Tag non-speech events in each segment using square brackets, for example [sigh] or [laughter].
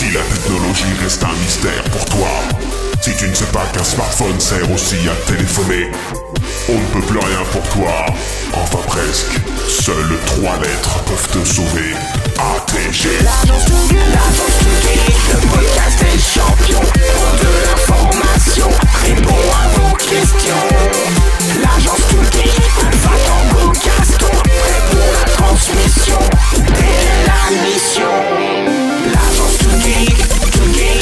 Si la technologie reste un mystère pour toi, si tu ne sais pas qu'un smartphone sert aussi à téléphoner, on ne peut plus rien pour toi. Enfin presque. Seules trois lettres peuvent te sauver. ATG. L'agence tout geek, l'agence tout geek, le podcast des champions. Pour de l'information, répond à vos questions. L'agence tout geek, va Gaston, prêt pour transmission. Dès la mission. L'agence tout geek, tout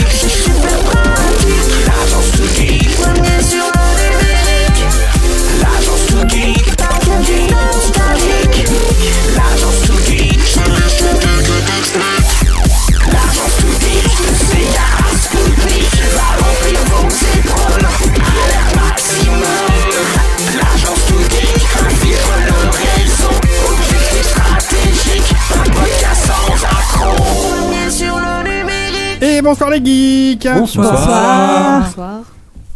bonsoir les geeks Bonsoir. Bonsoir.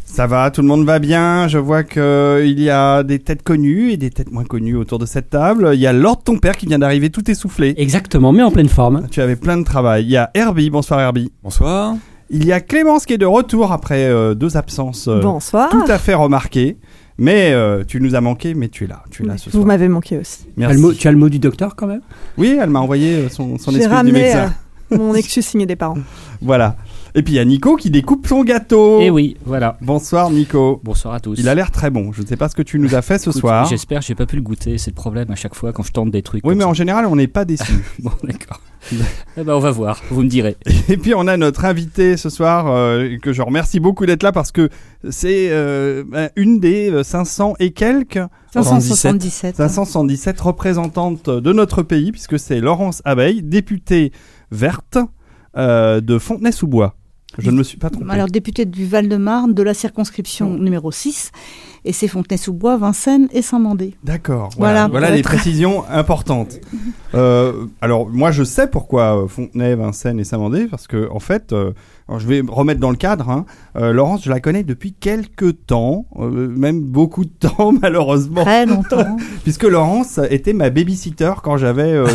Ça va, tout le monde va bien? Je vois que il y a des têtes connues et des têtes moins connues autour de cette table. Il y a Lord ton père qui vient d'arriver tout essoufflé. Exactement, mais en pleine forme. Tu avais plein de travail. Il y a Herbie, bonsoir Herbie. Bonsoir. Il y a Clémence qui est de retour après euh, deux absences euh, Bonsoir. tout à fait remarquées. Mais euh, tu nous as manqué, mais tu es là, tu es là ce Vous soir. m'avez manqué aussi. Tu as, Merci. le mot, tu as le mot du docteur quand même? Oui, elle m'a envoyé euh, son, son du médecin. Euh, mon excuse signé des parents. Voilà. Et puis il y a Nico qui découpe son gâteau. Eh oui, voilà. Bonsoir Nico. Bonsoir à tous. Il a l'air très bon. Je ne sais pas ce que tu nous as fait ce Écoute, soir. J'espère, j'ai pas pu le goûter, c'est le problème à chaque fois quand je tente des trucs. Oui, mais ça. en général, on n'est pas déçus. [laughs] Bon, d'accord. [laughs] eh ben, on va voir, vous me direz. Et puis on a notre invité ce soir, euh, que je remercie beaucoup d'être là parce que c'est euh, une des euh, 500 et quelques, 577. 577 représentantes de notre pays, puisque c'est Laurence Abeille, députée verte euh, de Fontenay-sous-Bois. Je ne me suis pas trompé. Alors, député du Val-de-Marne de la circonscription numéro 6, et c'est Fontenay-sous-Bois, Vincennes et Saint-Mandé. D'accord. Voilà, Voilà, voilà pour les être- précisions importantes. [laughs] Euh, alors moi je sais pourquoi Fontenay, Vincennes et Saint-Mandé parce que en fait, euh, alors, je vais me remettre dans le cadre. Hein, euh, Laurence, je la connais depuis quelques temps, euh, même beaucoup de temps [laughs] malheureusement, Très longtemps. [laughs] puisque Laurence était ma babysitter quand j'avais euh,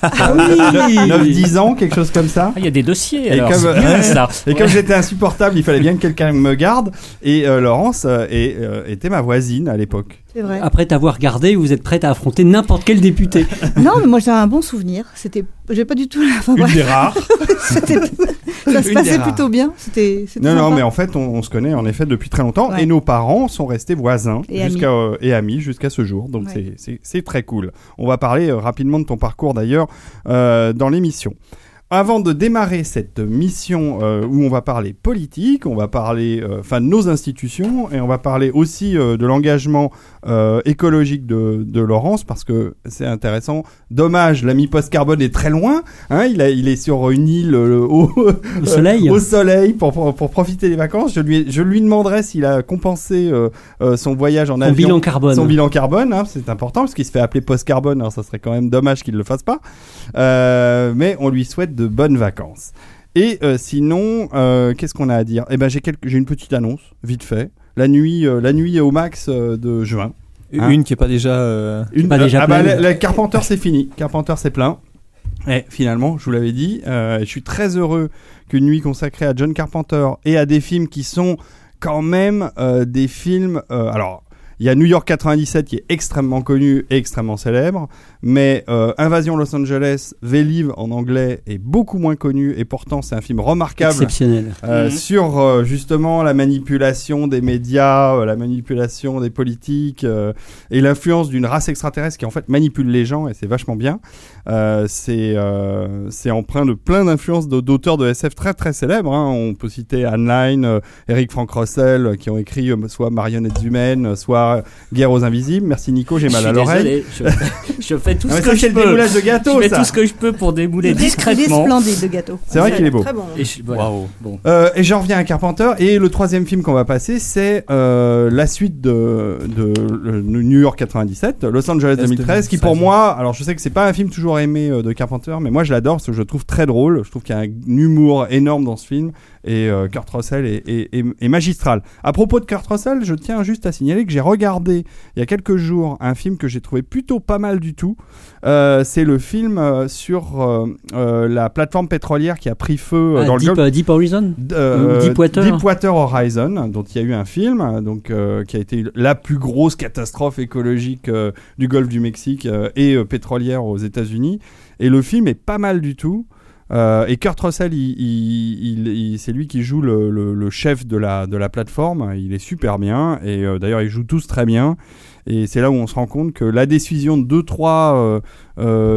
Ah 9-10 ans, quelque chose comme ça. Ah, il y a des dossiers, Et alors. comme- c'est bien, ça. [laughs] Et comme Ouais. j'étais insupportable, il fallait bien que quelqu'un me garde. Et euh, Laurence euh, est, euh, était ma voisine à l'époque. C'est vrai. Après t'avoir gardé, vous êtes prête à affronter n'importe quel député. [laughs] Non, mais moi j'ai un bon souvenir. C'était, j'ai pas du tout. Enfin, Une des rares. [laughs] c'était- [laughs] ça se Une passait plutôt bien. C'était, c'était Non, non, mais en fait, on, on se connaît en effet depuis très longtemps Ouais. et nos parents sont restés voisins Et jusqu'à euh, et amis jusqu'à ce jour. Donc Ouais. c'est- c'est c'est très cool. On va parler euh, rapidement de ton parcours d'ailleurs euh, dans l'émission. Avant de démarrer cette mission euh, où on va parler politique, on va parler euh, enfin de nos institutions et on va parler aussi euh, de l'engagement écologique de, de Laurence parce que c'est intéressant. Dommage, l'ami post-carbone est très loin. Hein, il, a, il est sur une île [laughs] au, Au soleil. au soleil pour, pour, pour profiter des vacances. Je lui, je lui demanderai s'il a compensé son voyage en Son avion. bilan carbone. Son bilan carbone, hein, c'est important parce qu'il se fait appeler post-carbone. Alors ça serait quand même dommage qu'il le fasse pas. Mais on lui souhaite de bonnes vacances. Et euh, sinon, euh, qu'est-ce qu'on a à dire? Eh ben j'ai quelques, j'ai une petite annonce, vite fait. La nuit, euh, la nuit au max de juin. Hein? Une qui est pas déjà. Une, Pas déjà ah bah, le Carpenter c'est fini. Carpenter c'est plein. Et finalement, je vous l'avais dit, je suis très heureux qu'une nuit consacrée à John Carpenter et à des films qui sont quand même des films. alors, il y a New York 97 qui est extrêmement connu et extrêmement célèbre, mais euh, Invasion Los Angeles, Velive en anglais est beaucoup moins connu et pourtant c'est un film remarquable Exceptionnel. euh, Mhm. sur euh, justement la manipulation des médias, euh, la manipulation des politiques euh, et l'influence d'une race extraterrestre qui en fait manipule les gens et c'est vachement bien. Euh, c'est euh, c'est empreint de plein d'influences d'auteurs de SF très très célèbres. hein. On peut citer Anne Line, euh, Eric Frank Russell euh, qui ont écrit euh, soit Marionnettes humaines, euh, soit Guerre aux invisibles. Merci Nico, j'ai mal à l'oreille. Je, [laughs] je fais tout ce que je peux. démoulage de gâteau Je fais ça. tout ce que je peux pour démouler Il est- Il est discrètement. splendide, le gâteau. C'est vrai qu'il est beau. Très bon. Et je- voilà. Waouh. Bon. Euh, et j'en reviens à Carpenter. Et le troisième film qu'on va passer, c'est euh, la suite de, de, euh, New York 97, Los Angeles 2013, qui pour 2013. moi, alors je sais que c'est pas un film toujours aimé euh, de Carpenter, mais moi je l'adore parce que je le trouve très drôle. Je trouve qu'il y a un humour énorme dans ce film et euh, Kurt Russell est, est- est- est magistral. À propos de Kurt Russell, je tiens juste à signaler que j'ai regardé il y a quelques jours un film que j'ai trouvé plutôt pas mal du tout. Euh, c'est le film euh, sur euh, la plateforme pétrolière qui a pris feu Ah, dans le Deep, Golfe. euh, Deep Horizon Deepwater. Deepwater Horizon, dont il y a eu un film, donc qui a été la plus grosse catastrophe écologique du Golfe du Mexique et pétrolière aux États-Unis. Et le film est pas mal du tout. Euh, et Kurt Russell, c'est lui qui joue le, chef de la, plateforme. Il est super bien. Et euh, d'ailleurs, ils jouent tous très bien. Et c'est là où on se rend compte que la décision de 2-3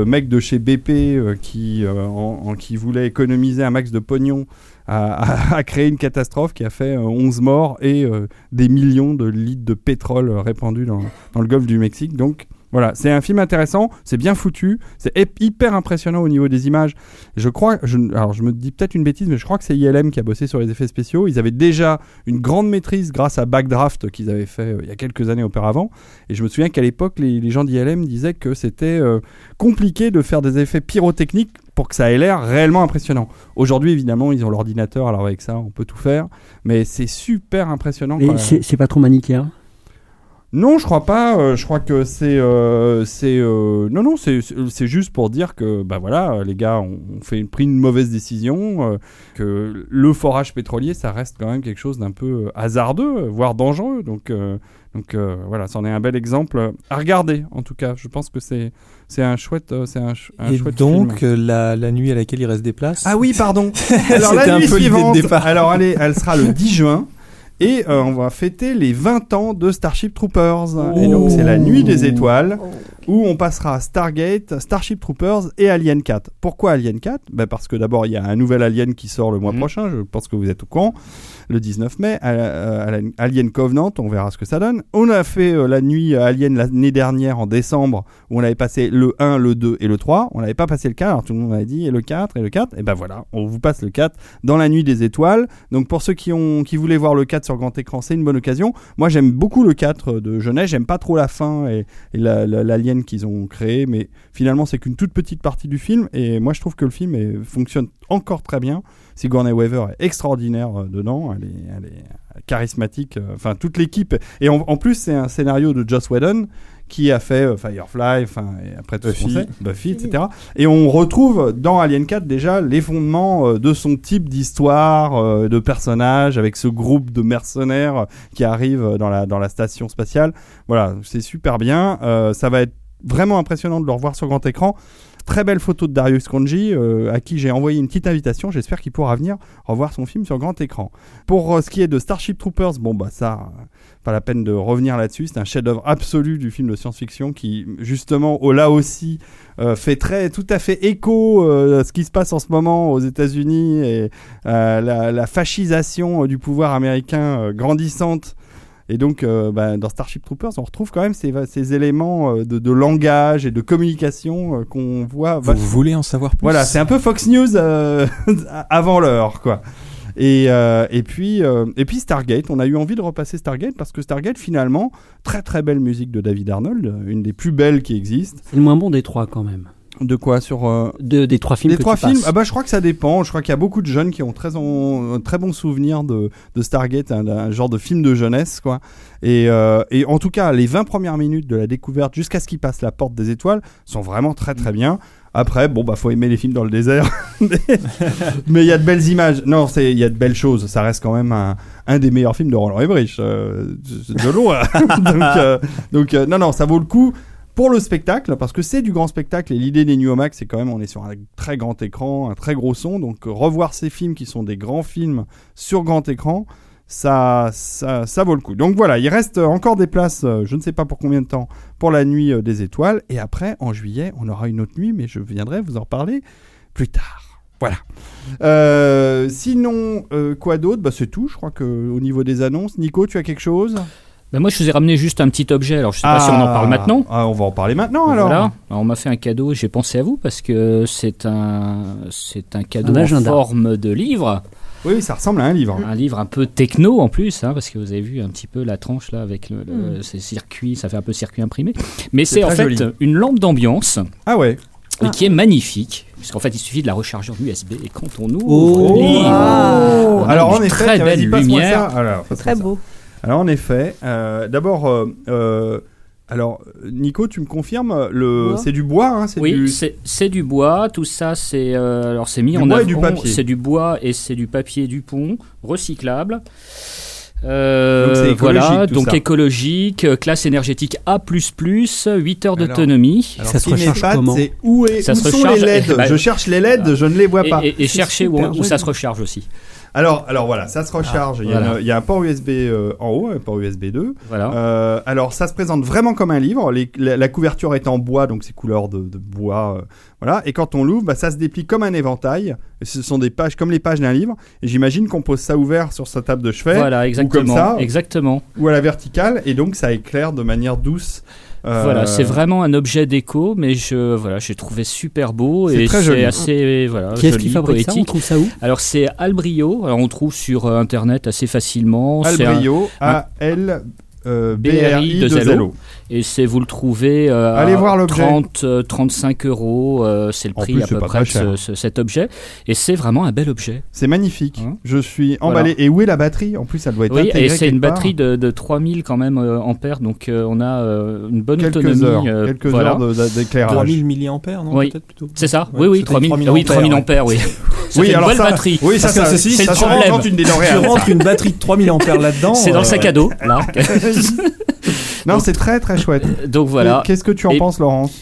mecs de chez BP euh, qui, euh, en- en- qui voulaient économiser un max de pognon a, créé une catastrophe qui a fait euh, 11 morts et euh, des millions de litres de pétrole euh, répandus dans, dans le golfe du Mexique. Donc voilà, c'est un film intéressant, c'est bien foutu, c'est hyper impressionnant au niveau des images. Je crois, je, alors je me dis peut-être une bêtise, mais je crois que c'est ILM qui a bossé sur les effets spéciaux. Ils avaient déjà une grande maîtrise grâce à Backdraft qu'ils avaient fait euh, il y a quelques années auparavant. Et je me souviens qu'à l'époque, les, les gens d'ILM disaient que c'était euh, compliqué de faire des effets pyrotechniques pour que ça ait l'air réellement impressionnant. Aujourd'hui, évidemment, ils ont l'ordinateur, alors avec ça, on peut tout faire. Mais c'est super impressionnant. Et c'est pas trop manichéen? Non, je crois pas. euh, je crois que c'est, euh, c'est, euh, non, non, c'est, juste pour dire que, bah voilà, les gars ont ont fait pris une mauvaise décision, que le forage pétrolier, ça reste quand même quelque chose d'un peu hasardeux, voire dangereux. Donc, donc voilà, c'en est un bel exemple à regarder. En tout cas, je pense que c'est, c'est un chouette, c'est un, ch- un Et chouette donc, film. la, la nuit à laquelle il reste des places. Ah oui, pardon. [laughs] Alors la un nuit suivante, départ. alors est- elle sera le 10 juin. Et euh, on va fêter les 20 ans de Starship Troopers. Et donc c'est la nuit des étoiles où on passera Stargate, Starship Troopers et Alien 4. Pourquoi Alien 4 ben Parce que d'abord il y a un nouvel Alien qui sort le mois Mhm. prochain, je pense que vous êtes au courant, le 19 mai, euh, euh, Alien Covenant, on verra ce que ça donne. On a fait euh, la nuit Alien l'année dernière en décembre où on avait passé le 1, le 2 et le 3. On n'avait pas passé le 4, alors tout le monde avait dit et le 4 et le 4. Et ben voilà, on vous passe le 4 dans la nuit des étoiles. Donc pour ceux qui, ont, qui voulaient voir le 4 sur grand écran, c'est une bonne occasion. Moi j'aime beaucoup le 4 de Genet, j'aime pas trop la fin et, et la- la- l'alien qu'ils ont créé, mais finalement c'est qu'une toute petite partie du film. Et moi je trouve que le film fonctionne encore très bien. Sigourney Weaver est extraordinaire euh, dedans, elle est, elle est charismatique, euh, enfin toute l'équipe. Et en, en plus c'est un scénario de Joss Whedon qui a fait euh, Firefly, enfin et après tout Buffy. sait, Buffy, etc. Et on retrouve dans Alien 4 déjà les fondements euh, de son type d'histoire, euh, de personnages, avec ce groupe de mercenaires qui arrivent dans la, dans la station spatiale. Voilà, c'est super bien. Euh, ça va être vraiment impressionnant de le revoir sur grand écran. Très belle photo de Darius Konji, euh, à qui j'ai envoyé une petite invitation. J'espère qu'il pourra venir revoir son film sur grand écran. Pour euh, ce qui est de Starship Troopers, bon bah ça, euh, pas la peine de revenir là-dessus. C'est un chef-d'œuvre absolu du film de science-fiction qui, justement, oh, là aussi, euh, fait très tout à fait écho à ce qui se passe en ce moment aux États-Unis et la, fascisation du pouvoir américain grandissante. Et donc, euh, bah, dans Starship Troopers, on retrouve quand même ces, ces éléments euh, de, de langage et de communication euh, qu'on voit. Vous voulez en savoir plus Voilà, c'est un peu Fox News euh, [laughs] avant l'heure, quoi. Et, euh, et, puis, euh, et puis Stargate, on a eu envie de repasser Stargate parce que Stargate, finalement, très très belle musique de David Arnold, une des plus belles qui existent. C'est le moins bon des trois quand même. De quoi sur euh, De, des trois films que trois tu films passes. Ah bah je crois que ça dépend. Je crois qu'il y a beaucoup de jeunes qui ont très en- un très bon souvenir de, de Stargate, un, un genre de film de jeunesse quoi. Et, euh, et en tout cas, les 20 premières minutes de la découverte jusqu'à ce qu'il passe la porte des étoiles sont vraiment très très bien. Après, bon bah faut aimer les films dans le désert, [laughs] mais mais il y a de belles images. Non, c'est il y a de belles choses. Ça reste quand même un, un des meilleurs films de Roland Emmerich euh, de loin. [laughs] donc euh, donc euh, non non, ça vaut le coup pour le spectacle, parce que c'est du grand spectacle et l'idée des New Max, c'est quand même on est sur un très grand écran, un très gros son, donc euh, revoir ces films qui sont des grands films sur grand écran, ça, ça, ça vaut le coup. Donc voilà, il reste encore des places, euh, je ne sais pas pour combien de temps, pour la nuit euh, des étoiles, et après en juillet, on aura une autre nuit, mais je viendrai vous en reparler plus tard. Voilà. Euh, sinon, euh, quoi d'autre? Bah, C'est tout, je crois que au niveau des annonces. Nico, tu as quelque chose? Ben moi, je vous ai ramené juste un petit objet. Alors, je sais pas si on en parle maintenant. Ah, on va en parler maintenant alors. Voilà. Alors, on m'a fait un cadeau. J'ai pensé à vous parce que c'est un, c'est un cadeau Un en forme de livre. Oui, ça ressemble à un livre. Un livre un peu techno en plus, hein, parce que vous avez vu un petit peu la tranche là avec le, le- Mm. ces circuits, ça fait un peu circuit imprimé. Mais c'est en fait joli. une lampe d'ambiance Ah ouais. et qui est magnifique. Puisqu'en fait, il suffit de la recharger en USB et quand on ouvre Oh. le livre, Ah. on a Alors une en effet, très belle lumière. ça. Alors, Très ça. Alors en effet, euh, d'abord, euh, euh, alors Nico, tu me confirmes, le, Bois. c'est du bois, hein, c'est Oui, du... c'est c'est du bois. Tout ça, c'est euh, alors c'est mis Du en bois et avant. du papier. C'est du bois et c'est du papier Dupont recyclable. Euh, Donc c'est écologique, voilà, tout donc ça. écologique, euh, classe énergétique A++, 8 heures Alors, d'autonomie. Ça se Ce qui recharge m'épate, comment c'est où, est, Ça où se sont recharge, les LED eh ben, Je cherche les LED, je ne les vois Et, pas. et- cherchez où, ça se recharge aussi. Alors, alors voilà, ça se recharge. il, y a voilà. une- il y a un port USB euh, en haut, un port USB 2. Voilà. Euh, alors, ça se présente vraiment comme un livre. Les- la, la couverture est en bois, donc c'est couleur de, de bois. euh, voilà. Et quand on l'ouvre, bah, ça se déplie comme un éventail. Ce sont des pages comme les pages d'un livre. Et j'imagine qu'on pose ça ouvert sur sa table de chevet Voilà, exactement. ça. Exactement. ou à la verticale. Et donc, ça éclaire de manière douce. Euh, Voilà, c'est vraiment un objet déco, mais je voilà, j'ai trouvé super beau et c'est assez voilà, Qui est-ce qui fabrique ça? On trouve ça où? Alors c'est Albrio, alors on trouve sur euh, internet assez facilement. Albrio, A-L. Euh, BRI de Zelo. et c'est vous le trouvez euh, Allez à voir l'objet. 30 euh, 35 euros, euh, c'est le prix plus, à c'est peu près de cher. ce- ce- cet objet et c'est vraiment un bel objet. C'est magnifique. Hein Je suis Voilà. emballé. Et où est la batterie? En plus, ça doit être Oui, et c'est une part. batterie de, de 3000 quand même euh, ampères, donc euh, on a euh, une bonne quelques autonomie. heures, euh, quelques voilà. heures d'éclairage. 3000 milliampères, non Oui. Peut-être plutôt? C'est ça Ouais, Oui, oui, c'était 3000, 3000 oui, 3000 ampères, oui. Ça oui, fait une alors bonne ça, batterie. Oui, ça, que ça, ceci, ça, c'est une Tu rentres une batterie de 3000 ampères là-dedans. C'est dans le sac à dos, là. [laughs] [laughs] Non, c'est très très chouette. Donc voilà. Qu'est-ce que tu en Et- penses, Laurence?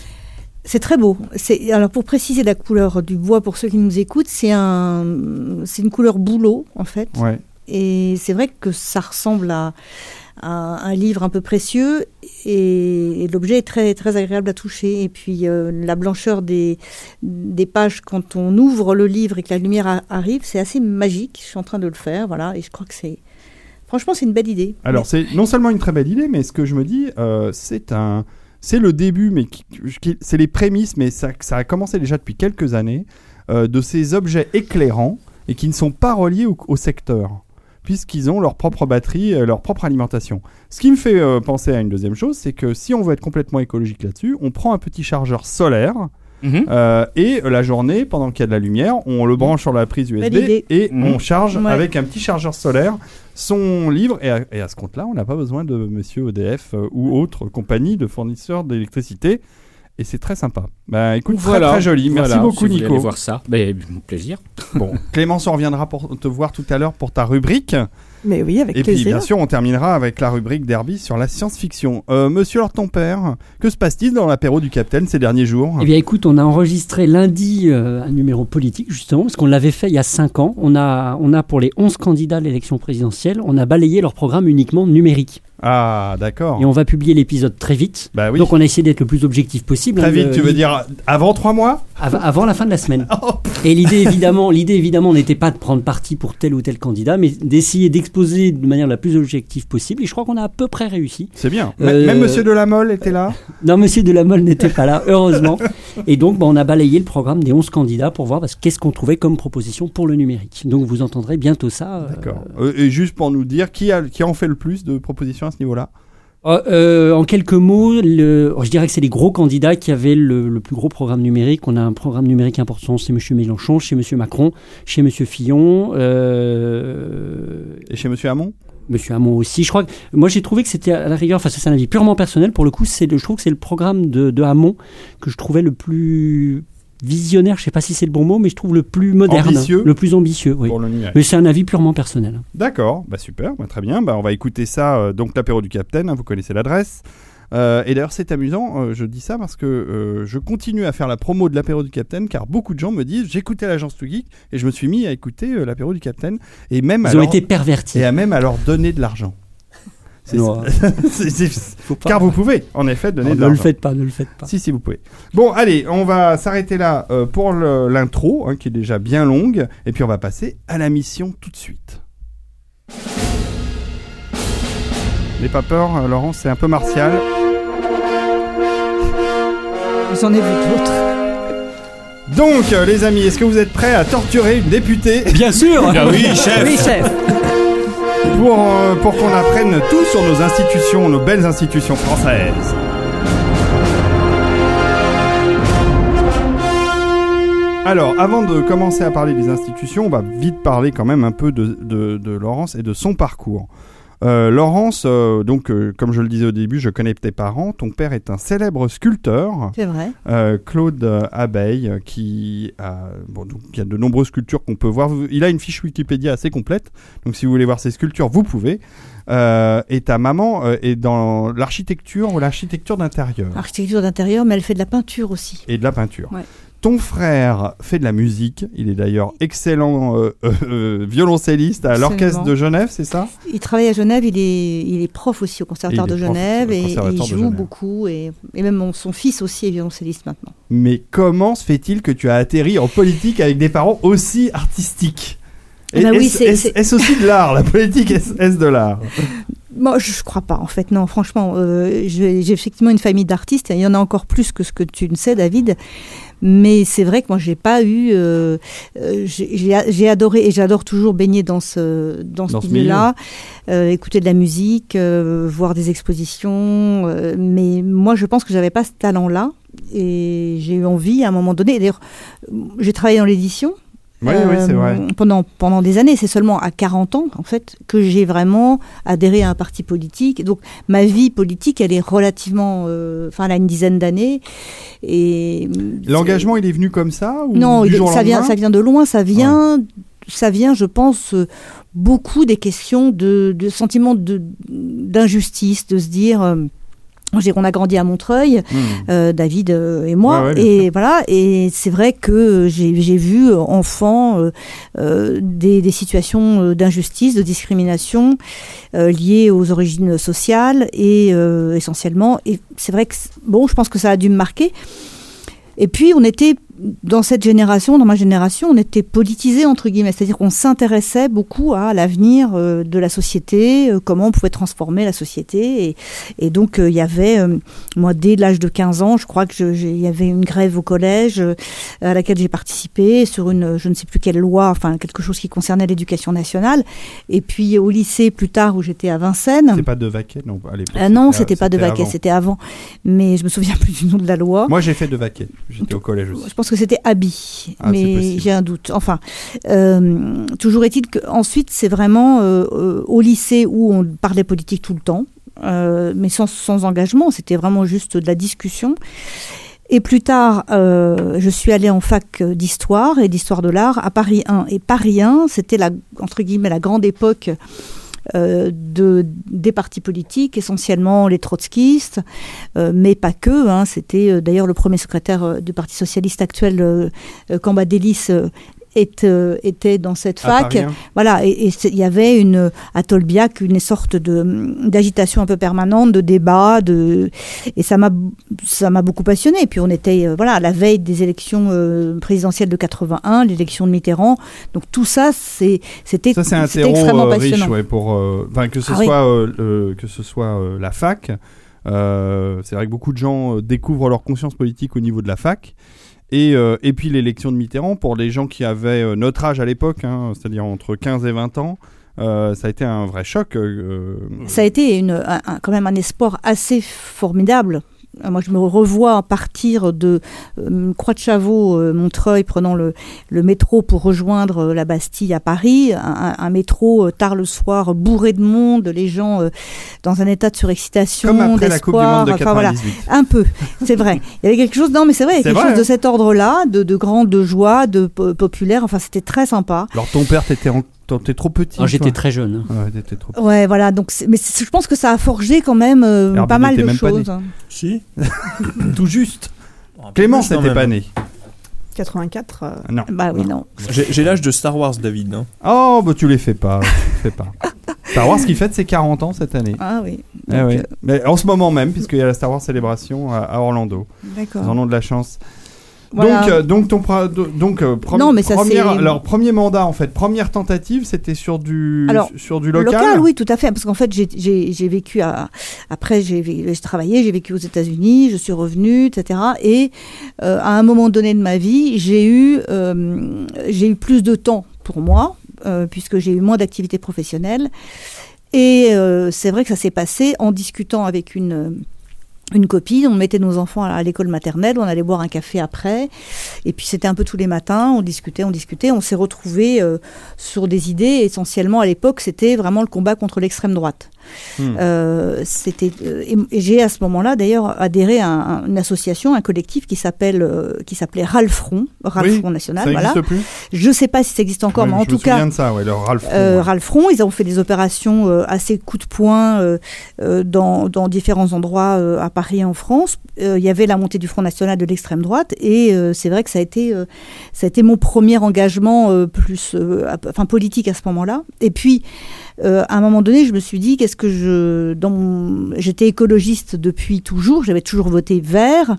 C'est très beau. C'est alors pour préciser la couleur du bois pour ceux qui nous écoutent, c'est un, c'est une couleur bouleau en fait. Ouais. Et c'est vrai que ça ressemble à, à un livre un peu précieux et, et l'objet est très, très agréable à toucher. Et puis euh, la blancheur des, des pages quand on ouvre le livre et que la lumière a- arrive, c'est assez magique. Je suis en train de le faire, voilà. Et je crois que c'est. Franchement, c'est une belle idée. Alors, c'est non seulement une très belle idée, mais ce que je me dis, euh, c'est un. C'est le début, mais c'est les prémices, mais ça, ça a commencé déjà depuis quelques années, euh, de ces objets éclairants et qui ne sont pas reliés au, au secteur, puisqu'ils ont leur propre batterie, euh, leur propre alimentation. Ce qui me fait euh, penser à une deuxième chose, c'est que si on veut être complètement écologique là-dessus, on prend un petit chargeur solaire Mhm. Euh, et la journée, pendant qu'il y a de la lumière, on le branche sur la prise USB et Mhm. on charge Ouais. avec un petit chargeur solaire son livre. Et à, et à ce compte-là, on n'a pas besoin de monsieur EDF euh, ou autre compagnie de fournisseurs d'électricité. Et c'est très sympa. Bah écoute, très, Voilà. très joli. Merci Voilà, beaucoup, si vous voulez Nico. aller voir ça. Ben, mon plaisir. Bon, Clémence, on reviendra pour te voir tout à l'heure pour ta rubrique. Mais oui, avec Et puis, bien sûr, on terminera avec la rubrique Derby sur la science-fiction. Euh, monsieur Lord ton père, que se passe-t-il dans l'apéro du Capitaine ces derniers jours? Eh bien, écoute, on a enregistré lundi euh, un numéro politique, justement, parce qu'on l'avait fait il y a 5 ans. On a, on a pour les 11 candidats à l'élection présidentielle, on a balayé leur programme uniquement numérique. Ah, d'accord. Et on va publier l'épisode très vite. Bah oui. Donc, on a essayé d'être le plus objectif possible. Très hein, vite, de- tu veux dire avant trois mois? Av- avant la fin de la semaine. [laughs] Oh, Et l'idée évidemment, l'idée évidemment n'était pas de prendre parti pour tel ou tel candidat, mais d'essayer d'exposer de manière la plus objective possible. Et je crois qu'on a à peu près réussi. C'est bien. Euh, M- Même Monsieur Delamolle était là? Non, Monsieur Delamolle n'était pas là, heureusement. [laughs] Et donc, bah, on a balayé le programme des 11 candidats pour voir qu'est-ce qu'on trouvait comme proposition pour le numérique. Donc, vous entendrez bientôt ça. euh, D'accord. Euh, et juste pour nous dire qui a qui en fait le plus de propositions à ce niveau-là. Euh, euh, en quelques mots, le, je dirais que c'est les gros candidats qui avaient le, le plus gros programme numérique. On a un programme numérique important chez M. Mélenchon, chez M. Macron, chez M. Fillon, euh, Et chez Monsieur Hamon? M. Hamon aussi. Je crois que, moi, j'ai trouvé que c'était à la rigueur, enfin, c'est un avis purement personnel. Pour le coup, c'est je trouve que c'est le programme de, de Hamon que je trouvais le plus visionnaire. Je sais pas si c'est le bon mot, mais je trouve le plus moderne, Ambitieux. le plus ambitieux. Oui. Pour le. Mais c'est un avis purement personnel. D'accord. Bah super. Bah, très bien. Bah on va écouter ça. euh, donc l'apéro du Capitaine. hein, vous connaissez l'adresse. Euh, et d'ailleurs, c'est amusant, euh, je dis ça parce que euh, je continue à faire la promo de l'apéro du Capitaine car beaucoup de gens me disent j'écoutais l'agence Too Geek et je me suis mis à écouter l'apéro du Capitaine et même Ils à ont leur- été pervertis. et à même à leur donner de l'argent. Non, [laughs] faut pas. car vous pouvez en effet donner Oh, de ne le faites pas, ne le faites pas. Si, si, vous pouvez. Bon, allez, on va s'arrêter là euh, pour l'intro, hein, qui est déjà bien longue, et puis on va passer à la mission tout de suite. N'aie pas peur, euh, Laurent, c'est un peu martial. J'en ai vu d'autres. Donc, euh, les amis, est-ce que vous êtes prêts à torturer une députée? Bien sûr oui, chef Oui, chef. Pour, euh, pour qu'on apprenne tout sur nos institutions, nos belles institutions françaises Alors, avant de commencer à parler des institutions, on va vite parler quand même un peu de, de, de Laurence et de son parcours. Euh, Laurence, euh, donc euh, comme je le disais au début, je connais tes parents. Ton père est un célèbre sculpteur, C'est vrai. Claude Abeille, qui a, bon, donc, il y a de nombreuses sculptures qu'on peut voir. Il a une fiche Wikipédia assez complète, donc si vous voulez voir ses sculptures, vous pouvez. Et ta maman est dans l'architecture ou l'architecture d'intérieur Architecture d'intérieur, mais elle fait de la peinture aussi. et de la peinture. Ouais. Ton frère fait de la musique. Il est d'ailleurs excellent euh, euh, euh, violoncelliste à l'orchestre de Genève, c'est ça? Il travaille à Genève, il est, il est prof aussi au Conservatoire de est Genève et, il joue beaucoup. Et, et même son fils aussi est violoncelliste maintenant. Mais comment se fait-il que tu as atterri en politique avec des parents aussi artistiques? Ah bah oui, est-ce, c'est- est-ce- c'est- est-ce aussi de l'art La politique, est-ce, est-ce de l'art? Moi, je, je crois pas, en fait. Non, franchement, euh, j'ai j'ai effectivement une famille d'artistes. et Il y en a encore plus que ce que tu ne sais, David. Mais c'est vrai que moi, j'ai pas eu. euh, euh, j'ai adoré et j'adore toujours baigner dans ce dans ce Dans ce milieu-là, euh, écouter de la musique, voir des expositions. mais moi, je pense que j'avais pas ce talent-là et j'ai eu envie à un moment donné. D'ailleurs, j'ai travaillé dans l'édition. Oui, oui, c'est Euh, vrai. Pendant, pendant des années, c'est seulement à 40 ans, en fait, que j'ai vraiment adhéré à un parti politique. Donc, ma vie politique, elle est relativement. euh, Enfin, elle a une dizaine d'années. Et. L'engagement, il est venu comme ça ou Non, du jour ça, vient, ça vient de loin, ça vient. Ça vient, je pense, euh, beaucoup des questions de, de sentiments d'injustice, de se euh, dire, on a grandi à Montreuil, Hmm. euh, David euh, et moi. Ouais, ouais, bien et voilà, et c'est vrai que j'ai vu euh, enfant euh, des, des situations d'injustice, de discrimination euh, liées aux origines sociales et essentiellement. Et c'est vrai que bon, je pense que ça a dû me marquer. Et puis on était dans cette génération, dans ma génération, on était politisé entre guillemets, c'est-à-dire qu'on s'intéressait beaucoup à l'avenir euh, de la société, euh, comment on pouvait transformer la société. Et, et donc euh, il y avait, moi dès l'âge de 15 ans, je crois que il y avait une grève au collège à laquelle j'ai participé sur une, je ne sais plus quelle loi, enfin quelque chose qui concernait l'éducation nationale. Et puis au lycée plus tard où j'étais à Vincennes. C'est pas de Vaquet, non à l'époque, non, c'était pas de c'était Vaquet, c'était avant. Mais je me souviens [laughs] plus du nom de la loi. Moi, j'ai fait de Vaquet. J'étais au collège aussi. Je pense que c'était Abi, Ah, mais j'ai un doute. Enfin, euh, toujours est-il qu'ensuite, c'est vraiment euh, au lycée où on parlait politique tout le temps, euh, mais sans, sans engagement, c'était vraiment juste de la discussion. Et plus tard, euh, je suis allée en fac d'histoire et d'histoire de l'art à Paris 1. Et Paris 1, c'était la, entre guillemets, la grande époque de, des partis politiques, essentiellement les trotskistes, euh, mais pas que. hein. C'était euh, d'ailleurs le premier secrétaire euh, du Parti socialiste actuel, euh, euh, Cambadélis, euh, est, euh, était dans cette fac. Voilà, et il y avait une, à Tolbiac une sorte d'agitation un peu permanente, de débat, de et ça m'a beaucoup passionné. Et puis on était euh, voilà à la veille des élections euh, présidentielles de 81, l'élection de Mitterrand. Donc tout ça, c'était Ça, c'est un c'était terreau extrêmement euh, riche, passionnant. ouais, pour, que ce Ah oui. soit, le- que ce soit la fac. c'est vrai que beaucoup de gens découvrent leur conscience politique au niveau de la fac. Et, euh, et puis l'élection de Mitterrand, pour les gens qui avaient euh, notre âge à l'époque, hein, c'est-à-dire entre 15 et 20 ans, euh, ça a été un vrai choc. Ça a été une, un- un- quand même un espoir assez formidable. Euh, Moi, je me revois partir de euh, Croix de Chavaux, euh, Montreuil, prenant le, le métro pour rejoindre euh, la Bastille à Paris. Un, métro tard le soir, bourré de monde, les gens dans un état de surexcitation, Comme après la Coupe du d'espoir. Monde de Enfin, voilà. 98. Un peu, c'est vrai. [laughs] Il y avait quelque chose, non, mais c'est vrai, il y quelque vrai, chose de cet ordre-là, de, de grande joie, de po- populaire. Enfin, c'était très sympa. Alors ton père, t'étais en- t'étais trop petit. J'étais très jeune. hein. Ouais, t'étais trop. Ouais, voilà. Donc, mais je pense que ça a forgé quand même euh, pas mal de même pas né. choses. Si. [laughs] Tout juste. Plus, quand n'était même. pas né. 84. euh, Non. Bah oui, non. J'ai j'ai l'âge de Star Wars, David. hein. Oh, bah tu les fais pas. tu les fais pas. [laughs] Star Wars qui fête ses 40 ans cette année. Ah oui. Eh oui. euh, Mais en ce moment même, puisqu'il y a la Star Wars célébration à, à Orlando. D'accord. Ils en ont de la chance. Voilà. Donc, euh, donc, ton pro- donc euh, prom- Non, mais ça, première- c'est- leur premier mandat, en fait, première tentative, c'était sur du, Alors, sur du Le local. oui, tout à fait. Parce qu'en fait, j'ai- j'ai j'ai vécu à. Après, j'ai travaillé, j'ai vécu aux États-Unis, je suis revenue, etc. Et euh, à un moment donné de ma vie, j'ai eu, j'ai eu plus de temps pour moi, puisque j'ai eu moins d'activité professionnelle. Et c'est vrai que ça s'est passé en discutant avec une une copie, on mettait nos enfants à l'école maternelle, on allait boire un café après, et puis c'était un peu tous les matins, on discutait, on discutait, on s'est retrouvés euh, sur des idées, essentiellement à l'époque c'était vraiment le combat contre l'extrême droite. Hmm. Euh, c'était euh, et, et j'ai à ce moment-là d'ailleurs adhéré à un- une association, un collectif qui s'appelle euh, qui s'appelait Ralfront, Ralfront Oui, National. Ça voilà. plus Je sais pas si ça existe encore, Ouais, mais en je tout me cas, de ça, ouais, le Ralph. euh, ouais. Ralfron, ils ont fait des opérations euh, assez coup de poing dans, dans différents endroits à Paris et en France. Il y avait la montée du Front National de l'extrême droite et c'est vrai que ça a été ça a été mon premier engagement plus enfin politique à ce moment-là. Et puis euh, à un moment donné, je me suis dit qu'est-ce que je j'étais écologiste depuis toujours, j'avais toujours voté vert.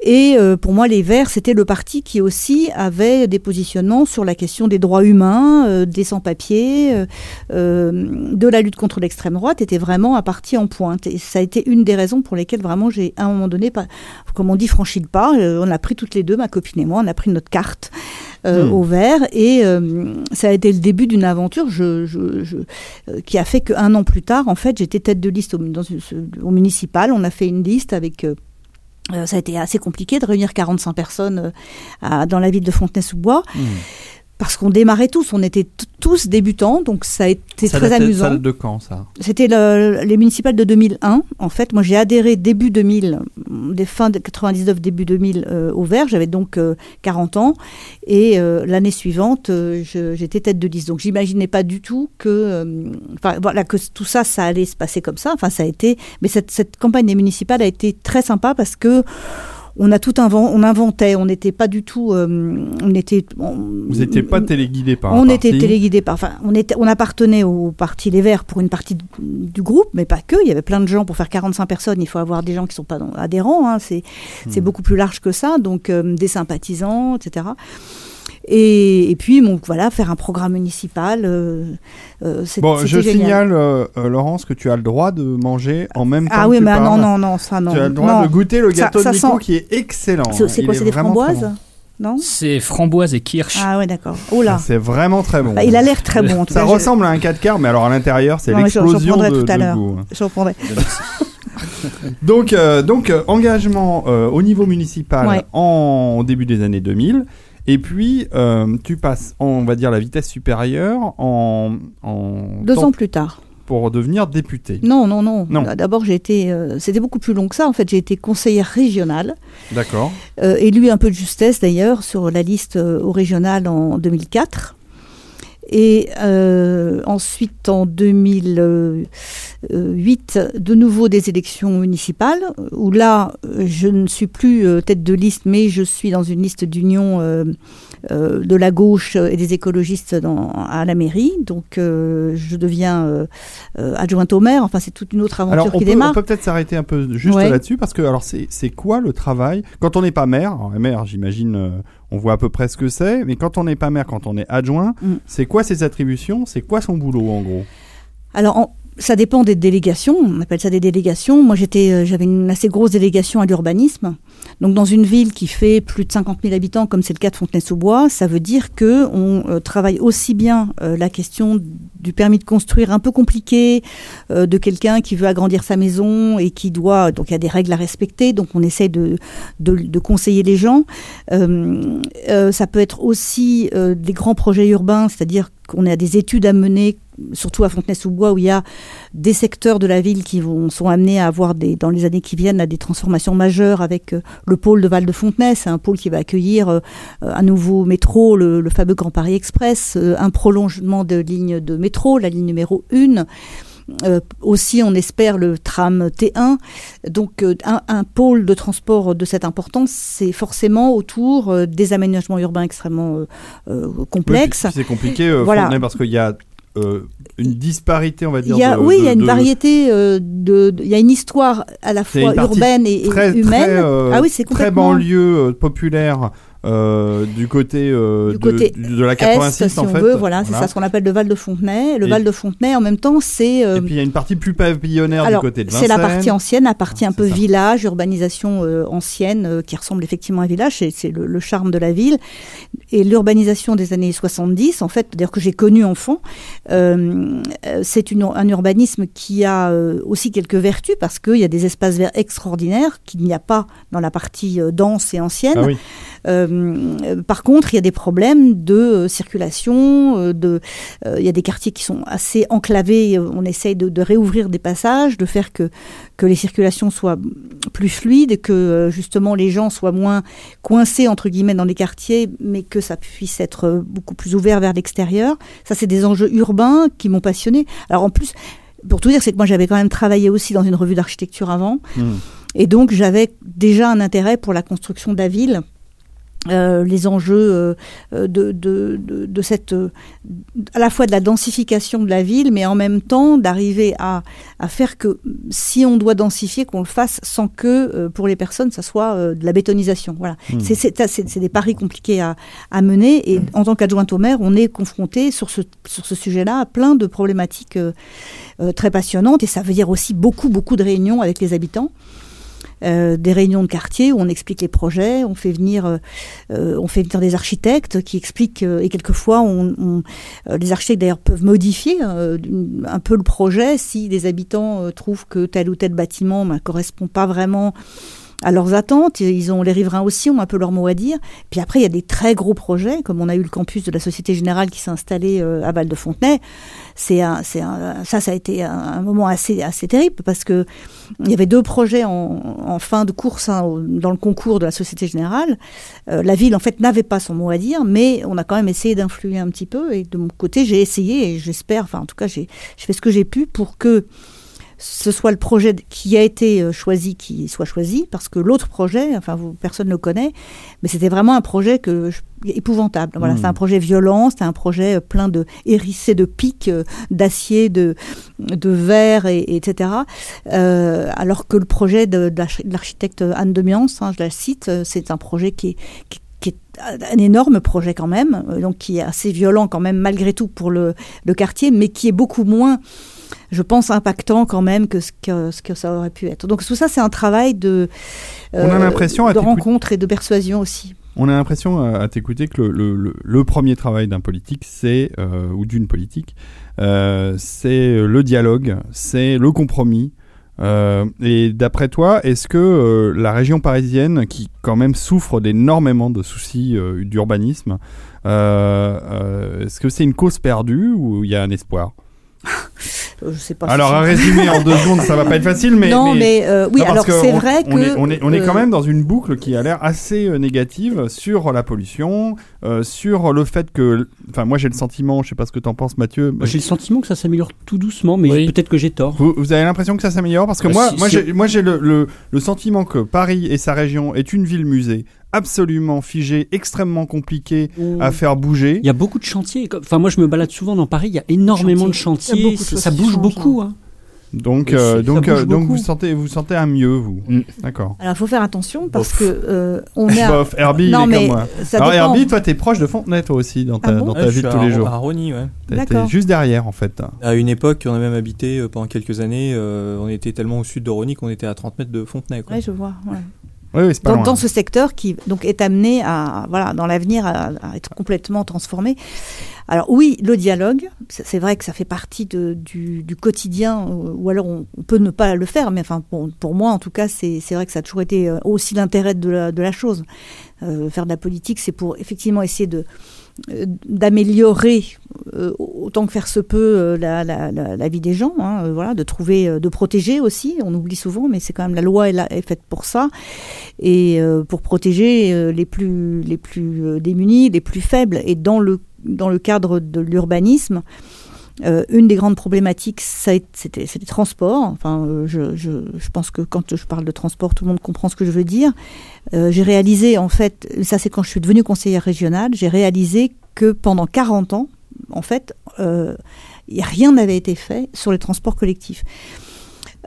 Et euh, pour moi, les Verts, c'était le parti qui aussi avait des positionnements sur la question des droits humains, euh, des sans-papiers, de la lutte contre l'extrême droite, était vraiment un parti en pointe. Et ça a été une des raisons pour lesquelles vraiment j'ai, à un moment donné, pas, comme on dit, franchi le pas. On a pris toutes les deux, ma copine et moi, on a pris notre carte. Euh, Hmm. au vert et euh, ça a été le début d'une aventure je, je, je, euh, qui a fait qu'un an plus tard en fait j'étais tête de liste au, dans au municipal on a fait une liste avec ça a été assez compliqué de réunir 45 personnes à- dans la ville de Fontenay-sous-Bois. Hmm. Parce qu'on démarrait tous, on était tous débutants, donc ça a été ça très amusant. Date de quand, ça C'était le- les municipales de 2001. En fait, moi j'ai adhéré début 2000, des fins de 99, début 2000 euh, au Vert. J'avais donc euh, 40 ans. Et euh, l'année suivante, euh, j'étais tête de liste. Donc j'imaginais pas du tout que, euh, enfin voilà, que tout ça, ça allait se passer comme ça. Enfin, ça a été. Mais cette, cette campagne des municipales a été très sympa parce que on a tout invent, on inventait. On n'était pas du tout. euh, on était. on- Vous n'étiez pas téléguidé par un on était téléguidé par, enfin, on était, on appartenait au parti Les Verts pour une partie du, du groupe, mais pas que. Il y avait plein de gens pour faire 45 personnes. Il faut avoir des gens qui sont pas adhérents. hein, c'est, c'est Hmm. beaucoup plus large que ça. Donc euh, des sympathisants, etc. Et, et puis, donc voilà, faire un programme municipal. euh, euh, c'est- Bon, je génial. signale, euh, euh, Laurence, que tu as le droit de manger en même temps Ah oui, mais ah, non, non, non, ça non. Tu as le droit non. de goûter le Ça- gâteau ça de Nico sent- qui est excellent. C'est, quoi, est c'est des framboises Non C'est framboise et kirsch. Ah ouais, d'accord. Oh là. C'est vraiment très bon. Bah, il a l'air très bon. en tout Ça cas, je- ressemble à un 4 quarts, mais alors à l'intérieur, c'est l'explosion de, tout à de l'heure. goût. J'en prendrai. [laughs] [laughs] Donc, euh, donc engagement euh, au niveau municipal Ouais. en début des années 2000. Et puis, euh, tu passes, en, on va dire, la vitesse supérieure en, en Deux ans plus tard. pour devenir député. Non, non, non. Non. D'abord, j'ai été. euh, C'était beaucoup plus long que ça. En fait, j'ai été conseillère régionale, D'accord. euh, élue un peu de justesse d'ailleurs sur la liste euh, au régional en 2004. Et euh, ensuite, en 2008, de nouveau des élections municipales, où là, euh, je ne suis plus euh, tête de liste, mais je suis dans une liste d'union euh, euh, de la gauche et des écologistes dans, à la mairie. Donc, euh, je deviens euh, euh, adjointe au maire. Enfin, c'est toute une autre aventure Alors, on qui peut, démarre. on peut peut-être s'arrêter un peu juste Ouais. là-dessus, parce que, alors, c'est quoi le travail? Quand on n'est pas maire, alors, maire, j'imagine, euh, on voit à peu près ce que c'est, mais quand on n'est pas maire, quand on est adjoint, Mm. c'est quoi ses attributions C'est quoi son boulot, en gros? Alors, en- ça dépend des délégations. On appelle ça des délégations. Moi, euh, j'avais une assez grosse délégation à l'urbanisme. Donc, dans une ville qui fait plus de 50 000 habitants, comme c'est le cas de Fontenay-sous-Bois, ça veut dire que on euh, travaille aussi bien euh, la question du permis de construire un peu compliqué, de quelqu'un qui veut agrandir sa maison et qui doit, donc il y a des règles à respecter. Donc, on essaie de, conseiller les gens. Ça peut être aussi des grands projets urbains, c'est-à-dire qu'on a des études à mener, surtout à Fontenay-sous-Bois, où il y a des secteurs de la ville qui vont, sont amenés à avoir des, dans les années qui viennent des transformations majeures avec euh, le pôle de Val-de-Fontenay. C'est un pôle qui va accueillir euh, un nouveau métro, le, le fameux Grand Paris Express, euh, un prolongement de ligne de métro, la ligne numéro 1. Euh, aussi, on espère le tram T1. Donc, euh, un, un pôle de transport de cette importance, c'est forcément autour euh, des aménagements urbains extrêmement euh, euh, Oui, complexes. C'est compliqué, euh, Voilà. Fontenay, parce qu'il y a euh, une disparité, on va dire. Il y a, de- oui, il y a une de- variété euh, de, il y a une histoire à la fois urbaine et, et très, humaine. très, euh, ah oui, c'est très complètement. banlieue euh, populaire euh, du côté, euh, Du de, côté de la Est, 86 si en on fait. veut, voilà, c'est ça ce qu'on appelle le Val de Fontenay. Le Et- Val de Fontenay, en même temps, c'est euh, Et puis il y a une partie plus pavillonnaire Alors, du côté de c'est la partie ancienne, la partie Ah, un peu ça. village, urbanisation ancienne, qui ressemble effectivement à un village, c'est- le, le charme de la ville. Et l'urbanisation des années 70, en fait, d'ailleurs que j'ai connu enfant, c'est un urbanisme qui a aussi quelques vertus, parce qu'il y a des espaces verts extraordinaires qu'il n'y a pas dans la partie dense et ancienne. Ah oui. Euh, par contre, il y a des problèmes de euh, circulation, euh, de, il y a des quartiers qui sont assez enclavés. On essaye de, de réouvrir des passages, de faire que, que les circulations soient plus fluides, que justement les gens soient moins coincés entre guillemets dans les quartiers, mais que ça puisse être beaucoup plus ouvert vers l'extérieur. Ça, c'est des enjeux urbains qui m'ont passionné. Alors en plus, pour tout dire, c'est que moi j'avais quand même travaillé aussi dans une revue d'architecture avant. Hmm. Et donc, j'avais déjà un intérêt pour la construction de la ville. Euh, les enjeux euh, euh, de, de, de, de cette euh, à la fois de la densification de la ville mais en même temps d'arriver à, à faire que si on doit densifier qu'on le fasse sans que pour les personnes ça soit de la bétonisation. Voilà. Hmm. c'est c'est c'est- c'est des paris compliqués à, à mener et en tant qu'adjointe au maire on est confronté sur ce sur ce sujet là à plein de problématiques très passionnantes et ça veut dire aussi beaucoup beaucoup de réunions avec les habitants euh, des réunions de quartier où on explique les projets, on fait venir, euh, euh, on fait venir des architectes qui expliquent et quelquefois on, les architectes d'ailleurs peuvent modifier un peu le projet si les habitants trouvent que tel ou tel bâtiment ne correspond pas vraiment à leurs attentes. Ils ont les riverains aussi ont un peu leur mot à dire. Puis après il y a des très gros projets comme on a eu le campus de la Société Générale qui s'est installé euh, à Val de Fontenay. C'est un, c'est un- ça ça a été un, moment assez assez terrible parce que il y avait deux projets en, fin de course hein, dans le concours de la Société Générale. Euh, la ville, en fait, n'avait pas son mot à dire, mais on a quand même essayé d'influer un petit peu. Et de mon côté, j'ai essayé et j'espère, enfin, en tout cas, j'ai fait ce que j'ai pu pour que ce soit le projet qui a été euh, choisi qui soit choisi, parce que l'autre projet, enfin, vous, personne ne le connaît, mais c'était vraiment un projet que je- épouvantable. Voilà, Mhm. c'est un projet violent, c'était un projet euh, plein de hérissé de pics, euh, d'acier, de, de verre, et, et etc. Euh, alors que le projet de, de l'arch- de l'architecte Anne de Miance, hein, je la cite, c'est un projet qui est, qui, qui est un énorme projet quand même, donc qui est assez violent quand même malgré tout pour le, le quartier, mais qui est beaucoup moins, je pense, impactant quand même que ce que, ce que ça aurait pu être. Donc tout ça, c'est un travail de, On a l'impression à de rencontre et de persuasion aussi. On a l'impression euh, à t'écouter que le, le, le, le premier travail d'un politique, c'est euh, ou d'une politique, euh, c'est le dialogue, c'est le compromis. Euh, et d'après toi, est-ce que euh, la région parisienne, qui quand même souffre d'énormément de soucis euh, d'urbanisme, euh, euh, est-ce que c'est une cause perdue ou il y a un espoir? Euh, [laughs] Je sais pas. Alors si à résumer en deux [laughs] secondes, ça va pas être facile, mais non, mais, euh, oui, non, alors que c'est on- vrai on que est, on est, on est euh, quand même dans une boucle qui a l'air assez euh, négative sur la pollution, euh, sur le fait que, enfin moi j'ai le sentiment, je sais pas ce que t'en penses Mathieu, mais J'ai le sentiment que ça s'améliore tout doucement, mais Oui. peut-être que j'ai tort. vous, vous avez l'impression que ça s'améliore? Parce que Bah, moi, si- moi si- j'ai, moi j'ai le, le, le sentiment que Paris et sa région est une ville musée absolument figée, extrêmement compliquée à faire bouger. Il y a beaucoup de chantiers. Enfin, moi, je me balade souvent dans Paris. Il y a énormément de Chantiers. De Ça, bouge beaucoup. hein. Donc, euh, donc, euh, donc vous sentez, vous sentez un mieux vous. Mm. D'accord. Alors, il faut faire attention parce Bof. que euh, on est. à- Bof, Herbie, non, il est mais comme moi. ça Alors. Herbie, toi t'es proche de Fontenay toi aussi dans ta, Ah bon dans ta je vie de suis tous à- les jours. À Rony, ouais. T'es juste derrière en fait. À une époque, on a même habité euh, pendant quelques années. euh, on était tellement au sud de Rony qu'on était à 30 mètres de Fontenay. Quoi. Ouais, je vois. ouais. Oui, oui c'est pas dans, loin. dans ce secteur qui donc est amené à voilà dans l'avenir à, à être complètement transformé. Alors oui, le dialogue, c'est vrai que ça fait partie de, du, du quotidien, euh, ou alors on, on peut ne pas le faire, mais enfin pour, pour moi en tout cas, c'est vrai que ça a toujours été euh, aussi l'intérêt de la, de la chose. Euh, faire de la politique, c'est pour effectivement essayer de d'améliorer euh, autant que faire se peut euh, la, la, la, la vie des gens, hein, euh, voilà, de trouver, euh, de protéger aussi. On oublie souvent, mais c'est quand même la loi est, là, est faite pour ça et euh, pour protéger euh, les plus les plus euh, démunis, les plus faibles. Et dans le dans le cadre de l'urbanisme, euh, une des grandes problématiques, c'était les transports. Enfin, euh, je, je, je pense que quand je parle de transport, tout le monde comprend ce que je veux dire. Euh, j'ai réalisé, en fait, ça c'est quand je suis devenue conseillère régionale, j'ai réalisé que pendant 40 ans, en fait, euh, rien n'avait été fait sur les transports collectifs.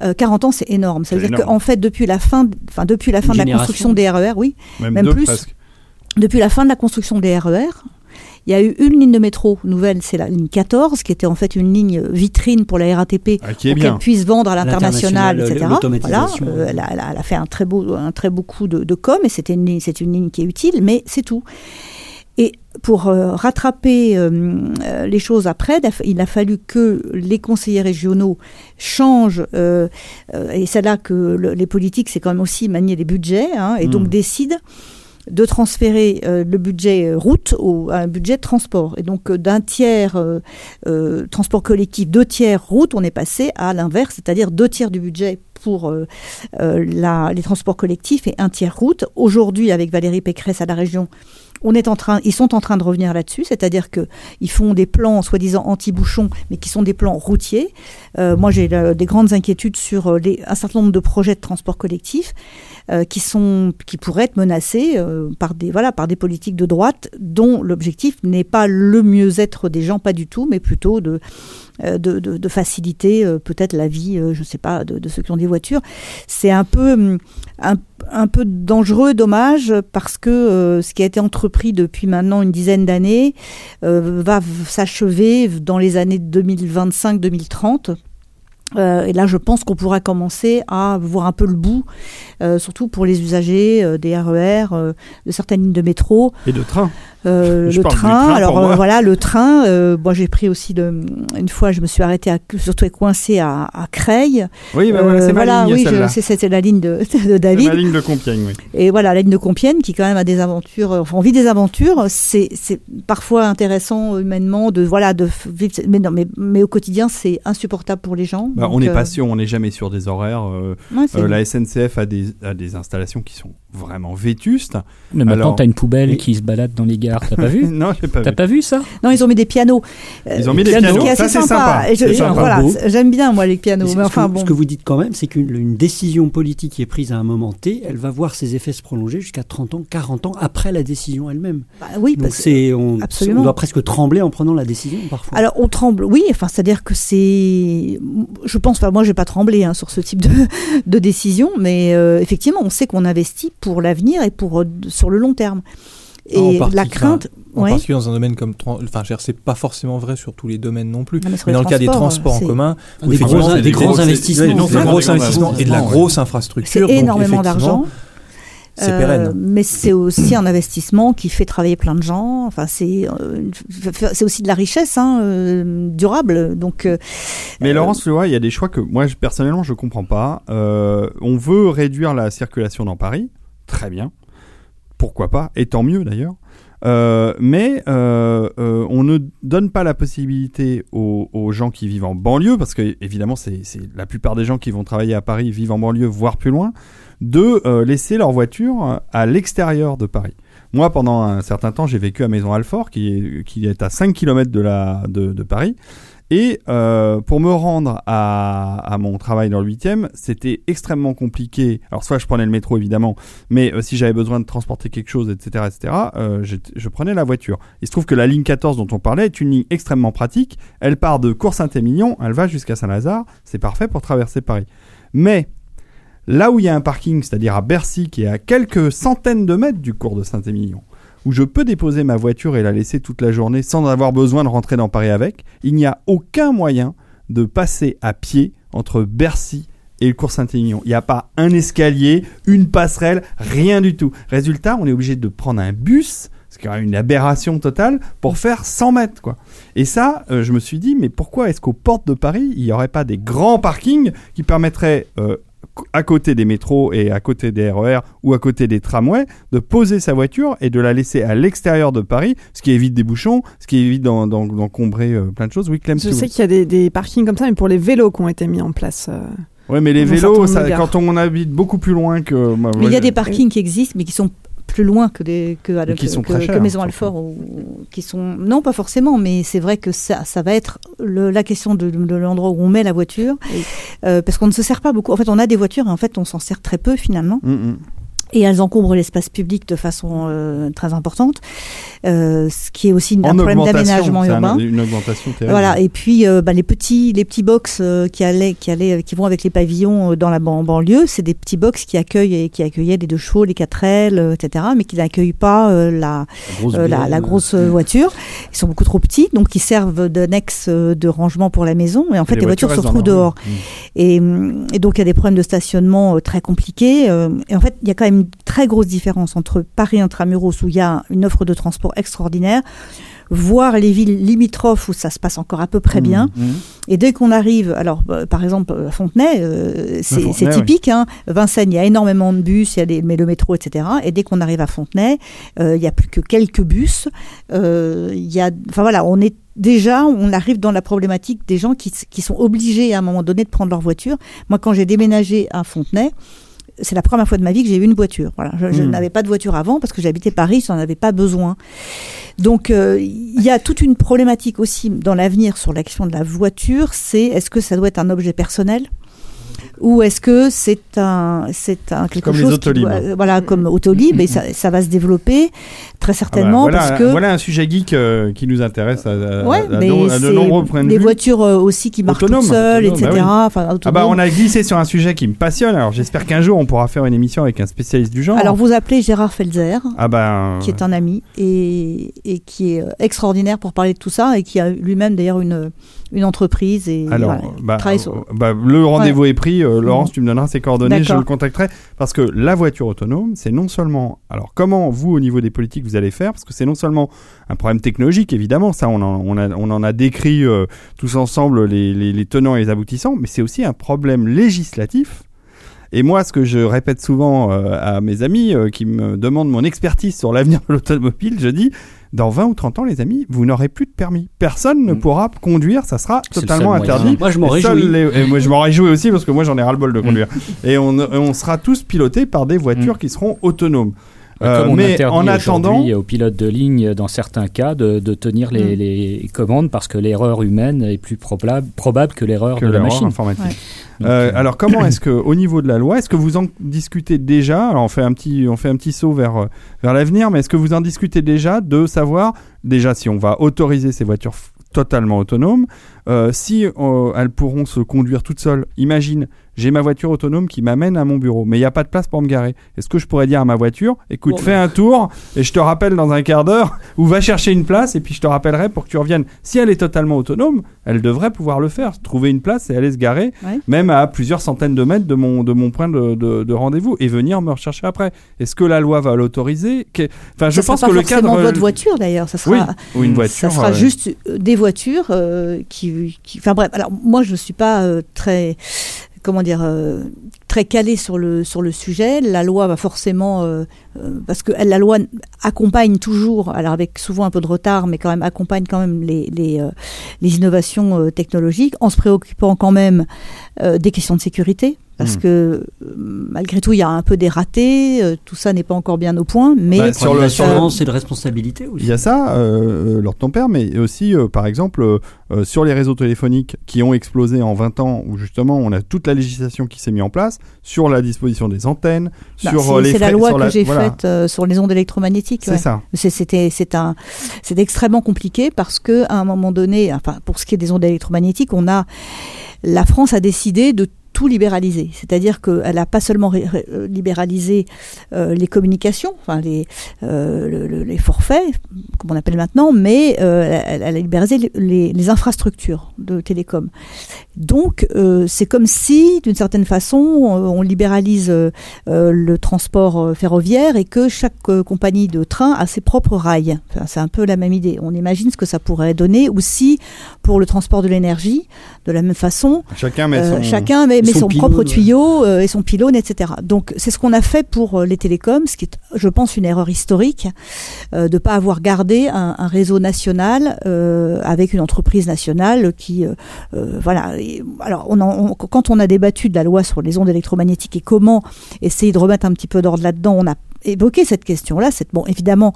Euh, 40 ans, c'est énorme. Ça veut dire qu'en fait, depuis la fin, de- enfin, depuis la fin de la construction des RER, oui, Même, plus. presque. depuis la fin de la construction des RER, il y a eu une ligne de métro nouvelle, c'est la ligne 14, qui était en fait une ligne vitrine pour la RATP, Ah, pour qu'elle puisse vendre à l'international, etc. l'automatisation. Voilà, euh, elle, a, elle fait un très beau, un très beau coup de, de com, et c'était une, ligne- c'est une ligne qui est utile, mais c'est tout. Et pour euh, rattraper euh, euh, les choses après, il a fallu que les conseillers régionaux changent, euh, euh, et c'est là que le- les politiques, c'est quand même aussi manier les budgets, hein, et donc Mm. décident de transférer euh, le budget euh, route au, à un budget transport. Et donc euh, d'un tiers transport collectif, deux tiers route, on est passé à l'inverse, c'est-à-dire deux tiers du budget pour les transports collectifs et un tiers route. Aujourd'hui, avec Valérie Pécresse à la région, on est en train, ils sont en train de revenir là-dessus, c'est-à-dire que ils font des plans soi-disant anti-bouchons, mais qui sont des plans routiers. Euh, moi, j'ai euh, des grandes inquiétudes sur euh, un certain nombre de projets de transport collectif qui sont, qui pourraient être menacés par des, voilà, par des politiques de droite dont l'objectif n'est pas le mieux-être des gens, pas du tout, mais plutôt de de, de, de faciliter euh, peut-être la vie, euh, je sais pas, de, ceux qui ont des voitures. C'est un peu hum, un, un peu dangereux, dommage, parce que euh, ce qui a été entrepris depuis maintenant une dizaine d'années euh, va s'achever dans les années 2025-2030. Euh, et là, je pense qu'on pourra commencer à voir un peu le bout, euh, surtout pour les usagers euh, des RER, euh, de certaines lignes de métro. Et de train. Euh, le train, train alors euh, voilà, le train. euh, moi, j'ai pris aussi de, une fois, je me suis arrêtée, à, surtout coincée à, à Creil. Oui, bah voilà, c'est voilà, oui, c'était la ligne de, [laughs] David. ma ligne de Compiègne, oui. Et voilà, la ligne de Compiègne qui quand même a des aventures, enfin, on vit des aventures. C'est, c'est parfois intéressant humainement de voilà de vivre, mais non, mais, mais au quotidien c'est insupportable pour les gens. Bah, Donc, on n'est euh, pas sûr, on n'est jamais sur des horaires. euh, ouais, euh, la SNCF a des, a des installations qui sont vraiment vétustes. Mais maintenant, Alors- t'as une poubelle qui se balade dans les gares. T'as pas vu [laughs] non, j'ai pas T'as vu. pas vu ça Non, ils ont mis des pianos. Ils ont mis des pianos. assez c'est sympa. Voilà, j'aime bien moi les pianos. Mais Mais ce, enfin que, bon. ce que vous dites quand même, c'est qu'une une décision politique qui est prise à un moment T, elle va voir ses effets se prolonger jusqu'à 30 ans, 40 ans après la décision elle-même. Bah oui, Donc parce que- c'est, on, absolument. on doit presque trembler en prenant la décision parfois. Alors on tremble, oui, enfin c'est-à-dire que c'est, je pense, enfin moi j'ai pas tremblé hein, sur ce type de, de décision, mais euh, effectivement on sait qu'on investit pour l'avenir et pour euh, sur le long terme. En Et partie, la crainte, En ouais. particulier dans un domaine comme. Enfin, je veux dire, c'est pas forcément vrai sur tous les domaines non plus. Non, mais dans le cas des transports, en c'est- commun, Des où effectivement, gros- c'est des gros c'est- investissements. c'est- C'est c'est des des gros investissements et de la grosse c'est infrastructure. donc énormément d'argent. C'est Euh, pérenne. mais c'est aussi un investissement qui fait travailler plein de gens. Enfin, c'est euh, c'est aussi de la richesse hein, euh, durable. Donc, euh, Mais euh, Laurence, tu vois, il y a des choix que moi, personnellement, je comprends pas. Euh, on veut réduire la circulation dans Paris. Très bien. Pourquoi pas Et tant mieux d'ailleurs. Euh, mais euh, euh, on ne donne pas la possibilité aux, gens qui vivent en banlieue, parce que évidemment c'est la plupart des gens qui vont travailler à Paris vivent en banlieue, voire plus loin, de euh, laisser leur voiture à l'extérieur de Paris. Moi, pendant un certain temps, j'ai vécu à Maison-Alfort, qui est, qui est à 5 km de, la, de Paris. Et euh, pour me rendre à, à mon travail dans le 8e, c'était extrêmement compliqué. Alors soit je prenais le métro évidemment, mais euh, si j'avais besoin de transporter quelque chose, etc., etc., euh, j'étais- je prenais la voiture. Il se trouve que la ligne 14 dont on parlait est une ligne extrêmement pratique. Elle part de Cours-Saint-Émilion, elle va jusqu'à Saint-Lazare. C'est parfait pour traverser Paris. Mais là où il y a un parking, c'est-à-dire à Bercy, qui est à quelques centaines de mètres du cours de Saint-Émilion, où je peux déposer ma voiture et la laisser toute la journée sans avoir besoin de rentrer dans Paris avec, il n'y a aucun moyen de passer à pied entre Bercy et le cours Saint-Émilion. Il n'y a pas un escalier, une passerelle, rien du tout. Résultat, on est obligé de prendre un bus, ce qui est une aberration totale, pour faire 100 mètres. Et ça, euh, je me suis dit, mais pourquoi est-ce qu'aux portes de Paris, il n'y aurait pas des grands parkings qui permettraient, euh, à côté des métros et à côté des RER ou à côté des tramways, de poser sa voiture et de la laisser à l'extérieur de Paris, ce qui évite des bouchons, ce qui évite d'en- d'en- d'encombrer euh, plein de choses. Oui, Clem, Je sais qu'il y a des, des parkings comme ça, mais pour les vélos qui ont été mis en place. euh. Ouais, mais les vélos, ça, quand on habite beaucoup plus loin que. moi, mais il y a des parkings qui existent, mais qui sont plus loin que des que, Mais qui que- sont que- que Maison. Alfort ou qui sont non pas forcément mais c'est vrai que ça ça va être le- la question de, de l'endroit où on met la voiture Oui. Euh, parce qu'on ne se sert pas beaucoup en fait on a des voitures et en fait on s'en sert très peu finalement Mm, mm. Et elles encombrent l'espace public de façon euh, très importante, euh, ce qui est aussi une- un problème d'aménagement c'est un- urbain. une augmentation terrible. Voilà, et puis euh, bah, les petits, les petits box euh, qui allaient, qui allaient, qui vont avec les pavillons euh, dans la ban- banlieue, c'est des petits box qui accueillent et qui accueillaient les deux chevaux, les quatre ailes, euh, etc., mais qui n'accueillent pas euh, la, grosse euh, la, la euh, grosse euh, voiture. Ils sont beaucoup trop petits, donc ils servent d'annexe euh, de rangement pour la maison. Et en fait, les les, voitures, voitures se retrouvent dehors. Et, hum, et donc, il y a des problèmes de stationnement euh, très compliqués. euh, et en fait, il y a quand même une très grosse différence entre Paris intramuros, où il y a une offre de transport extraordinaire, voir les villes limitrophes où ça se passe encore à peu près bien. Mmh. Et dès qu'on arrive, alors euh, par exemple à Fontenay, euh, c'est oui. typique. Hein, Vincennes, il y a énormément de bus, il y a des, mais le métro, etc. Et dès qu'on arrive à Fontenay, euh, il y a plus que quelques bus. Euh, il y a, enfin voilà, on est déjà, on arrive dans la problématique des gens qui sont obligés à un moment donné de prendre leur voiture. Moi, quand j'ai déménagé à Fontenay. C'est la première fois de ma vie que j'ai eu une voiture. Voilà, je, je Hmm. n'avais pas de voiture avant parce que j'habitais Paris, je n'en avais pas besoin. Donc euh, il y a toute une problématique aussi dans l'avenir sur la question de la voiture, c'est est-ce que ça doit être un objet personnel? Ou est-ce que c'est un c'est un quelque Comme les chose qui Autolib. doit- euh, voilà comme Autolib et ça, ça va se développer très Ah bah, certainement voilà, parce que voilà un sujet geek euh, qui nous intéresse à, à- ouais, à mais de, à de c'est nombreux points de des vue. voitures euh, aussi qui marchent toutes seules, etc. bah oui. Enfin, Ah bah on a glissé sur un sujet qui me passionne. Alors j'espère qu'un jour on pourra faire une émission avec un spécialiste du genre. Alors vous appelez Gérard Felzer, ah bah qui est un ami et, et qui est extraordinaire pour parler de tout ça et qui a lui-même d'ailleurs une, une entreprise et alors voilà, il bah, travaille sur- bah, le rendez-vous est pris. Euh, Laurence, tu me donneras ses coordonnées, je le contacterai parce que la voiture autonome, c'est non seulement alors comment vous au niveau des politiques vous allez faire parce que c'est non seulement un problème technologique évidemment, ça on en, on a- on en a décrit euh, tous ensemble les, les- les tenants et les aboutissants, mais c'est aussi un problème législatif. Et moi, ce que je répète souvent euh, à mes amis euh, qui me demandent mon expertise sur l'avenir de l'automobile, je dis dans 20 ou 30 ans, les amis, vous n'aurez plus de permis. Personne ne Mm. pourra conduire, ça sera totalement interdit. Moi, je m'en réjouis. les- et moi, je m'en réjouis aussi parce que moi, j'en ai ras-le-bol de conduire. Mm. Et on, et on sera tous pilotés par des voitures qui seront autonomes. Euh, Comme on mais en attendant, aux pilotes de ligne, dans certains cas, de, de tenir les, Mm. les commandes parce que l'erreur humaine est plus probable, probable que l'erreur que de la machine. informatique. Ouais. Donc, Euh, euh, alors comment [coughs] est-ce que au niveau de la loi, est-ce que vous en discutez déjà? Alors on fait un petit on fait un petit saut vers euh, vers l'avenir, mais est-ce que vous en discutez déjà de savoir déjà si on va autoriser ces voitures totalement autonomes, euh, si euh, elles pourront se conduire toutes seules. Imagine, j'ai ma voiture autonome qui m'amène à mon bureau, mais il n'y a pas de place pour me garer. Est-ce que je pourrais dire à ma voiture, écoute, Bon, fais un tour et je te rappelle dans un quart d'heure ou va chercher une place et puis je te rappellerai pour que tu reviennes. Si elle est totalement autonome, elle devrait pouvoir le faire, trouver une place et aller se garer, Ouais. même à plusieurs centaines de mètres de mon, de mon point de, de- de rendez-vous et venir me rechercher après. Est-ce que la loi va l'autoriser? Que- Enfin, je ça sera pense pas que le cadre. votre voiture d'ailleurs, ça sera Oui, ou une voiture. ça sera euh, juste euh, des voitures euh, qui, qui- Enfin bref, alors moi je ne suis pas euh, très. Comment dire euh, très calée sur le sur le sujet. La loi va forcément euh, euh, parce que la loi accompagne toujours, alors avec souvent un peu de retard, mais quand même accompagne quand même les les, innovations technologiques en se préoccupant quand même des questions de sécurité. Parce Mm. que euh, malgré tout, il y a un peu des ratés, euh, tout ça n'est pas encore bien au point, mais Bah, sur L'assurance et de responsabilité aussi. Il y a ça, euh, euh, lors de ton père, mais aussi, euh, par exemple, sur les réseaux téléphoniques qui ont explosé en 20 ans, où justement on a toute la législation qui s'est mise en place, sur la disposition des antennes, Bah, sur c'est- les c'est la loi que j'ai voilà. faite euh, sur les ondes électromagnétiques. C'est ouais. ça. C'est- C'était c'est un c'est extrêmement compliqué parce que à un moment donné, enfin pour ce qui est des ondes électromagnétiques, on a la France a décidé de tout libéraliser, c'est-à-dire qu'elle n'a pas seulement euh, libéralisé euh, les communications, enfin les, euh, le- le- les forfaits, comme on appelle maintenant, mais euh, elle, elle a libéralisé les, infrastructures de télécom. Donc c'est comme si, d'une certaine façon, on, libéralise le transport ferroviaire et que chaque compagnie de train a ses propres rails. Enfin, c'est un peu la même idée. On imagine ce que ça pourrait donner aussi pour le transport de l'énergie, de la même façon. Chacun met son. chacun met, met son son, pylône, propre tuyau euh, et son pylône, etc. Donc c'est ce qu'on a fait pour euh, les télécoms, ce qui est, je pense, une erreur historique euh, de pas avoir gardé un, un réseau national euh, avec une entreprise nationale qui, voilà. Et, alors on en- on- quand on a débattu de la loi sur les ondes électromagnétiques et comment essayer de remettre un petit peu d'ordre là-dedans, on a évoqué cette question-là. Bon, évidemment,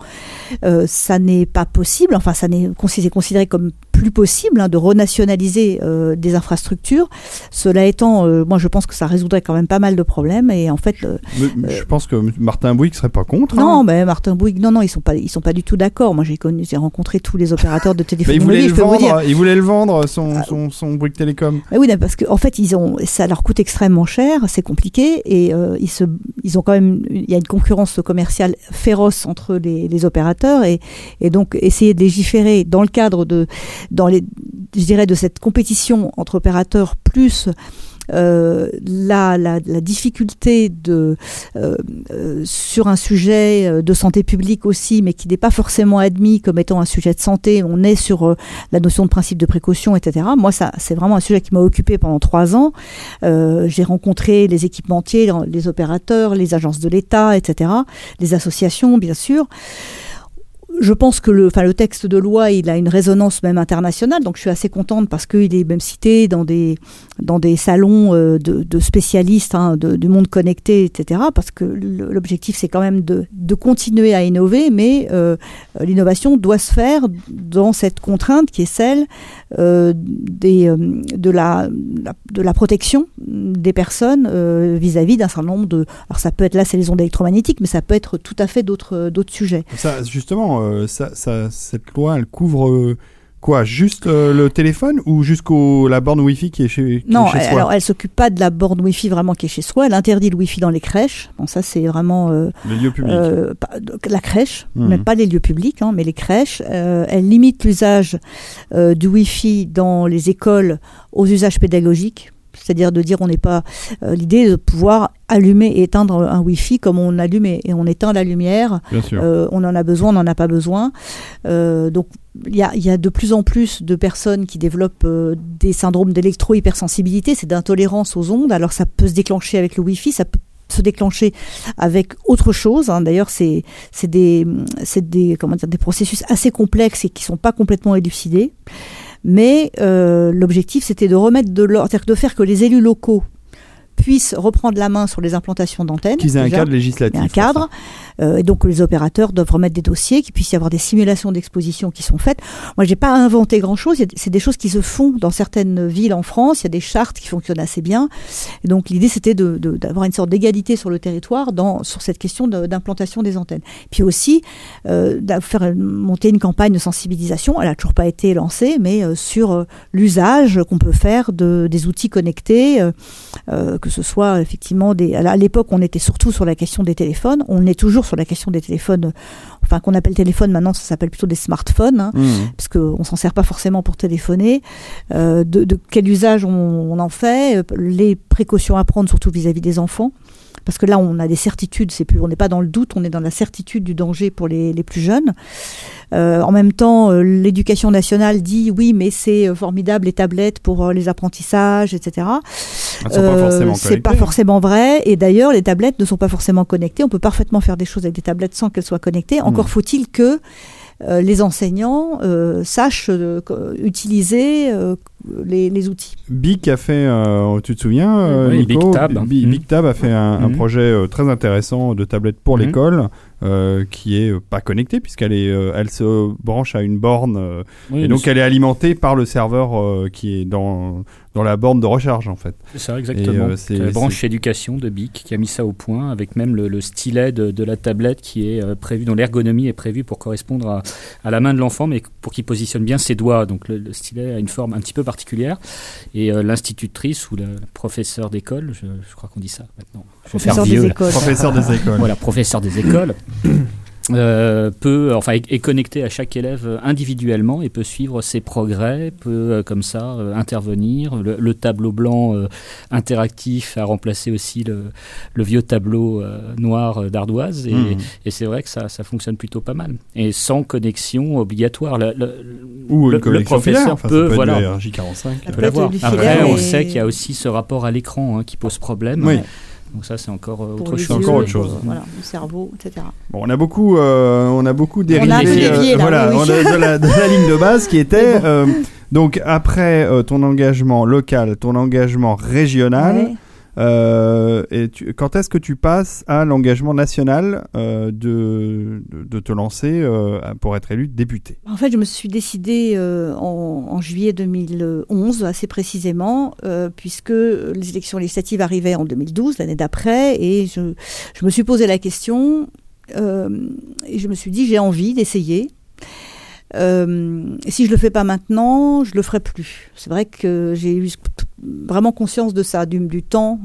ça n'est pas possible. Enfin, ça n'est considéré comme plus possible hein, de renationaliser euh, des infrastructures. Cela étant, euh, moi je pense que ça résoudrait quand même pas mal de problèmes et en fait euh, Mais- mais Je pense que Martin Bouygues serait pas contre. non, hein. mais Martin Bouygues, non, non, ils sont pas, ils sont pas du tout d'accord. Moi, j'ai connu, j'ai rencontré tous les opérateurs de [laughs] Mais téléphonie il voulait, mobile. le vendre, il voulait le vendre, son, Ah. son, son Bouygues Télécom. Ah oui, parce qu'en en fait, ils ont, ça leur coûte extrêmement cher, c'est compliqué, et euh, ils se, ils ont quand même, il y a une concurrence commerciale féroce entre les, les opérateurs, et, et donc essayer de légiférer dans le cadre de, dans les, je dirais, de cette compétition entre opérateurs plus euh, la, la, la difficulté de euh, euh, sur un sujet euh, de santé publique aussi, mais qui n'est pas forcément admis comme étant un sujet de santé. On est sur euh, la notion de principe de précaution, etc. Moi, ça, c'est vraiment un sujet qui m'a occupé pendant trois ans. Euh, j'ai rencontré les équipementiers, les opérateurs, les agences de l'État, etc., les associations, bien sûr. Je pense que le, enfin, le texte de loi, il a une résonance même internationale, donc je suis assez contente parce qu'il est même cité dans des, dans des salons euh, de, de spécialistes hein, du monde connecté, etc. Parce que l'objectif, c'est quand même de, de continuer à innover, mais euh, l'innovation doit se faire dans cette contrainte qui est celle des, euh, de, la, de la protection des personnes euh, vis-à-vis d'un certain nombre de... Alors ça peut être là, c'est les ondes électromagnétiques, mais ça peut être tout à fait d'autres sujets. Ça, justement, euh, ça, cette loi, elle couvre euh, quoi Juste euh, le téléphone ou jusqu'au la borne Wi-Fi qui est chez, qui Non, est chez elle- soi? alors elle s'occupe pas de la borne Wi-Fi vraiment qui est chez soi. Elle interdit le Wi-Fi dans les crèches. Bon, ça c'est vraiment euh, Le lieu public. euh, la crèche, Mhm. même pas les lieux publics, hein, mais les crèches. Euh, elle limite l'usage du Wi-Fi dans les écoles aux usages pédagogiques. C'est-à-dire de dire on n'est pas euh, l'idée de pouvoir allumer et éteindre un Wi-Fi comme on allume et et on éteint la lumière Bien sûr. euh, on en a besoin, on n'en a pas besoin. Euh, donc il y y a de plus en plus de personnes qui développent des syndromes d'électro-hypersensibilité, c'est d'intolérance aux ondes. Alors ça peut se déclencher avec le Wi-Fi, ça peut se déclencher avec autre chose. hein. D'ailleurs, c'est c'est des, c'est des, comment dire, des processus assez complexes et qui sont pas complètement élucidés. Mais euh, l'objectif, c'était de remettre de l'ordre, c'est-à-dire de faire que les élus locaux puissent reprendre la main sur les implantations d'antennes. Qu'ils aient un cadre législatif. un cadre. Euh, et donc les opérateurs doivent remettre des dossiers, qu'il puisse y avoir des simulations d'exposition qui sont faites. Moi, j'ai pas inventé grand-chose. C'est des choses qui se font dans certaines villes en France. Il y a des chartes qui fonctionnent assez bien. Et donc l'idée, c'était d'avoir une sorte d'égalité sur le territoire dans, sur cette question d'implantation des antennes. Puis aussi, euh, faire monter une campagne de sensibilisation. Elle a toujours pas été lancée, mais euh, sur euh, l'usage qu'on peut faire de, des outils connectés, que ce soit effectivement des. À l'époque, on était surtout sur la question des téléphones. On est toujours sur la question des téléphones, enfin qu'on appelle téléphone maintenant, ça s'appelle plutôt des smartphones. hein, Mmh. parce qu'on s'en sert pas forcément pour téléphoner. Euh, de, de quel usage on, on en fait, euh, les précautions à prendre surtout vis-à-vis des enfants. Parce que là, on a des certitudes, c'est plus, on n'est pas dans le doute, on est dans la certitude du danger pour les, les plus jeunes. Euh, en même temps, euh, l'éducation nationale dit oui, mais c'est euh, formidable les tablettes pour les apprentissages, etc. Euh, c'est pas forcément vrai. Et d'ailleurs, les tablettes ne sont pas forcément connectées. On peut parfaitement faire des choses avec des tablettes sans qu'elles soient connectées. Encore faut-il que les enseignants euh, sachent euh, utiliser euh, les, les outils. Bic a fait, euh, tu te souviens, euh, Oui, Nico Big Tab. Bi-. Big Tab a fait un, un Mhm. projet euh, très intéressant de tablette pour Mhm. l'école, euh, qui est euh, pas connectée puisqu'elle est, euh, elle se branche à une borne euh, Oui, et donc elle est alimentée par le serveur euh, qui est dans dans la borne de recharge en fait. C'est ça, exactement. Euh, c'est- la branche éducation de BIC qui a mis ça au point avec même le, le stylet de, de la tablette qui est euh, prévu, dont l'ergonomie est prévue pour correspondre à, à la main de l'enfant, mais pour qu'il positionne bien ses doigts. Donc le, le stylet a une forme un petit peu particulière. Et euh, l'institutrice ou la, la professeure d'école, je, je crois qu'on dit ça maintenant. Je vais faire Professeur vieux, des là. écoles. Professeur des écoles. Voilà, professeur des écoles. [coughs] euh, peut, enfin, est, est connecté à chaque élève euh, individuellement et peut suivre ses progrès, peut euh, comme ça euh, intervenir. Le, le tableau blanc euh, interactif a remplacé aussi le, le vieux tableau euh, noir euh, d'ardoise et, Mhm. et c'est vrai que ça, ça fonctionne plutôt pas mal. Et sans connexion obligatoire. Le, le- Ou le- une connexion le professeur enfin, peut, voilà, du RJ45. La peut l'avoir. Après, on et- sait qu'il y a aussi ce rapport à l'écran hein, qui pose problème. Oui. Donc ça, c'est encore euh, autre chose. encore yeux, autre chose. Voilà, le cerveau, etc. Bon, on a beaucoup, euh, on a beaucoup dérivé. a dévié, là, voilà, oui, oui. on a de la, de la ligne de base qui était [laughs] bon. euh, donc après euh, ton engagement local, ton engagement régional. Ouais. Euh, quand est-ce que tu passes à l'engagement national euh, de, de, te lancer euh, pour être élu député? En fait, je me suis décidée en, juillet 2011, assez précisément, puisque les élections législatives arrivaient en 2012, l'année d'après, et je, me suis posé la question, et je me suis dit, j'ai envie d'essayer. Euh, si je le fais pas maintenant, je le ferai plus. C'est vrai que j'ai eu vraiment conscience de ça, du, du temps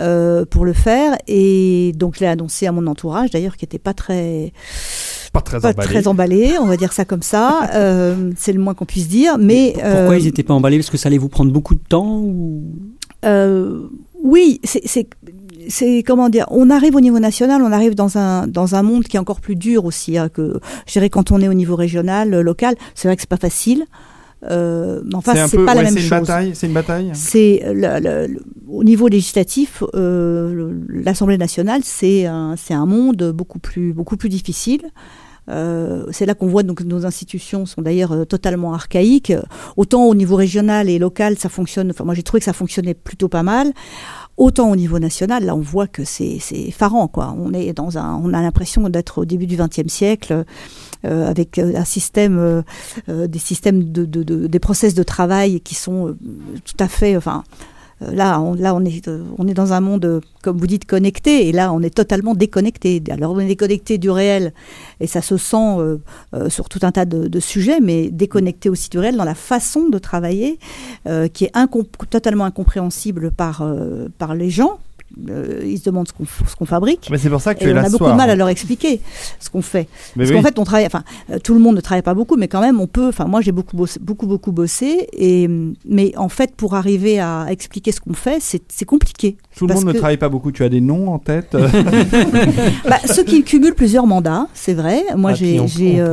euh, pour le faire, et donc je l'ai annoncé à mon entourage, d'ailleurs, qui n'était pas très Pas très pas emballé. très emballé, on va dire ça comme ça. [laughs] Euh, c'est le moins qu'on puisse dire. Mais Pourquoi ils n'étaient pas emballés? Parce que ça allait vous prendre beaucoup de temps ou... oui, c'est- c'est comment dire On arrive au niveau national, on arrive dans un dans un monde qui est encore plus dur aussi hein, que je dirais quand on est au niveau régional, euh, local. C'est vrai que c'est pas facile. Euh, mais enfin, c'est pas la même chose. bataille. C'est une bataille. C'est le- au niveau législatif, euh, l'Assemblée nationale, c'est un, c'est un monde beaucoup plus beaucoup plus difficile. Euh, c'est là qu'on voit donc nos institutions sont d'ailleurs euh, totalement archaïques. Autant au niveau régional et local, ça fonctionne. Enfin, moi, j'ai trouvé que ça fonctionnait plutôt pas mal. Autant au niveau national, là, on voit que c'est effarant, quoi. On est dans un, on a l'impression d'être au début du XXe siècle, euh, avec euh, un système, euh, des systèmes de, de, de- des process de travail qui sont tout à fait, enfin. Euh, Là, on, là, on est, euh, on est dans un monde, euh, comme vous dites, connecté, et là, on est totalement déconnecté. Alors, on est déconnecté du réel, et ça se sent euh, euh, sur tout un tas de, sujets, mais déconnecté aussi du réel dans la façon de travailler, qui est totalement incompréhensible par, par les gens. Euh, ils se demandent ce qu'on qu'on fabrique. Mais c'est pour ça que tu es on là a ce beaucoup soir. de mal à leur expliquer ce qu'on fait. Mais Parce oui. qu'en fait, on travaille. Enfin, euh, tout le monde ne travaille pas beaucoup, mais quand même, on peut. Enfin, moi, j'ai beaucoup, bossé, beaucoup, beaucoup bossé. Et mais en fait, pour arriver à expliquer ce qu'on fait, c'est c'est compliqué. Tout le monde ne travaille pas beaucoup. Tu as des noms en tête [laughs] Bah, ceux qui cumulent plusieurs mandats, c'est vrai. Moi, Ah, j'ai. on, on euh,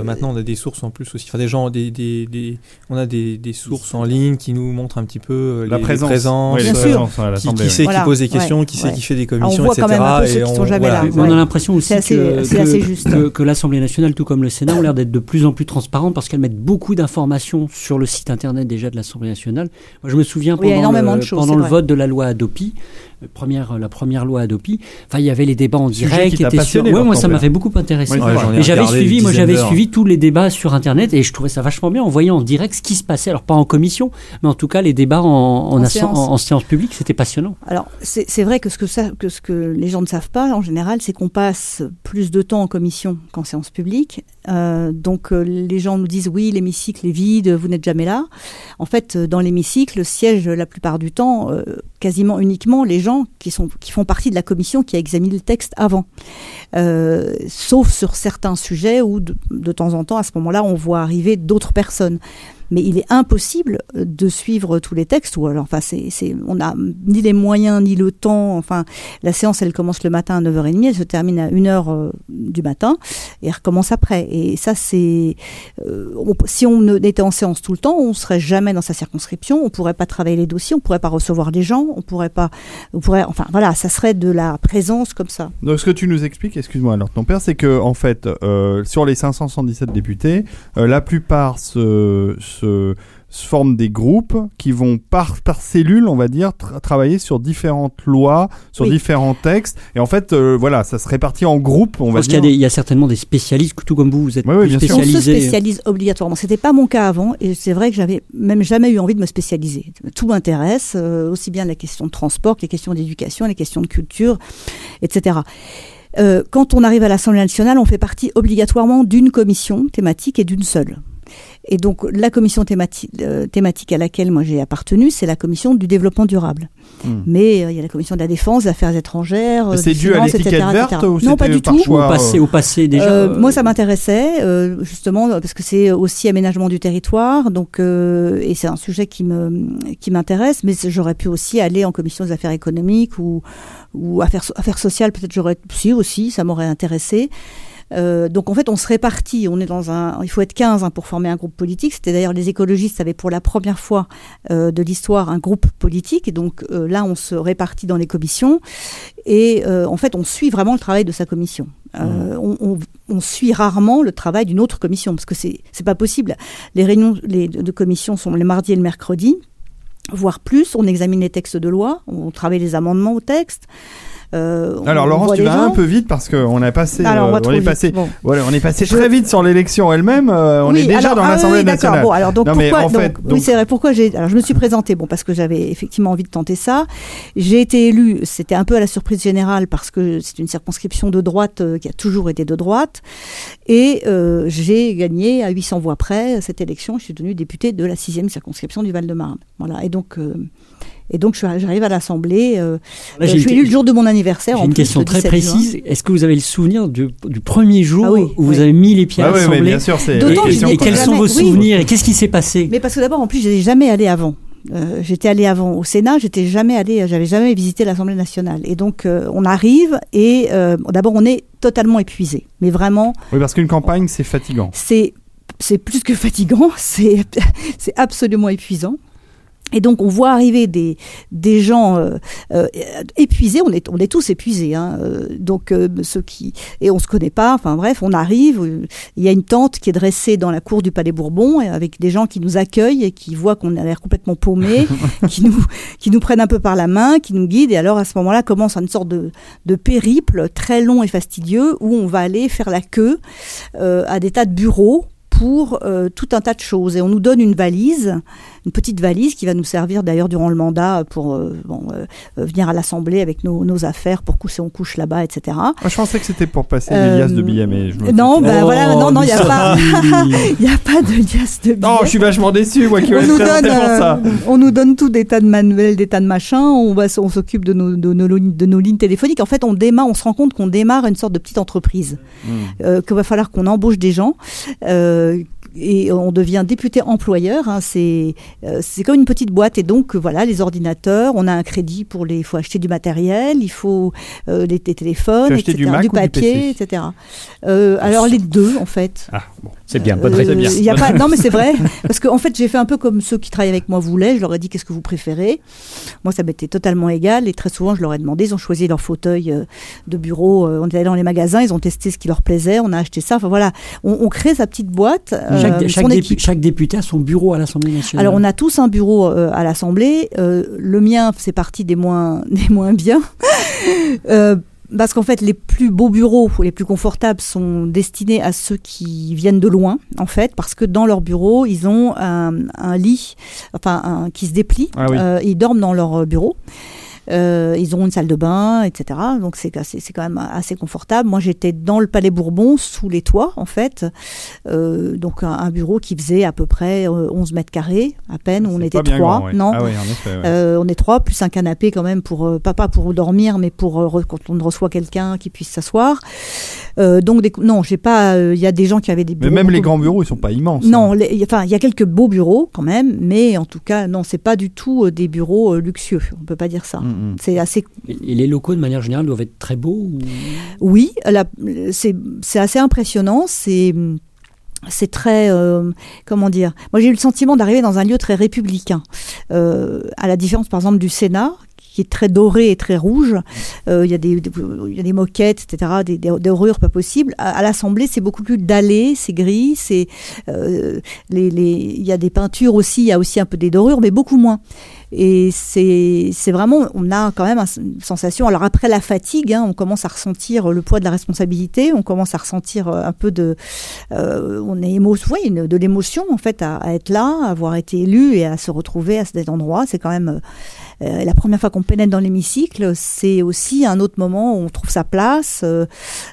euh, maintenant, on a des sources en plus aussi. Enfin, des gens, des, des, des- on a des, des sources en ligne qui nous montrent un petit peu euh, La les, les présence. présences, Oui, les qui, l'Assemblée, qui oui. sait Voilà. qui pose des questions, Ouais. qui sait Ouais. qui fait des on commissions, voit quand etc. même un peu ceux et qui on- sont jamais voilà. là. Mais on Ouais. a l'impression aussi C'est assez- que, c'est que- assez juste. que- que l'Assemblée nationale, tout comme le Sénat, ont l'air d'être de plus en plus transparentes parce qu'elles mettent beaucoup d'informations sur le site internet déjà de l'Assemblée nationale. Moi, je me souviens Oui, pendant, le, de choses, pendant c'est le vrai. vote de la loi Adopi, première, la première loi Adopi, enfin, il y avait les débats en Sujet direct qui qui t'a étaient sur. Ouais, moi, ça m'a Lambert. fait beaucoup c'est Ouais, Et j'avais suivi, moi j'avais suivi tous les débats sur Internet et je trouvais ça vachement bien en voyant en direct ce qui se passait. Alors pas en commission, mais en tout cas les débats en, en, séance. en- en séance publique, c'était passionnant. Alors, c'est c'est vrai que ce que, ça, que ce que les gens ne savent pas, en général, c'est qu'on passe plus de temps en commission qu'en séance publique. Euh, donc, euh, les gens nous disent oui, l'hémicycle est vide, vous n'êtes jamais là. En fait, euh, dans l'hémicycle siègent la plupart du temps quasiment uniquement les gens qui, sont, qui font partie de la commission qui a examiné le texte avant. Sauf sur certains sujets où, de temps en temps, à ce moment-là, on voit arriver d'autres personnes mais il est impossible de suivre tous les textes ou alors enfin c'est on n'a ni les moyens ni le temps. Enfin la séance elle commence le matin à 9h30 elle se termine à 1h euh, du matin et elle recommence après. Et ça c'est euh, si on ne- était en séance tout le temps on serait jamais dans sa circonscription on pourrait pas travailler les dossiers on pourrait pas recevoir les gens on pourrait pas on pourrait enfin voilà ça serait de la présence comme ça. Donc ce que tu nous expliques, excuse-moi alors ton père, c'est que en fait euh, sur les 577 députés, la plupart se, se forment des groupes qui vont par, par cellule, on va dire, tra- travailler sur différentes lois, sur Oui. différents textes. Et en fait, euh, voilà, ça se répartit en groupes, on Je va pense qu'il y, a dire. des- il y a certainement des spécialistes, tout comme vous, vous êtes Oui, oui, sûr. on se spécialisés. spécialise obligatoirement. C'était pas mon cas avant, et c'est vrai que j'avais même jamais eu envie de me spécialiser. Tout m'intéresse, euh, aussi bien les questions de transport que les questions d'éducation, les questions de culture, etc. Euh, quand on arrive à l'Assemblée nationale, on fait partie obligatoirement d'une commission thématique et d'une seule. Et donc la commission thématique, euh, thématique à laquelle moi j'ai appartenu, c'est la commission du développement durable. Hmm. Mais euh, il y a la commission de la défense, des affaires étrangères, euh, C'est dû à l'étiquette etc., verte etc. ou Non, pas du par tout. Ou choix, au passé, au passé déjà. Euh, euh, moi, ça m'intéressait euh, justement parce que c'est aussi aménagement du territoire, donc euh, et c'est un sujet qui me qui m'intéresse. Mais j'aurais pu aussi aller en commission des affaires économiques ou ou affaires affaires sociales. Peut-être j'aurais si aussi, ça m'aurait intéressé. Euh, donc en fait, on se répartit. On est dans un. Il faut être 15 hein, pour former un groupe politique. C'était d'ailleurs les écologistes avaient pour la première fois euh, de l'histoire un groupe politique. Et donc euh, là, on se répartit dans les commissions. Et en fait, on suit vraiment le travail de sa commission. Euh, on, on- on suit rarement le travail d'une autre commission parce que c'est c'est pas possible. Les réunions les, de, de commission sont les mardis et le mercredi. voire plus. On examine les textes de loi, on travaille les amendements au texte. Euh, Alors Laurence, tu vas gens. un peu vite parce qu'on a passé, Alors, on euh, est vite. passé, Bon. voilà, on est passé Je- très vite sur l'élection elle-même. euh, on Oui, est déjà alors- dans ah l'Assemblée oui, nationale. Bon, alors donc Non, mais pourquoi en fait, donc, donc- Oui, c'est vrai. Pourquoi j'ai Alors je me suis présentée, bon, parce que j'avais effectivement envie de tenter ça. J'ai été élue. C'était un peu à la surprise générale parce que c'est une circonscription de droite euh, qui a toujours été de droite, et euh, j'ai gagné à 800 voix près cette élection. Je suis devenue députée de la sixième circonscription du Val-de-Marne. Voilà. Et donc. Et donc, je j'arrive à l'Assemblée. euh, euh, j'ai je suis élue le jour de mon anniversaire. J'ai une plus, question très 17 juin. précise. Est-ce que vous avez le souvenir du, du premier jour Ah oui, où vous avez mis les pieds Ah à oui, oui, l'Assemblée bien sûr, c'est. D'autant Et, et- je quels jamais- sont vos oui. souvenirs et qu'est-ce qui s'est passé Mais parce que d'abord, en plus, j'étais jamais allée avant. Euh, j'étais allée avant au Sénat, j'étais jamais allée, j'avais jamais visité l'Assemblée nationale. Et donc, euh, on arrive et euh, d'abord, on est totalement épuisé. Mais vraiment, Oui, parce qu'une campagne, c'est fatigant. c'est c'est plus que fatigant, [laughs] c'est c'est absolument épuisant. Et donc on voit arriver des, des gens euh, euh, épuisés, on est, on est tous épuisés, hein, euh, donc euh, ceux qui et on se connaît pas, enfin bref, on arrive, euh, il y a une tente qui est dressée dans la cour du Palais Bourbon et avec des gens qui nous accueillent et qui voient qu'on a l'air complètement paumé, [laughs] qui nous qui nous prennent un peu par la main, qui nous guident. Et alors à ce moment-là commence une sorte de, de périple très long et fastidieux où on va aller faire la queue euh, à des tas de bureaux pour euh, tout un tas de choses. Et on nous donne une valise, une petite valise qui va nous servir d'ailleurs durant le mandat pour euh, bon, euh, venir à l'Assemblée avec nos, nos affaires pour coucher, on couche là-bas, etc. Moi, je pensais que c'était pour passer des liasses de billets, mais je me Non, ben Oh, voilà, non, non, il n'y a pas, [laughs] y a pas de liasse de billets. Non, je suis vachement déçu, moi qui on nous, donne, ça. on nous donne tout des tas de manuels, des tas de machins. On va, on s'occupe de nos, de, nos, lignes- de nos lignes téléphoniques. En fait, on démarre, on se rend compte qu'on démarre une sorte de petite entreprise, Hmm. qu'il va falloir qu'on embauche des gens. euh, the et on devient député employeur. hein. c'est euh, c'est comme une petite boîte et donc voilà les ordinateurs. On a un crédit pour les. Il faut acheter du matériel, il faut euh, les, les téléphones, etc., du Mac du papier, etc. Euh, alors les deux en fait. Ah, bon. C'est bien, bonne très bien. il y a pas, non, mais c'est vrai. [laughs] Parce qu'en en fait, j'ai fait un peu comme ceux qui travaillent avec moi voulaient. Je leur ai dit qu'est-ce que vous préférez? Moi, ça m'était totalement égal. Et très souvent, je leur ai demandé. Ils ont choisi leur fauteuil de bureau. On est allé dans les magasins. Ils ont testé ce qui leur plaisait. On a acheté ça. Enfin voilà. On, on crée sa petite boîte. euh, chaque, chaque son dépu- équipe. chaque député a son bureau à l'Assemblée nationale. Alors on a tous un bureau euh, à l'Assemblée. Euh, le mien, c'est parti des moins, [laughs] des moins bien. Euh, parce qu'en fait, les plus beaux bureaux, les plus confortables, sont destinés à ceux qui viennent de loin, en fait, parce que dans leur bureau, ils ont un, un lit, enfin, un, qui se déplie. Ah oui. Euh, ils dorment dans leur bureau. Euh, ils ont une salle de bain, etc. Donc c'est quand même assez confortable. Moi j'étais dans le Palais Bourbon, sous les toits en fait. Euh, donc un, un bureau qui faisait à peu près euh, 11 mètres carrés, à peine. On était trois. grand, ouais. Non, Ah oui, en effet. ouais. euh, on est trois, plus un canapé quand même pour euh, pas pour dormir, mais pour euh, quand on reçoit quelqu'un qui puisse s'asseoir. Euh, donc des, non, j'ai pas. euh, Il y a des gens qui avaient des Mais bureaux. même les grands bureaux, ils sont pas immenses. Non, hein. enfin il y a quelques beaux bureaux quand même, mais en tout cas non, c'est pas du tout euh, des bureaux euh, luxueux. On peut pas dire ça. Mm, mm. C'est assez Et les locaux, de manière générale, doivent être très beaux ou- Oui, c'est assez impressionnant. C'est c'est très euh, comment dire. Moi, j'ai eu le sentiment d'arriver dans un lieu très républicain, euh, à la différence par exemple du Sénat qui est très doré et très rouge. Euh, Il y, a des- des- il y a des moquettes, etc., des, des, des dorures pas possibles. À, à l'Assemblée, c'est beaucoup plus dallé, c'est gris, c'est euh, les, les, il y a des peintures aussi, il y a aussi un peu des dorures, mais beaucoup moins. Et c'est vraiment, on a quand même un- une sensation. Alors après la fatigue, hein, on commence à ressentir le poids de la responsabilité, on commence à ressentir euh, un peu de, euh, on est émo, une- de l'émotion en fait à, à être là, à avoir été élu et à se retrouver à cet endroit. C'est quand même euh, la première fois qu'on pénètre dans l'hémicycle, c'est aussi un autre moment où on trouve sa place. euh,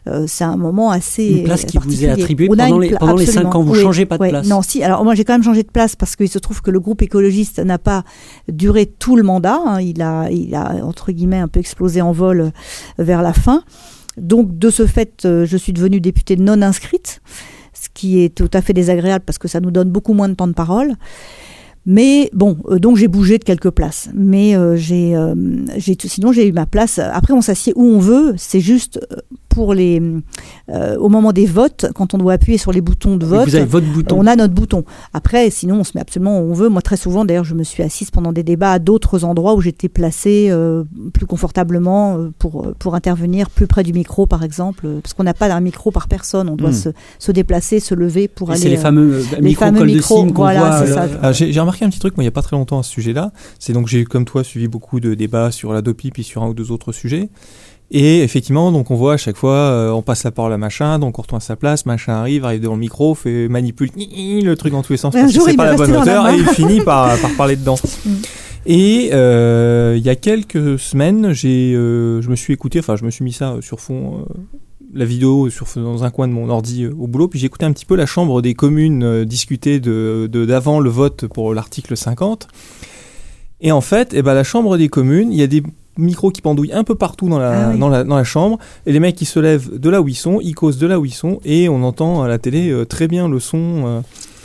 euh, c'est un moment assez Une place qui vous est attribuée On a pendant les- pendant les cinq ans, vous Oui, changez pas de oui. place. Non, si. Alors moi j'ai quand même changé de place parce qu'il se trouve que le groupe écologiste n'a pas duré tout le mandat. hein. Il a, il a entre guillemets un peu explosé en vol vers la fin. Donc de ce fait, je suis devenue députée non inscrite, ce qui est tout à fait désagréable parce que ça nous donne beaucoup moins de temps de parole. Mais bon, euh, donc j'ai bougé de quelques places. Mais euh, j'ai, euh, sinon j'ai eu ma place. Après, on s'assied où on veut. C'est juste, pour les, euh, au moment des votes, quand on doit appuyer sur les boutons de vote, Vous avez votre bouton. on a notre bouton. Après, sinon, on se met absolument où on veut. Moi, très souvent, d'ailleurs, je me suis assise pendant des débats à d'autres endroits où j'étais placée euh, plus confortablement euh, pour, pour intervenir plus près du micro, par exemple, parce qu'on n'a pas un micro par personne. On doit Hmm. se, se déplacer, se lever pour Et aller. c'est les fameux euh, les micros fameux col de micros, qu'on voilà, voit. c'est ça. Ah, j'ai j'ai remarqué un petit truc, moi, il n'y a pas très longtemps à ce sujet-là. C'est donc, j'ai, comme toi, suivi beaucoup de débats sur la DOPI puis sur un ou deux autres sujets. Et effectivement, donc on voit à chaque fois, euh, on passe la parole à machin, donc on retourne à sa place, machin arrive, arrive devant le micro, fait manipule ni- ni- le truc dans tous les sens parce que c'est pas la bonne la hauteur et il finit par, [laughs] par parler dedans. Mm. Et euh, il y a quelques semaines, j'ai, euh, je me suis écouté, enfin je me suis mis ça sur fond, la vidéo sur, dans un coin de mon ordi au boulot, puis j'ai écouté un petit peu la Chambre des communes discuter de- d'avant le vote pour l'article 50. Et en fait, eh ben, la Chambre des communes, il y a des micros qui pendouillent un peu partout dans la, Ah oui. dans la, dans la chambre, et les mecs qui se lèvent de là où ils sont, ils causent de là où ils sont, et on entend à la télé euh, très bien le son. euh,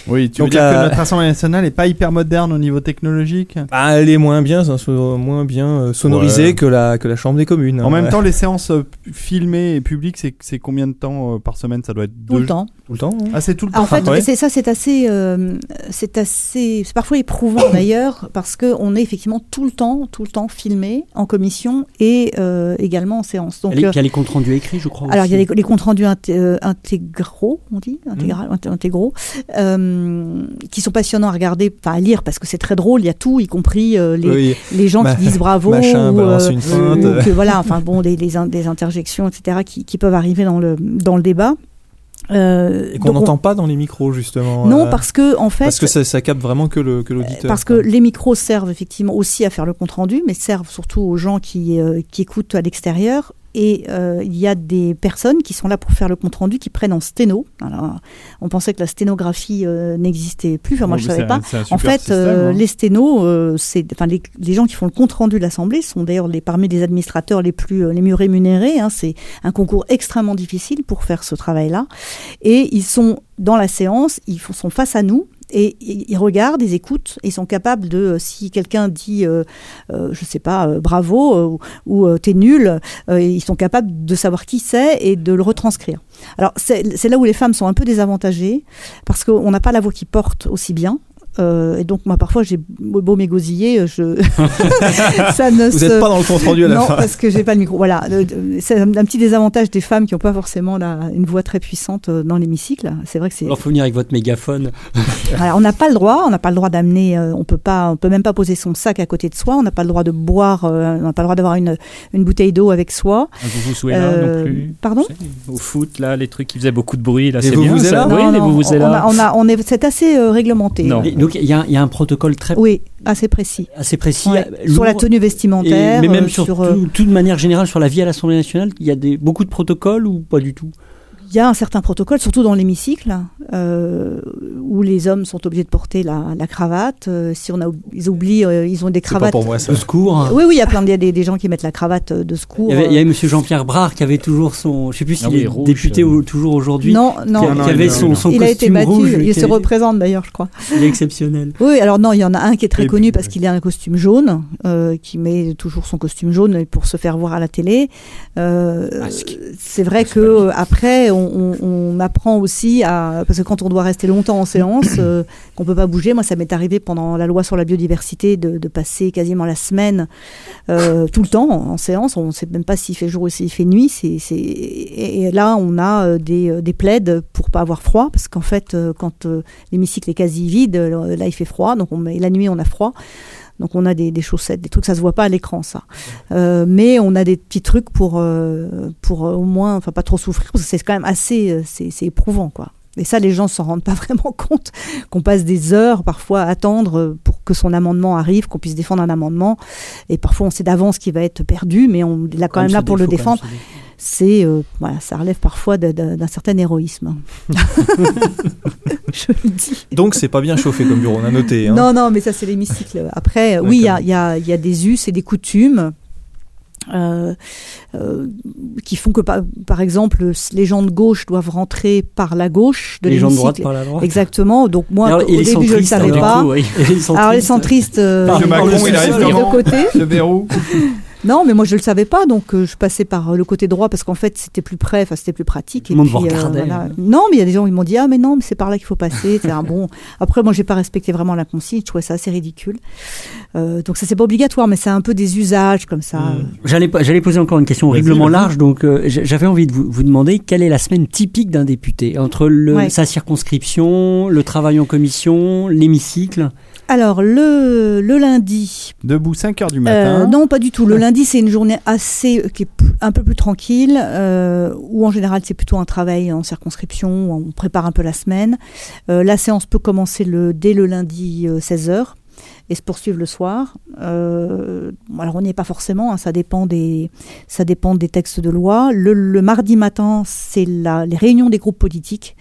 Oui, tu Donc veux dire la- que notre Assemblée nationale est pas hyper moderne au niveau technologique? Bah, elle est moins bien, moins bien euh, sonorisée Ouais. que, la, que la Chambre des communes. En hein. même temps, les séances filmées et publiques, c'est c'est combien de temps euh, par semaine? Ça doit être tout deux le temps. Tout le temps. hein. Ah, c'est tout le temps. En fait, ouais. c'est ça, c'est assez, euh, c'est assez, c'est parfois éprouvant [coughs] d'ailleurs parce que on est effectivement tout le temps, tout le temps filmé en commission et euh, également en séance. Donc, euh, il y a les comptes rendus écrits, je crois. alors il y a les, les comptes rendus inté- euh, intégraux, on dit, intégral, inté- intégraux, euh, qui sont passionnants à regarder, enfin à lire parce que c'est très drôle. Il y a tout, y compris euh, les, Oui, les gens Ma- qui disent bravo machin ou, euh, une ou que voilà, enfin bon, des, des, in- des interjections, etc., qui, qui peuvent arriver dans le dans le débat. Euh, Et qu'on on- n'entend pas dans les micros, justement. Non, euh, parce que en fait, parce que ça, ça capte vraiment que le- que l'auditeur. parce que les micros servent effectivement aussi à faire le compte rendu, mais servent surtout aux gens qui, euh, qui écoutent à l'extérieur. Et euh, il y a des personnes qui sont là pour faire le compte rendu, qui prennent en sténo. Alors, on pensait que la sténographie euh, n'existait plus. Enfin, moi, Bon, je savais pas. un En fait, système, euh, hein. les sténos, c'est, enfin, les, les gens qui font le compte rendu de l'Assemblée sont d'ailleurs les, parmi les administrateurs les plus, les mieux rémunérés. hein. C'est un concours extrêmement difficile pour faire ce travail-là. Et ils sont dans la séance, ils sont face à nous. Et ils regardent, ils écoutent, ils sont capables de, euh, si quelqu'un dit, euh, euh, je sais pas, euh, bravo euh, ou, t'es nul, ils sont capables de savoir qui c'est et de le retranscrire. Alors c'est là où les femmes sont un peu désavantagées parce qu'on n'a pas la voix qui porte aussi bien. Euh, et donc moi parfois j'ai beau m'égosiller, je [laughs] ça ne Vous se n'êtes pas dans le compte rendu à la non, fin. parce que j'ai pas le micro. Voilà, Euh, c'est un petit désavantage des femmes qui n'ont pas forcément la, une voix très puissante euh, dans l'hémicycle. C'est vrai que c'est. Alors, faut venir avec votre mégaphone. [laughs] Voilà, on n'a pas le droit, on n'a pas le droit d'amener, euh, on peut pas, on peut même pas poser son sac à côté de soi. On n'a pas le droit de boire, euh, on n'a pas le droit d'avoir une, une bouteille d'eau avec soi. Un Vous-vous-souez là Euh, non plus pardon Vous Au foot, là, les trucs qui faisaient beaucoup de bruit, là, c'est bien. vous-vous-êtes-là ça Oui, Non, non, vous on, a, on a, on est, c'est assez euh, réglementé. Non. Donc, il y, a- il y a un protocole très Oui, assez précis. assez précis. Ouais, euh, sur la tenue Et- vestimentaire, mais même euh, sur, sur, tout, euh, toute manière générale sur la vie à l'Assemblée nationale, il y a des, beaucoup de protocoles ou pas du tout? Y a un certain protocole, surtout dans l'hémicycle, euh, où les hommes sont obligés de porter la, la cravate. Euh, si on a, ils oublient, euh, ils ont des C'est pas cravates. pour moi ça. De secours. Oui, oui, il y a plein de, il y a des, des gens qui mettent la cravate de secours. Il y avait, il y avait Monsieur Jean-Pierre Brard qui avait toujours son, je sais plus s'il Ah est rouge, député euh. ou toujours aujourd'hui, non, non, qui, Non, non, qui avait il- son, non. son il a été costume battu. rouge. il se représente d'ailleurs, je crois. il est exceptionnel. Oui, alors non, il y en a un qui est très Et connu puis, parce oui. qu'il a un costume jaune, euh, qui met toujours son costume jaune pour se faire voir à la télé. Euh, c'est vrai que après, on, on- apprend aussi à parce que quand on doit rester longtemps en séance, euh, qu'on peut pas bouger. Moi, ça m'est arrivé pendant la loi sur la biodiversité de, passer quasiment la semaine euh, tout le temps en, séance. On ne sait même pas s'il fait jour ou s'il fait nuit. Et, là, on a euh, des, des plaides pour pas avoir froid, parce qu'en fait, quand l'hémicycle est quasi vide, là, il fait froid. Donc, on la nuit, on a froid. Donc, on a des, des chaussettes, des trucs, ça se voit pas à l'écran, ça. Euh, mais on a des petits trucs pour, euh, pour euh, au moins, enfin, pas trop souffrir, parce que c'est quand même assez, c'est éprouvant, quoi. Et ça, les gens s'en rendent pas [laughs] vraiment compte, qu'on passe des heures parfois à attendre euh, pour que son amendement arrive, qu'on puisse défendre un amendement. Et parfois, on sait d'avance qu'il va être perdu, mais on est là quand même là pour le défendre. C'est, euh, voilà, ça relève parfois d'un certain héroïsme. [laughs] [laughs] Je le dis. Donc c'est pas bien chauffé comme bureau, on a noté. Hein. Non, non, mais ça, c'est l'hémicycle. Après, oui, il y a, y a des us et des coutumes. Euh, euh, qui font que par, par exemple les gens de gauche doivent rentrer par la gauche de les gens de droite l'hémicycle. par la droite. Exactement. Donc moi, Alors, au début, je ne savais alors, du pas. coup, oui. Alors les centristes, euh, Par- Macron, le il arrive de côté. Non, mais moi je le savais pas, donc euh, je passais par euh, le côté droit parce qu'en fait c'était plus près, enfin c'était plus pratique. Tout le monde vous regardait. Non, mais il y a des gens qui m'ont dit ah mais non, mais c'est par là qu'il faut passer. C'est [laughs] un bon. Après moi j'ai pas respecté vraiment la consigne, je trouvais ça assez ridicule. Euh, donc ça c'est pas obligatoire, mais c'est un peu des usages comme ça. Mm. J'allais poser encore une question horriblement large, donc euh, j'avais envie de vous, vous demander quelle est la semaine typique d'un député? Entre le, Ouais. sa circonscription, le travail en commission, l'hémicycle? Alors le le lundi, Debout 5 heures du Euh, matin. non, pas du tout. Le lundi, c'est une journée assez euh, qui est un peu plus tranquille, euh, où en général c'est plutôt un travail en circonscription, où on prépare un peu la semaine. Euh, la séance peut commencer le, dès le lundi 16h et se poursuivre le soir. Euh, alors on n'y est pas forcément, hein, ça dépend des ça dépend des textes de loi. Le, le mardi matin, c'est les réunions des groupes politiques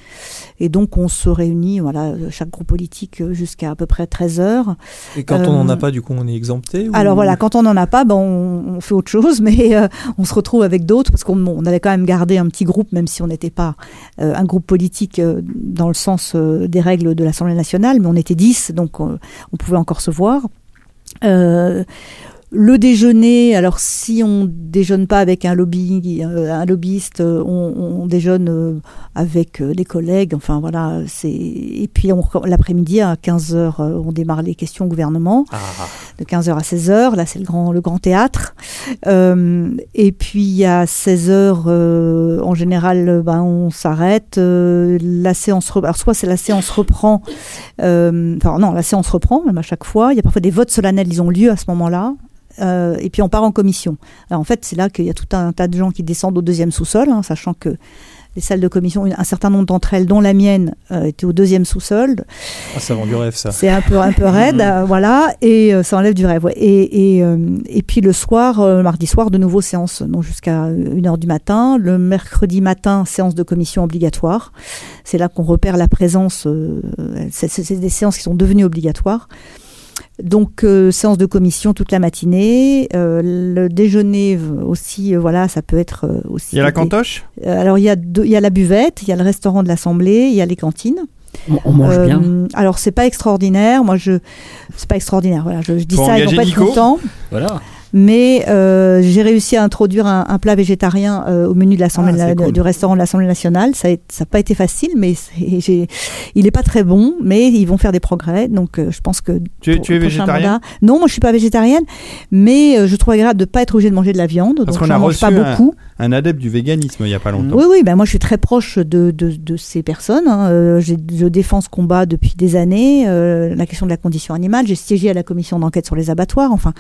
et donc on se réunit, voilà, chaque groupe politique euh, jusqu'à à peu près 13 heures. Et quand on n'en a Euh, pas, du coup, on est exempté ou- Alors voilà, quand on n'en a pas, ben on, on fait autre chose, [laughs] mais euh, on se retrouve avec d'autres parce qu'on on avait quand même gardé un petit groupe, même si on n'était pas un groupe politique dans le sens des règles de l'Assemblée nationale, mais on était 10, donc on pouvait encore se voir. Euh, le déjeuner, alors si on déjeune pas avec un lobby, euh, un lobbyiste, euh, on, on déjeune euh, avec des collègues. Enfin voilà, c'est et puis l'après-midi à 15 h on démarre les questions au gouvernement Ah, de 15h à 16h. Là, c'est le grand, le grand théâtre. Euh, et puis, à 16h, euh, en général, ben, on s'arrête. euh, la séance, re- alors, soit c'est la séance reprend, enfin, non, la séance reprend, même à chaque fois. Il y a parfois des votes solennels, ils ont lieu à ce moment-là. Euh, et puis on part en commission. Alors en fait, c'est là qu'il y a tout un tas de gens qui descendent au deuxième sous-sol, hein, sachant que les salles de commission, un certain nombre d'entre elles, dont la mienne, euh, étaient au deuxième sous-sol. ah, ça vend du rêve, ça. C'est un peu, un peu raide, [laughs] euh, voilà, et euh, ça enlève du rêve. ouais. Et, et, et puis le soir, mardi soir, de nouveau séance, donc jusqu'à 1h du matin. Le mercredi matin, séance de commission obligatoire. C'est là qu'on repère la présence. c'est des séances qui sont devenues obligatoires. Donc euh, séance de commission toute la matinée, euh, le déjeuner euh, aussi, euh, voilà, ça peut être euh, aussi. Il y a la cantoche? Alors il y a deux, il y a la buvette, il y a le restaurant de l'Assemblée, il y a les cantines. On, on mange Euh, bien. Alors c'est pas extraordinaire. Moi je c'est pas extraordinaire. Voilà, je, je dis Faut ça, ils vont pas être contents. Voilà. Mais euh, j'ai réussi à introduire un, un plat végétarien euh, au menu de l'Assemblée Ah, cool. du restaurant de l'Assemblée nationale. Ça n'a pas été facile, mais j'ai- il est pas très bon. Mais ils vont faire des progrès. Donc euh, je pense que Tu es, pour tu es le prochain végétarien Non, moi je suis pas végétarienne, mais euh, je trouve agréable de pas être obligée de manger de la viande. Parce donc qu'on a mange reçu pas un- beaucoup. Un adepte du véganisme il y a pas longtemps. Oui, oui, ben moi je suis très proche de, de, de ces personnes. hein. Euh, je défends ce combat depuis des années, euh, la question de la condition animale. J'ai siégé à la commission d'enquête sur les abattoirs. Enfin,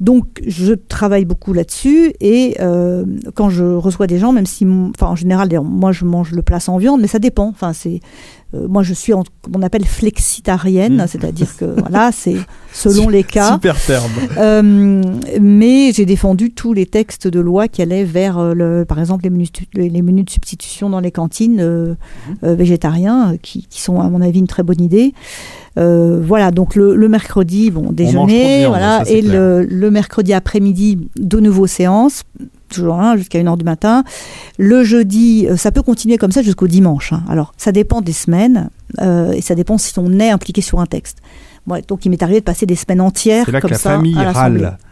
donc je travaille beaucoup là-dessus et euh, quand je reçois des gens, même si, enfin en général, moi je mange le plat sans viande, mais ça dépend. Enfin, c'est euh, moi je suis en, on appelle flexitarienne, Mm. c'est-à-dire que voilà, c'est selon les cas. Super terme. Euh, mais j'ai défendu tous les textes de loi qui allaient vers, euh, le, par exemple, les menus, les les menus de substitution dans les cantines euh, euh, végétariens, qui, qui sont à mon avis une très bonne idée. Euh, voilà, donc le, le mercredi, bon, déjeuner, voilà, ça, et le, le mercredi après-midi, de nouveau séance, toujours hein, jusqu'à 1h du matin. Le jeudi, euh, ça peut continuer comme ça jusqu'au dimanche. hein. Alors, ça dépend des semaines, euh, et ça dépend si on est impliqué sur un texte. Donc, il m'est arrivé de passer des semaines entières là comme que la ça famille à râle. [laughs]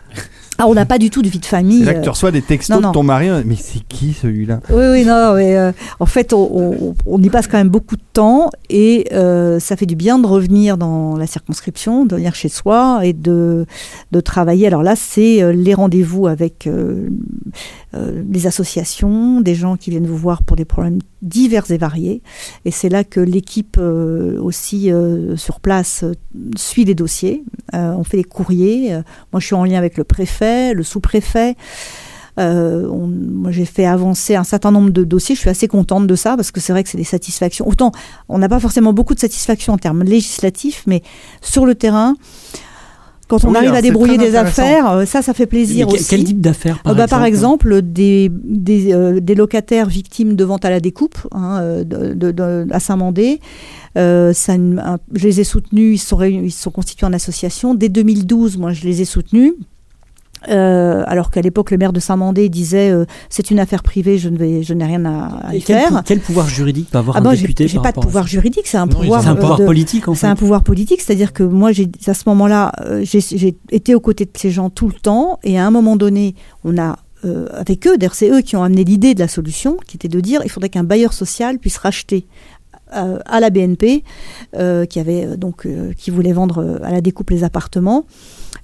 Ah, on n'a pas du tout de vie de famille. C'est là que tu reçois des textos non, de ton mari. Mais c'est qui celui-là? Oui, oui, non, mais euh, en fait, on, on- on y passe quand même beaucoup de et euh, ça fait du bien de revenir dans la circonscription, de venir chez soi et de, de travailler. Alors là, c'est euh, les rendez-vous avec euh, euh, les associations, des gens qui viennent vous voir pour des problèmes divers et variés. Et c'est là que l'équipe euh, aussi euh, sur place suit les dossiers. On fait des courriers. Moi, je suis en lien avec le préfet, le sous-préfet. Euh, on- moi, j'ai fait avancer un certain nombre de dossiers. Je suis assez contente de ça parce que c'est vrai que c'est des satisfactions. Autant, on n'a pas forcément beaucoup de satisfaction en termes législatifs, mais sur le terrain, quand on Oui, arrive à débrouiller des affaires, euh, ça, ça fait plaisir Mais que- aussi. quel type d'affaires par, Euh, bah, par exemple des, des, euh, des locataires victimes de vente à la découpe hein, de, de- de- à Saint-Mandé. Euh, ça, un- je les ai soutenus, ils se sont, ils se sont constitués en association. Dès 2012, moi, je les ai soutenus. Euh, alors qu'à l'époque, le maire de Saint-Mandé disait euh, c'est une affaire privée, je ne vais, je n'ai rien à, à y quel, faire. quel pouvoir juridique peut avoir Ah un bon, député j'ai pas de pouvoir juridique, c'est un Non, pouvoir. C'est un euh, pouvoir de- politique en C'est fait. un pouvoir politique, c'est-à-dire que moi, j'ai à ce moment-là, j'ai été aux côtés de ces gens tout le temps, et à un moment donné, on a euh, avec eux, d'ailleurs c'est eux qui ont amené l'idée de la solution, qui était de dire il faudrait qu'un bailleur social puisse racheter euh, à la BNP, euh, qui avait donc qui voulait vendre à la découpe les appartements,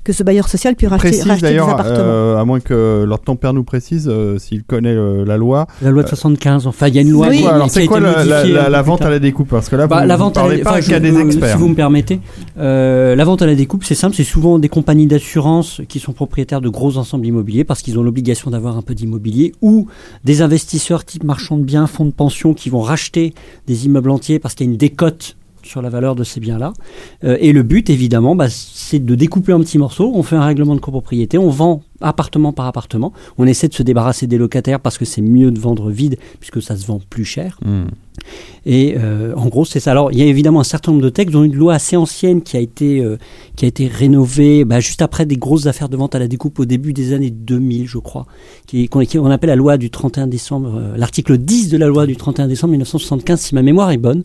que ce bailleur social puisse racheter, racheter des d'ailleurs, appartements. euh, à moins que leur ton père nous précise euh, s'il connaît euh, la loi. La loi de 75, enfin il y a une loi Oui. qui, alors c'est quoi été la, vente à la découpe? Parce que là, Bah, vous la vente à la- pas je- des euh, experts. Si vous me permettez, euh, la vente à la découpe, c'est simple, c'est souvent des compagnies d'assurance qui sont propriétaires de gros ensembles immobiliers parce qu'ils ont l'obligation d'avoir un peu d'immobilier ou des investisseurs type marchands de biens, fonds de pension qui vont racheter des immeubles entiers parce qu'il y a une décote sur la valeur de ces biens-là. Euh, et le but, évidemment, bah, c'est de découper en petits morceaux. On fait un règlement de copropriété, on vend appartement par appartement. On essaie de se débarrasser des locataires parce que c'est mieux de vendre vide puisque ça se vend plus cher. Hmm. Et euh, en gros, c'est ça. Alors, il y a évidemment un certain nombre de textes, dont une loi assez ancienne qui a été, euh, qui a été rénovée bah, juste après des grosses affaires de vente à la découpe au début des années 2000, je crois, qui qu'on appelle la loi du 31 décembre, euh, l'article 10 de la loi du 31 décembre 1975, si ma mémoire est bonne,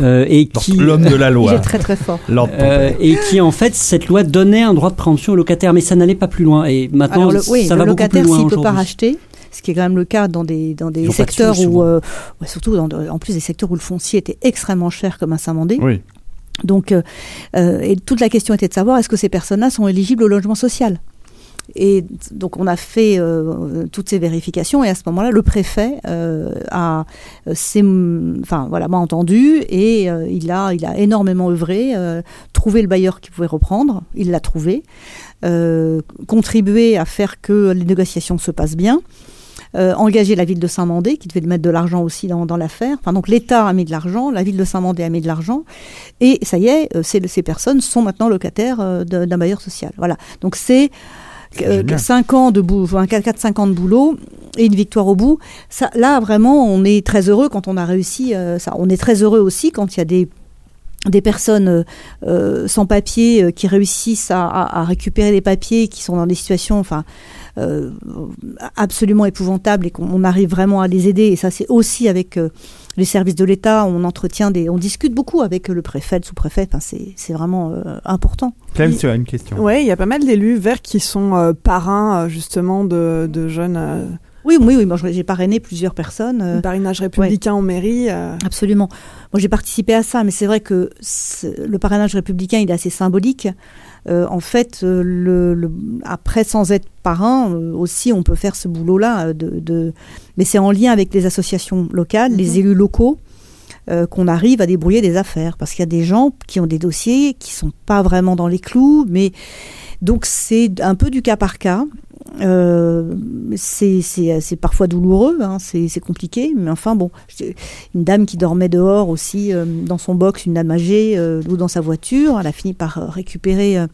euh, et qui L'homme de la Il loi. est très très fort. Euh, et qui en fait cette loi donnait un droit de préemption au locataire, mais ça n'allait pas plus loin. Et maintenant, Alors le, oui, ça le va locataire, s'il peut pas racheter, ce qui est quand même le cas dans des, dans des de secteurs sous, où, euh, surtout dans, en plus des secteurs où le foncier était extrêmement cher comme un Saint-Mandé. Oui. Donc, euh, euh, et toute la question était de savoir est-ce que ces personnes-là sont éligibles au logement social? Et donc on a fait euh, toutes ces vérifications et à ce moment-là le préfet euh, a euh, enfin voilà m'a entendu et il a il a énormément œuvré trouvé le bailleur qui pouvait reprendre il l'a trouvé contribué à faire que les négociations se passent bien euh, engager la ville de Saint-Mandé, qui devait mettre de l'argent aussi dans, l'affaire. Enfin, donc l'État a mis de l'argent, la ville de Saint-Mandé a mis de l'argent, et ça y est, ces personnes sont maintenant locataires d'un bailleur social. Voilà. Donc c'est. 5 ans de boulot, 4-5 ans de boulot et une victoire au bout. Ça, là, vraiment, on est très heureux quand on a réussi euh, ça. On est très heureux aussi quand il y a des des personnes euh, euh, sans papier euh, qui réussissent à, à- à récupérer les papiers, qui sont dans des situations, enfin, euh, absolument épouvantables et qu'on on arrive vraiment à les aider. Et ça, c'est aussi avec euh, les services de l'État. On entretient des, on discute beaucoup avec le préfet, le sous-préfet. Enfin, c'est c'est vraiment euh, important. Clem, tu as une question. Ouais, il y a pas mal d'élus verts qui sont euh, parrains euh, justement de, de jeunes euh, Oui, oui, oui. Moi, j'ai parrainé plusieurs personnes. euh, parrainages républicains en mairie. euh. Absolument. Moi, j'ai participé à ça, mais c'est vrai que c'est- le parrainage républicain, il est assez symbolique. Euh, en fait, euh, le, le- après, sans être parrain, euh, aussi, on peut faire ce boulot-là. De, de- Mais c'est en lien avec les associations locales, Mhm. les élus locaux, euh, qu'on arrive à débrouiller des affaires. Parce qu'il y a des gens qui ont des dossiers qui sont pas vraiment dans les clous, mais donc c'est un peu du cas par cas. Euh, c'est parfois douloureux, hein, c'est compliqué, mais enfin bon, une dame qui dormait dehors aussi euh, dans son box, une dame âgée euh, ou dans sa voiture, elle a fini par euh, récupérer euh,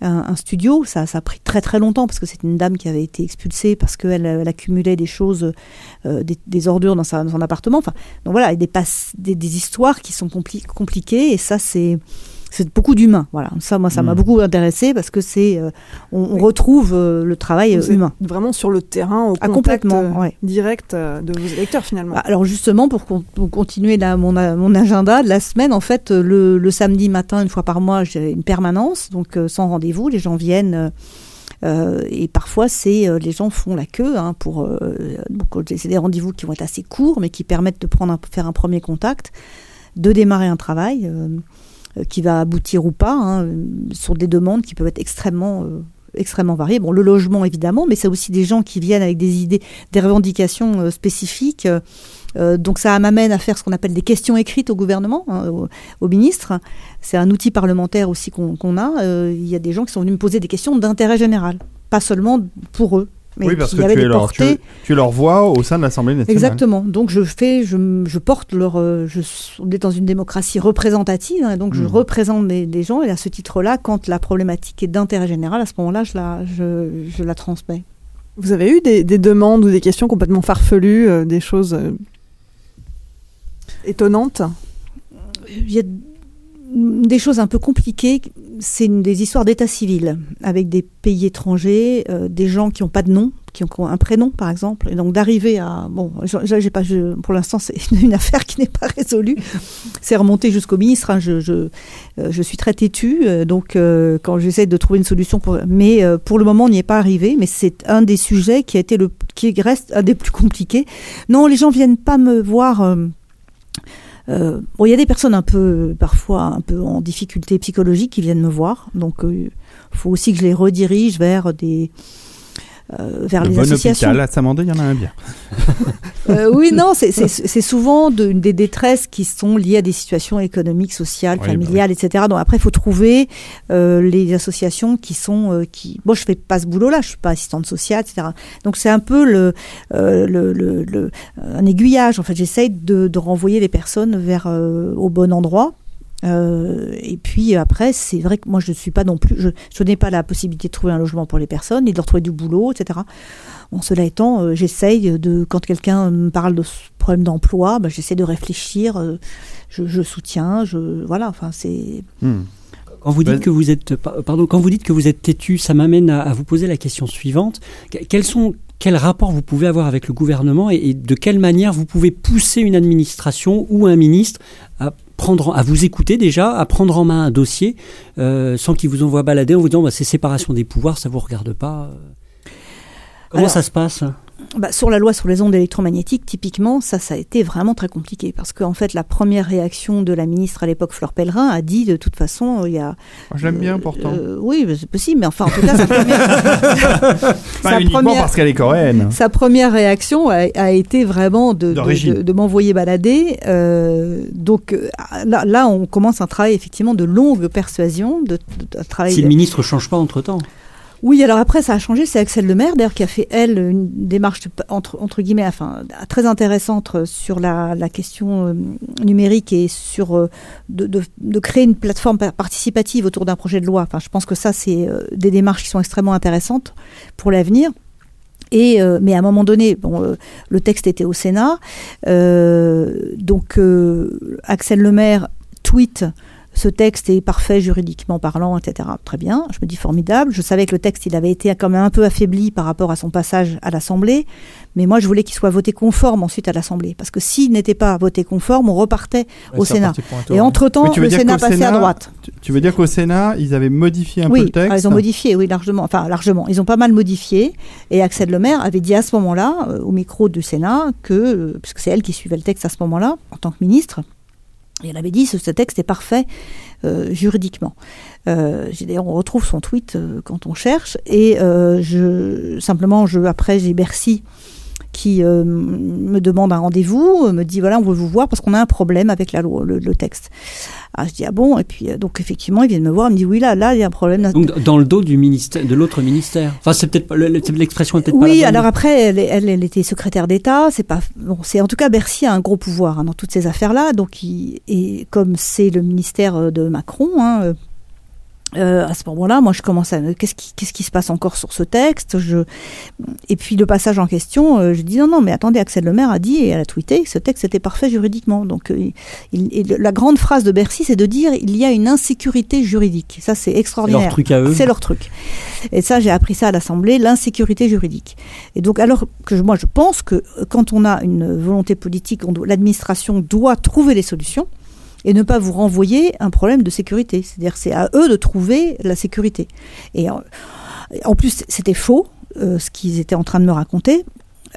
un, studio. Ça, ça a pris très très longtemps parce que c'est une dame qui avait été expulsée parce qu'elle elle accumulait des choses, euh, des, ordures dans, son appartement. Enfin, donc voilà, des, des, des histoires qui sont compli- compliquées et ça c'est c'est beaucoup d'humain. Voilà, ça moi ça m'a Mm. beaucoup intéressé parce que c'est euh, on, on Oui. retrouve euh, le travail euh, Vous humain. Vraiment sur le terrain, au Ah, contact complètement, ouais. direct de vos électeurs finalement. Bah, Alors justement, pour, con- pour continuer là, mon, agenda de la semaine, en fait, le, le samedi matin, une fois par mois, j'ai une permanence, donc sans rendez-vous, les gens viennent. euh, et parfois, c'est euh, les gens font la queue hein, pour. euh, c'est des rendez-vous qui vont être assez courts, mais qui permettent de prendre un, faire un premier contact, de démarrer un travail qui va aboutir ou pas hein, euh, sur des demandes qui peuvent être extrêmement euh, extrêmement variées. Bon, le logement évidemment, mais c'est aussi des gens qui viennent avec des idées, des revendications euh, spécifiques. euh, euh, donc ça m'amène à faire ce qu'on appelle des questions écrites au gouvernement, hein, au, ministre. C'est un outil parlementaire aussi qu'on a. Euh, il y a des gens qui sont venus me poser des questions d'intérêt général, pas seulement pour eux. Mais oui, parce que tu es, leur, tu, leur voix au sein de l'Assemblée nationale. Exactement. Donc je fais, je, je porte leur. euh, Je, on est dans une démocratie représentative, hein, donc je Mhm. représente des, des gens. Et à ce titre-là, quand la problématique est d'intérêt général, à ce moment-là, je la, je, je la transmets. Vous avez eu des, des demandes ou des questions complètement farfelues, euh, des choses euh, étonnantes? Il y a- des choses un peu compliquées, c'est des histoires d'état civil avec des pays étrangers, euh, des gens qui n'ont pas de nom, qui ont un prénom par exemple, et donc d'arriver à bon, j'ai pas, pour l'instant c'est [laughs] une affaire qui n'est pas résolue, c'est remonté jusqu'au ministre. hein, je, euh, je suis très têtue, euh, donc quand j'essaie de trouver une solution, pour, mais pour le moment on n'y est pas arrivé, mais c'est un des sujets qui a été le, qui reste un des plus compliqués. Non, les gens viennent pas me voir. Euh, euh, bon, il y a des personnes un peu, parfois un peu en difficulté psychologique qui viennent me voir. Donc, il faut aussi que je les redirige vers des, euh, vers Le les bon associations. hôpital à Samandé, il y en a un bien. [laughs] Euh, oui, non, c'est- souvent de- des détresses qui sont liées à des situations économiques, sociales, Oui, bah familiales, etc. Donc après, il faut trouver euh, les associations qui sont euh, qui. Moi, je fais pas ce boulot-là, je suis pas assistante sociale, etc. Donc c'est un peu le, euh, le, le, le- un aiguillage. En fait, j'essaye de, de renvoyer les personnes vers euh, au bon endroit. Euh, et puis après, c'est vrai que moi, je ne suis pas non plus, je, je n'ai pas la possibilité de trouver un logement pour les personnes et de leur trouver du boulot, etc. Bon, cela étant, euh, j'essaye de, quand quelqu'un me parle de ce problème d'emploi, bah, j'essaie de réfléchir, euh, je, je soutiens, je, voilà, enfin, c'est. Hmm. Quand vous dites que vous êtes, pa- pardon, quand vous dites que vous êtes têtu, ça m'amène à, à vous poser la question suivante. Que- Quels sont, quel rapport vous pouvez avoir avec le gouvernement et, et de quelle manière vous pouvez pousser une administration ou un ministre à prendre, à vous écouter déjà, à prendre en main un dossier euh, sans qu'il vous envoie balader en vous disant bah, c'est séparation des pouvoirs, ça vous regarde pas. euh. Comment Alors, ça se passe Bah, sur la loi sur les ondes électromagnétiques, typiquement, ça, ça a été vraiment très compliqué parce qu'en fait, la première réaction de la ministre à l'époque, Fleur Pellerin, a dit de toute façon, il y a. Moi, je l'aime bien euh, pourtant. euh, oui, c'est possible, mais enfin, en tout cas, sa première, [laughs] [laughs] Pas sa uniquement première- parce qu'elle est coréenne. [laughs] Sa première réaction a, a été vraiment de, de, D'origine. de- de m'envoyer balader. Euh, donc là, là, on commence un travail effectivement de longue persuasion, de, de- un travail. Si le ministre change pas entre temps. Oui, alors après, ça a changé. C'est Axel Lemaire, d'ailleurs, qui a fait, elle, une démarche entre, entre guillemets, très intéressante sur la, question euh, numérique et sur euh, de, créer une plateforme pa- participative autour d'un projet de loi. Je pense que ça, c'est euh, des démarches qui sont extrêmement intéressantes pour l'avenir. Et euh, mais à un moment donné, bon, euh, le texte était au Sénat, euh, donc euh, Axel Lemaire tweet ce texte est parfait juridiquement parlant, etc. Très bien, je me dis formidable. Je savais que le texte, il avait été quand même un peu affaibli par rapport à son passage à l'Assemblée, mais moi, je voulais qu'il soit voté conforme ensuite à l'Assemblée, parce que s'il n'était pas voté conforme, on repartait au Sénat. tour, Et entre-temps, le Sénat passait à droite. Tu, veux dire qu'au Sénat, ils avaient modifié un peu le texte ah, ils ont modifié, oui, largement. Enfin, largement. Ils ont pas mal modifié. Et Axel Lemaire avait dit à ce moment-là, euh, au micro du Sénat, que, euh, puisque c'est elle qui suivait le texte à ce moment-là, en tant que ministre, et elle avait dit que ce texte est parfait euh, juridiquement. Euh, d'ailleurs, on retrouve son tweet euh, quand on cherche. Et je, simplement, je, après, j'ai Bercy qui euh, me demande un rendez-vous, euh, me dit voilà, on veut vous voir parce qu'on a un problème avec la loi, le, le texte. Ah, je dis ah bon, et puis euh, donc effectivement, ils viennent me voir, ils me disent oui, là, là, il y a un problème. Donc dans le dos du ministère, de l'autre ministère. Enfin, c'est peut-être pas le- le- l'expression est peut-être pas Oui, bonne. alors après, elle, elle, elle était secrétaire d'État. C'est pas bon. C'est en tout cas Bercy a un gros pouvoir hein, dans toutes ces affaires-là. Donc, il, et comme c'est le ministère de Macron, hein, euh, à ce moment-là, moi, je commence à qu'est-ce qui qu'est-ce qui se passe encore sur ce texte? Je et puis le passage en question, euh, je dis non, non, mais attendez, Axel Lemaire a dit et elle a tweeté que ce texte était parfait juridiquement. Donc, euh, il- et la grande phrase de Bercy, c'est de dire il y a une insécurité juridique. Ça, c'est C'est extraordinaire. leur truc à eux. C'est leur truc. Et ça, j'ai appris ça à l'Assemblée, l'insécurité juridique. Et donc, alors que je- moi, je pense que quand on a une volonté politique, l'administration doit trouver les solutions et ne pas vous renvoyer un problème de sécurité. C'est-à-dire, c'est à eux de trouver la sécurité. Et en, plus, c'était faux, euh, ce qu'ils étaient en train de me raconter.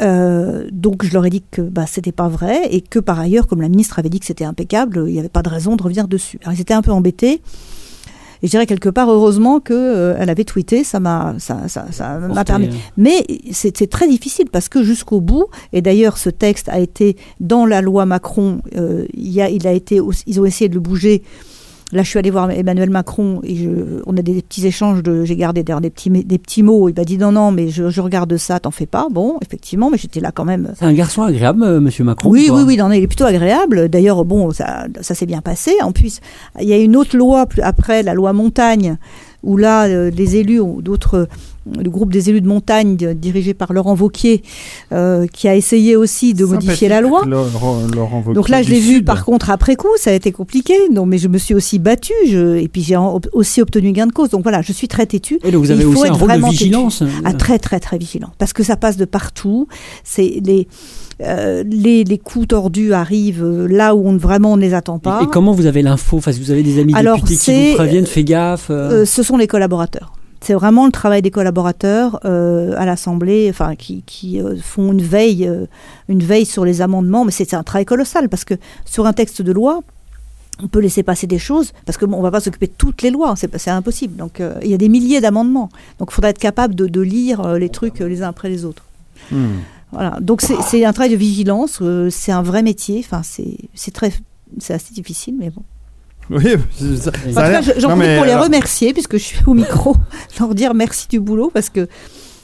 Euh, donc je leur ai dit que bah, c'était pas vrai et que par ailleurs, comme la ministre avait dit que c'était impeccable, il n'y avait pas de raison de revenir dessus. Ils étaient un peu embêtés. Et je dirais quelque part, heureusement qu'elle avait tweeté, ça m'a ça, ça, ça m'a Porter, permis. euh, Mais c'est très difficile parce que jusqu'au bout, et d'ailleurs ce texte a été dans la loi Macron, euh, il, y a, il a été, ils ont essayé de le bouger. Là, je suis allée voir Emmanuel Macron et je, on a des petits échanges de, j'ai gardé d'ailleurs des petits, des petits mots. Il m'a dit non, non, mais je, je regarde ça, t'en fais pas. Bon, effectivement, mais j'étais là quand même. C'est un garçon agréable, euh, Monsieur Macron. Oui, ou oui, oui, est, il est plutôt agréable. D'ailleurs, bon, ça, ça s'est bien passé. En plus, il y a une autre loi après, la loi Montagne, où là, euh, les élus ou d'autres, le groupe des élus de montagne euh, dirigé par Laurent Vauquier, euh, qui a essayé aussi de modifier la loi. Laurent, Donc là, je l'ai vu Sud. par contre après coup, ça a été compliqué. Non, mais je me suis aussi battue, je, et puis j'ai aussi obtenu gain de cause. Donc voilà, je suis très têtue. Et donc vous Et avez il faut aussi un être rôle de vraiment têtu. vigilance. Ah, très très très vigilant parce que ça passe de partout. C'est les, euh, les les coups tordus arrivent euh, là où on vraiment on ne les attend pas. Et, et comment vous avez l'info Enfin, si vous avez des amis Alors, députés qui vous préviennent, fais gaffe. euh, Euh, ce sont les collaborateurs. C'est vraiment le travail des collaborateurs euh, à l'Assemblée, enfin qui, qui euh, font une veille, euh, une veille sur les amendements. Mais c'est un travail colossal parce que sur un texte de loi, on peut laisser passer des choses parce que bon, on va pas s'occuper de toutes les lois, c'est pas- c'est impossible. Donc euh, il y a des milliers d'amendements. Donc il faudra être capable de, de lire euh, les trucs euh, les uns après les autres. Hmm. Voilà. Donc c'est un travail de vigilance, euh, c'est un vrai métier. Enfin c'est c'est très c'est assez difficile, mais bon. Oui, [laughs] ça, ça En a tout cas, l'air- je- j'en profite pour les alors- remercier, puisque je suis au micro, [laughs] leur dire merci du boulot, parce que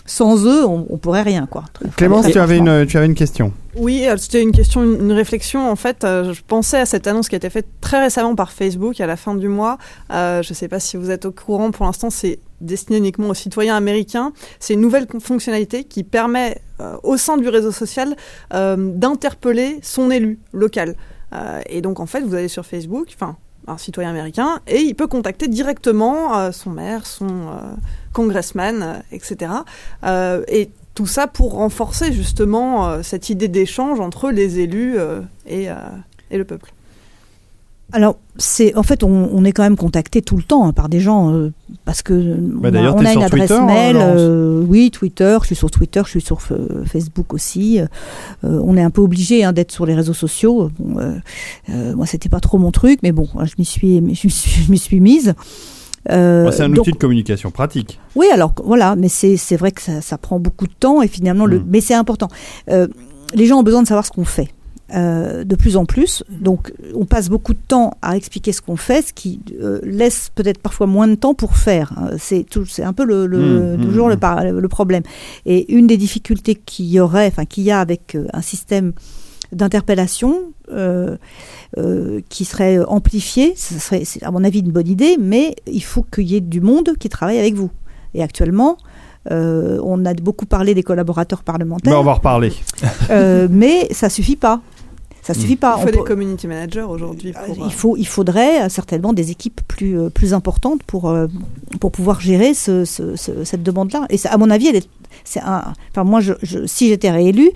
sans eux, on, on pourrait rien, quoi. Très- Clémence, très tu avais, une, tu avais une question. Oui, c'était une question, une réflexion. En fait, euh, je pensais à cette annonce qui a été faite très récemment par Facebook à la fin du mois. Euh, je ne sais pas si vous êtes au courant. Pour l'instant, c'est destiné uniquement aux citoyens américains. C'est une nouvelle fonctionnalité qui permet, au sein du réseau social, euh, d'interpeller son élu local. Euh, et donc, en fait, vous allez sur Facebook, enfin, un citoyen américain, et il peut contacter directement euh, son maire, son euh, congressman, euh, etc. Euh, et tout ça pour renforcer justement euh, cette idée d'échange entre les élus euh, et, euh, et le peuple. Alors, c'est en fait, on, on est quand même contacté tout le temps hein, par des gens euh, parce que Bah, on a, on une adresse Twitter, mail. Euh, oui, Twitter. Je suis sur Twitter. Je suis sur euh, Facebook aussi. Euh, on est un peu obligé hein, d'être sur les réseaux sociaux. Bon, moi, c'était pas trop mon truc, mais bon, je m'y suis, je m'y suis, mise. Euh, Bah, c'est un donc- outil de communication pratique. Oui, alors voilà, mais c'est c'est vrai que ça, ça prend beaucoup de temps et finalement, le, Mm. mais c'est important. Euh, les gens ont besoin de savoir ce qu'on fait. Euh, de plus en plus, donc on passe beaucoup de temps à expliquer ce qu'on fait, ce qui euh, laisse peut-être parfois moins de temps pour faire. Euh, C'est tout, c'est un peu le, le- Mm, toujours mm, le, problème. Et une des difficultés qu'il y aurait, enfin qu'il y a avec un système d'interpellation euh, euh, qui serait amplifié, ce serait, c'est à mon avis une bonne idée, mais il faut qu'il y ait du monde qui travaille avec vous. Et actuellement, euh, on a beaucoup parlé des collaborateurs Mais parlementaires, on va en reparler. mais ça suffit pas. Ça Mm. suffit pas. Il On faut des peut- community managers aujourd'hui. euh, pour, euh, il, faut, il faudrait euh, certainement des équipes plus, plus importantes pour, pour pouvoir gérer ce, ce- ce- cette demande-là. Et ça, à mon avis, elle est, c'est un. Enfin, moi, je, je- si j'étais réélue,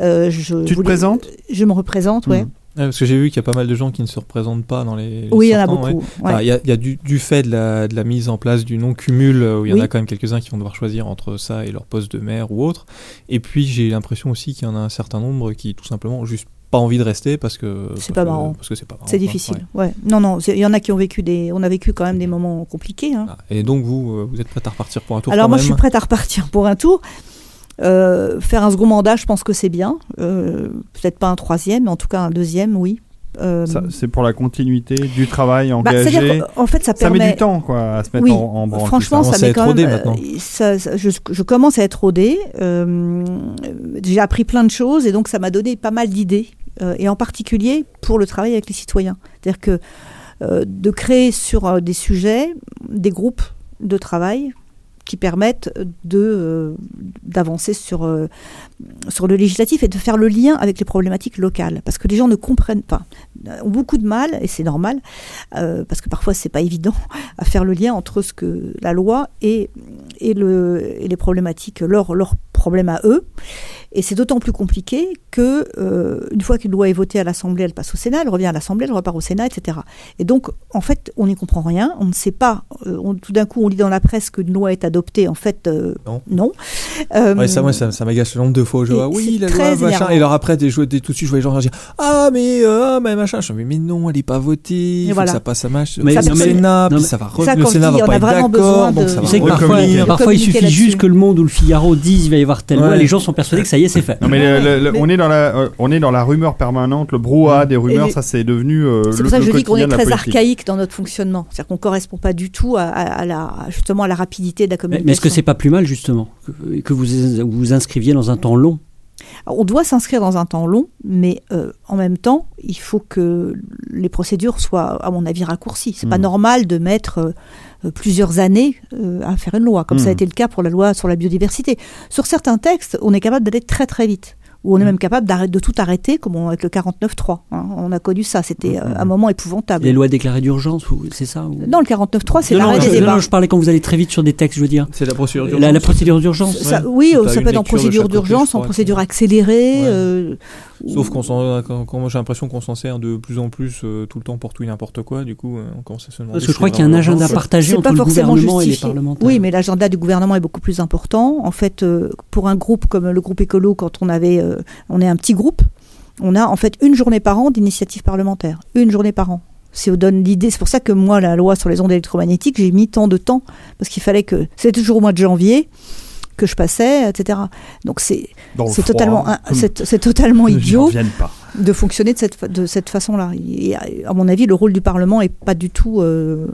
euh, je. Tu te voulais- présentes Je me représente, ouais. Ouais, parce que j'ai vu qu'il y a pas mal de gens qui ne se représentent pas dans les. les Oui, il y en a ouais. beaucoup. Enfin. Il y a, il y a du, du fait de la, de la mise en place du non-cumul, où il y en Oui. a quand même quelques-uns qui vont devoir choisir entre ça et leur poste de maire ou autre. Et puis j'ai l'impression aussi qu'il y en a un certain nombre qui tout simplement juste pas envie de rester parce que C'est pas marrant. Parce que c'est pas marrant. C'est difficile. Ouais. Ouais. Non, non. Il y en a qui ont vécu des. On a vécu quand même des moments compliqués. hein. Ah, Et donc vous, euh, vous êtes prête à repartir pour un tour Alors quand moi, même je suis prête à repartir pour un tour. Euh, faire un second mandat, je pense que c'est bien. Euh, Peut-être pas un troisième, mais en tout cas un deuxième, oui. Euh, Ça, C'est pour la continuité du travail bah, engagé. C'est-à-dire qu'en fait, ça ça permet. met du temps quoi, à se mettre Oui, en, en branle. Franchement, ça. commence ça à met être quand rodé même. maintenant. euh, ça- ça- je, je commence à être rodée. Euh, J'ai appris plein de choses et donc ça m'a donné pas mal d'idées. euh, et en particulier pour le travail avec les citoyens. C'est-à-dire que euh, de créer sur euh, des sujets des groupes de travail qui permettent de euh, d'avancer euh, sur le législatif et de faire le lien avec les problématiques locales. Parce que les gens ne comprennent pas ont beaucoup de mal et c'est normal euh, parce que parfois c'est pas évident [laughs] à faire le lien entre ce que la loi et et le et les problématiques leurs leurs problèmes à eux et c'est d'autant plus compliqué que euh, une fois qu'une loi est votée à l'Assemblée elle passe au Sénat elle revient à l'Assemblée elle repart au Sénat etc et donc en fait on n'y comprend rien on ne sait pas euh, on- tout d'un coup on lit dans la presse qu'une loi est adoptée en fait euh, Non. non Ouais, ça, moi, ça, ça m'agace le nombre de fois je vois, oui, la loi, machin. énervant. Et alors après, des, je- des- tout de suite, je vois les gens réagir, ah, mais, ah, mais machin. Je dis, mais, non, elle est pas votée. Il faut voilà. que ça passe à match. Mais- non, mais- Sénat, non, puis mais- ça va Ça, revenir. Le Sénat va on pas a être vraiment d'accord, besoin donc de- ça va parfois, parfois il suffit juste que le Monde ou le Figaro disent il va y avoir telle loi, les gens sont persuadés que ça y est, c'est fait. Non mais le- le- le- Mais- on est dans la euh, on est dans la rumeur permanente, le brouhaha des rumeurs, Et- ça c'est devenu euh, C'est le, pour ça que je dis qu'on est très archaïque dans notre fonctionnement. C'est-à-dire qu'on ne correspond pas du tout à, la, justement à la rapidité de la Mais, communication. mais est-ce que c'est pas plus mal justement que vous vous inscriviez dans un temps long On doit s'inscrire dans un temps long, mais euh, en même temps, il faut que les procédures soient, à mon avis, raccourcies. C'est pas Hmm. normal de mettre euh, euh, plusieurs années euh, à faire une loi, comme ça a Hmm. été le cas pour la loi sur la biodiversité. Sur certains textes, on est capable d'aller très très vite. Ou on est même capable d'arrêter- de tout arrêter, comme on- avec le 49.3. hein. On a connu ça, c'était euh, un moment épouvantable. Les lois déclarées d'urgence, c'est ça ou- Non, le 49.3, c'est l'arrêt je, des débats. non, je parlais quand vous allez très vite sur des textes, je veux dire. C'est la procédure d'urgence. la procédure d'urgence. Ouais. oui, euh, ça peut être en procédure d'urgence, en procédure accélérée. Ouais. euh, Sauf qu'on s'en, quand, j'ai l'impression qu'on s'en sert de plus en plus euh, tout le temps pour tout et n'importe quoi, du coup euh, on commence à se demander. Parce que je crois qu'il y a un agenda partagé c'est entre pas le forcément gouvernement et les parlementaires. Oui, mais l'agenda du gouvernement est beaucoup plus important. En fait, euh, pour un groupe comme le groupe écolo, quand on avait, euh, on est un petit groupe, on a en fait une journée par an d'initiative parlementaire, une journée par an. Si on donne l'idée, c'est pour ça que moi, la loi sur les ondes électromagnétiques, j'ai mis tant de temps parce qu'il fallait que c'était toujours au mois de janvier que je passais, etc. Donc c'est c'est totalement c'est totalement idiot pas. de fonctionner de cette, de cette façon-là. Et à mon avis, le rôle du Parlement est pas du tout euh,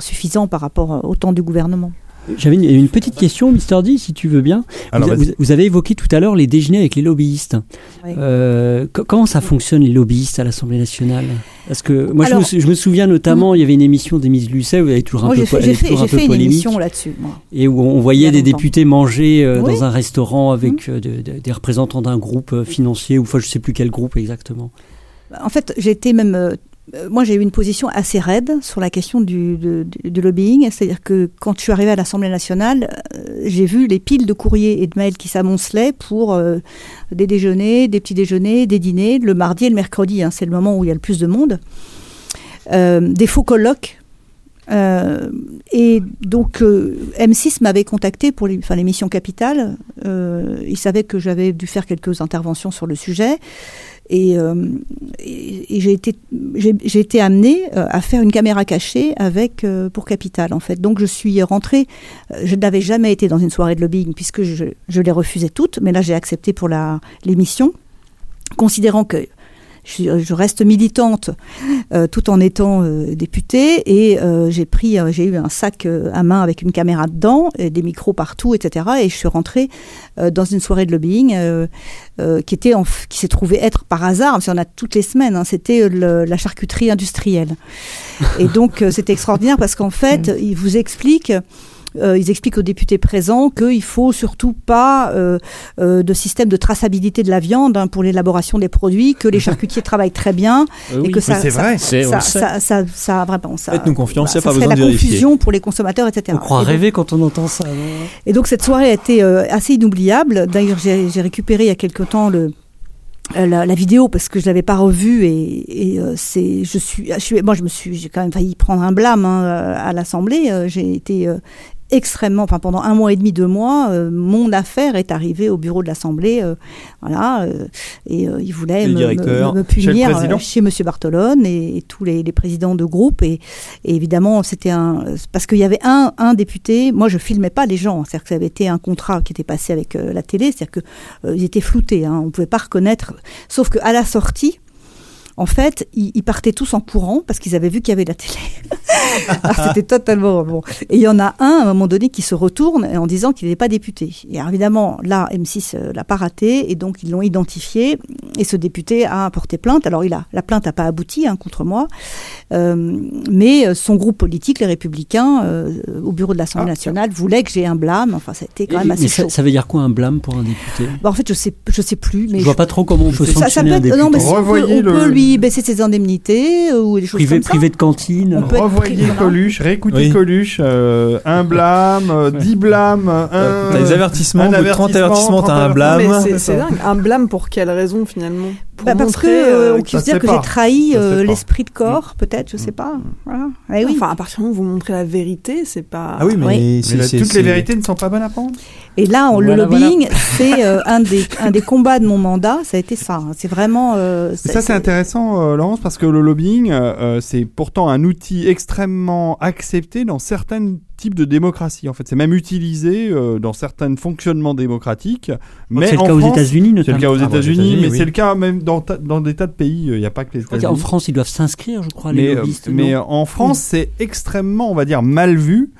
suffisant par rapport au temps du gouvernement. J'avais une, une petite question, Mister D, si tu veux bien. Alors, vous, avez évoqué tout à l'heure les déjeuners avec les lobbyistes. Oui. Euh, co- comment ça fonctionne les lobbyistes à l'Assemblée nationale? Parce que moi, je, me, sou- je me souviens notamment, il y avait une émission d'Émise Lucet où elle est toujours un Moi, peu, fait, elle est toujours un peu fait une polémique, émission là-dessus. et où on voyait a des longtemps. députés manger euh, Oui. dans un restaurant avec euh, de- de- des représentants d'un groupe euh, financier ou enfin je sais plus quel groupe exactement. En fait, j'ai été même. Euh, moi, j'ai eu une position assez raide sur la question du, du- lobbying. C'est-à-dire que quand je suis arrivée à l'Assemblée nationale, euh, j'ai vu les piles de courriers et de mails qui s'amoncelaient pour euh, des déjeuners, des petits déjeuners, des dîners, le mardi et le mercredi. hein, c'est le moment où il y a le plus de monde. Des faux colloques. Et donc, euh, M6 m'avait contacté pour les- enfin, l'émission Capital. Il savait que j'avais dû faire quelques interventions sur le sujet. Et, euh, et, j'ai été, été amenée euh, à faire une caméra cachée avec euh, pour Capital en fait. Donc je suis rentrée. Je n'avais jamais été dans une soirée de lobbying puisque je, je les refusais toutes, mais là j'ai accepté pour la l'émission, considérant que je, reste militante euh, tout en étant euh, députée et euh, j'ai pris, euh, j'ai eu un sac euh, à main avec une caméra dedans, et des micros partout, etc. Et je suis rentrée euh, dans une soirée de lobbying euh, euh, qui était en qui s'est trouvé être par hasard, parce en a toutes les semaines. hein, c'était le- la charcuterie industrielle. Et donc euh, c'était extraordinaire parce qu'en fait, ils vous expliquent. Euh, ils expliquent aux députés présents qu'il faut surtout pas euh, euh, de système de traçabilité de la viande hein, pour l'élaboration des produits, que les [laughs] charcutiers travaillent très bien et que ça, c'est ça- vrai. Ça, ça, ça, ça- vraiment, ça, Faites-nous confiance, voilà, pas ça serait besoin de la vérifier. confusion pour les consommateurs, etc. On croit Et donc- rêver quand on entend ça. et donc cette soirée a été euh, assez inoubliable. D'ailleurs, j'ai j'ai récupéré il y a quelque temps le euh, la, la vidéo parce que je l'avais pas revue et, et, euh, c'est je suis je suis moi je me suis j'ai quand même failli prendre un blâme hein, euh, à l'Assemblée. Euh, j'ai été euh, extrêmement, enfin pendant un mois et demi, deux mois, euh, mon affaire est arrivée au bureau de l'Assemblée, euh, voilà, euh, et euh, il voulait me, me- punir chez Monsieur Bartolone et, et tous les, les présidents de groupe et, et évidemment c'était un parce qu'il y avait un, un député, moi je filmais pas les gens, c'est-à-dire que ça avait été un contrat qui était passé avec la télé, c'est-à-dire que ils étaient floutés, hein, on pouvait pas reconnaître, sauf que à la sortie. En fait, ils, ils partaient tous en courant parce qu'ils avaient vu qu'il y avait la télé. [laughs] Ah, C'était totalement bon. Et il y en a un à un moment donné qui se retourne en disant qu'il n'est pas député. Et alors, évidemment, là, M6 euh, l'a pas raté et donc ils l'ont identifié. Et ce député a porté plainte. Alors, il a la plainte n'a pas abouti hein, contre moi, Euh, mais euh, son groupe politique, les Républicains, euh, au bureau de l'Assemblée Ah. nationale, voulait que j'ai un blâme. Enfin, ça a été quand Et- même assez mais chaud. ça, ça veut dire quoi un blâme pour un député? Bah, en fait, je sais, je sais plus, mais Je vois pas trop comment on peut ça, ça sanctionner peut un être, député. non, mais si on peut, Revoyez on peut le- baisser ses indemnités euh, ou des choses privé, comme ça. privé de cantine. On peut être Revoyez pris- Coluche, réécoutez Oui. Coluche, euh, un blâme, euh, dix blâmes, un. T'as des avertissements, un de 30 avertissements, t'as un 30 blâme. Mais c'est dingue. Un blâme pour quelle raison finalement? Pour Bah, parce que montrer, euh, euh, on ça se considère fait que j'ai trahi euh, l'esprit de corps, peut-être, je sais pas. Voilà. Eh oui. Enfin, à partir du moment où vous montrez la vérité, c'est pas. Ah oui, mais, Oui. c'est- Mais là, toutes les vérités ne sont pas bonnes à prendre. Et là, on- le Voilà, lobbying, c'est euh, un des un des combats de mon mandat. Ça a été ça. hein. C'est vraiment. euh, ça, c'est intéressant, euh, Laurence, parce que le lobbying, c'est pourtant un outil extrêmement accepté dans certains types de démocratie. En fait, c'est même utilisé euh, dans certains fonctionnements démocratiques. Mais C'est le en cas aux France- États-Unis C'est le notamment. cas aux Ah, bah, États-Unis, mais oui. c'est le cas même dans, dans des tas de pays. Il n'y a pas que les États-Unis. qu'en France, ils doivent s'inscrire, je crois, les mais, euh, lobbyistes. mais non en France, c'est extrêmement, on va dire, mal vu,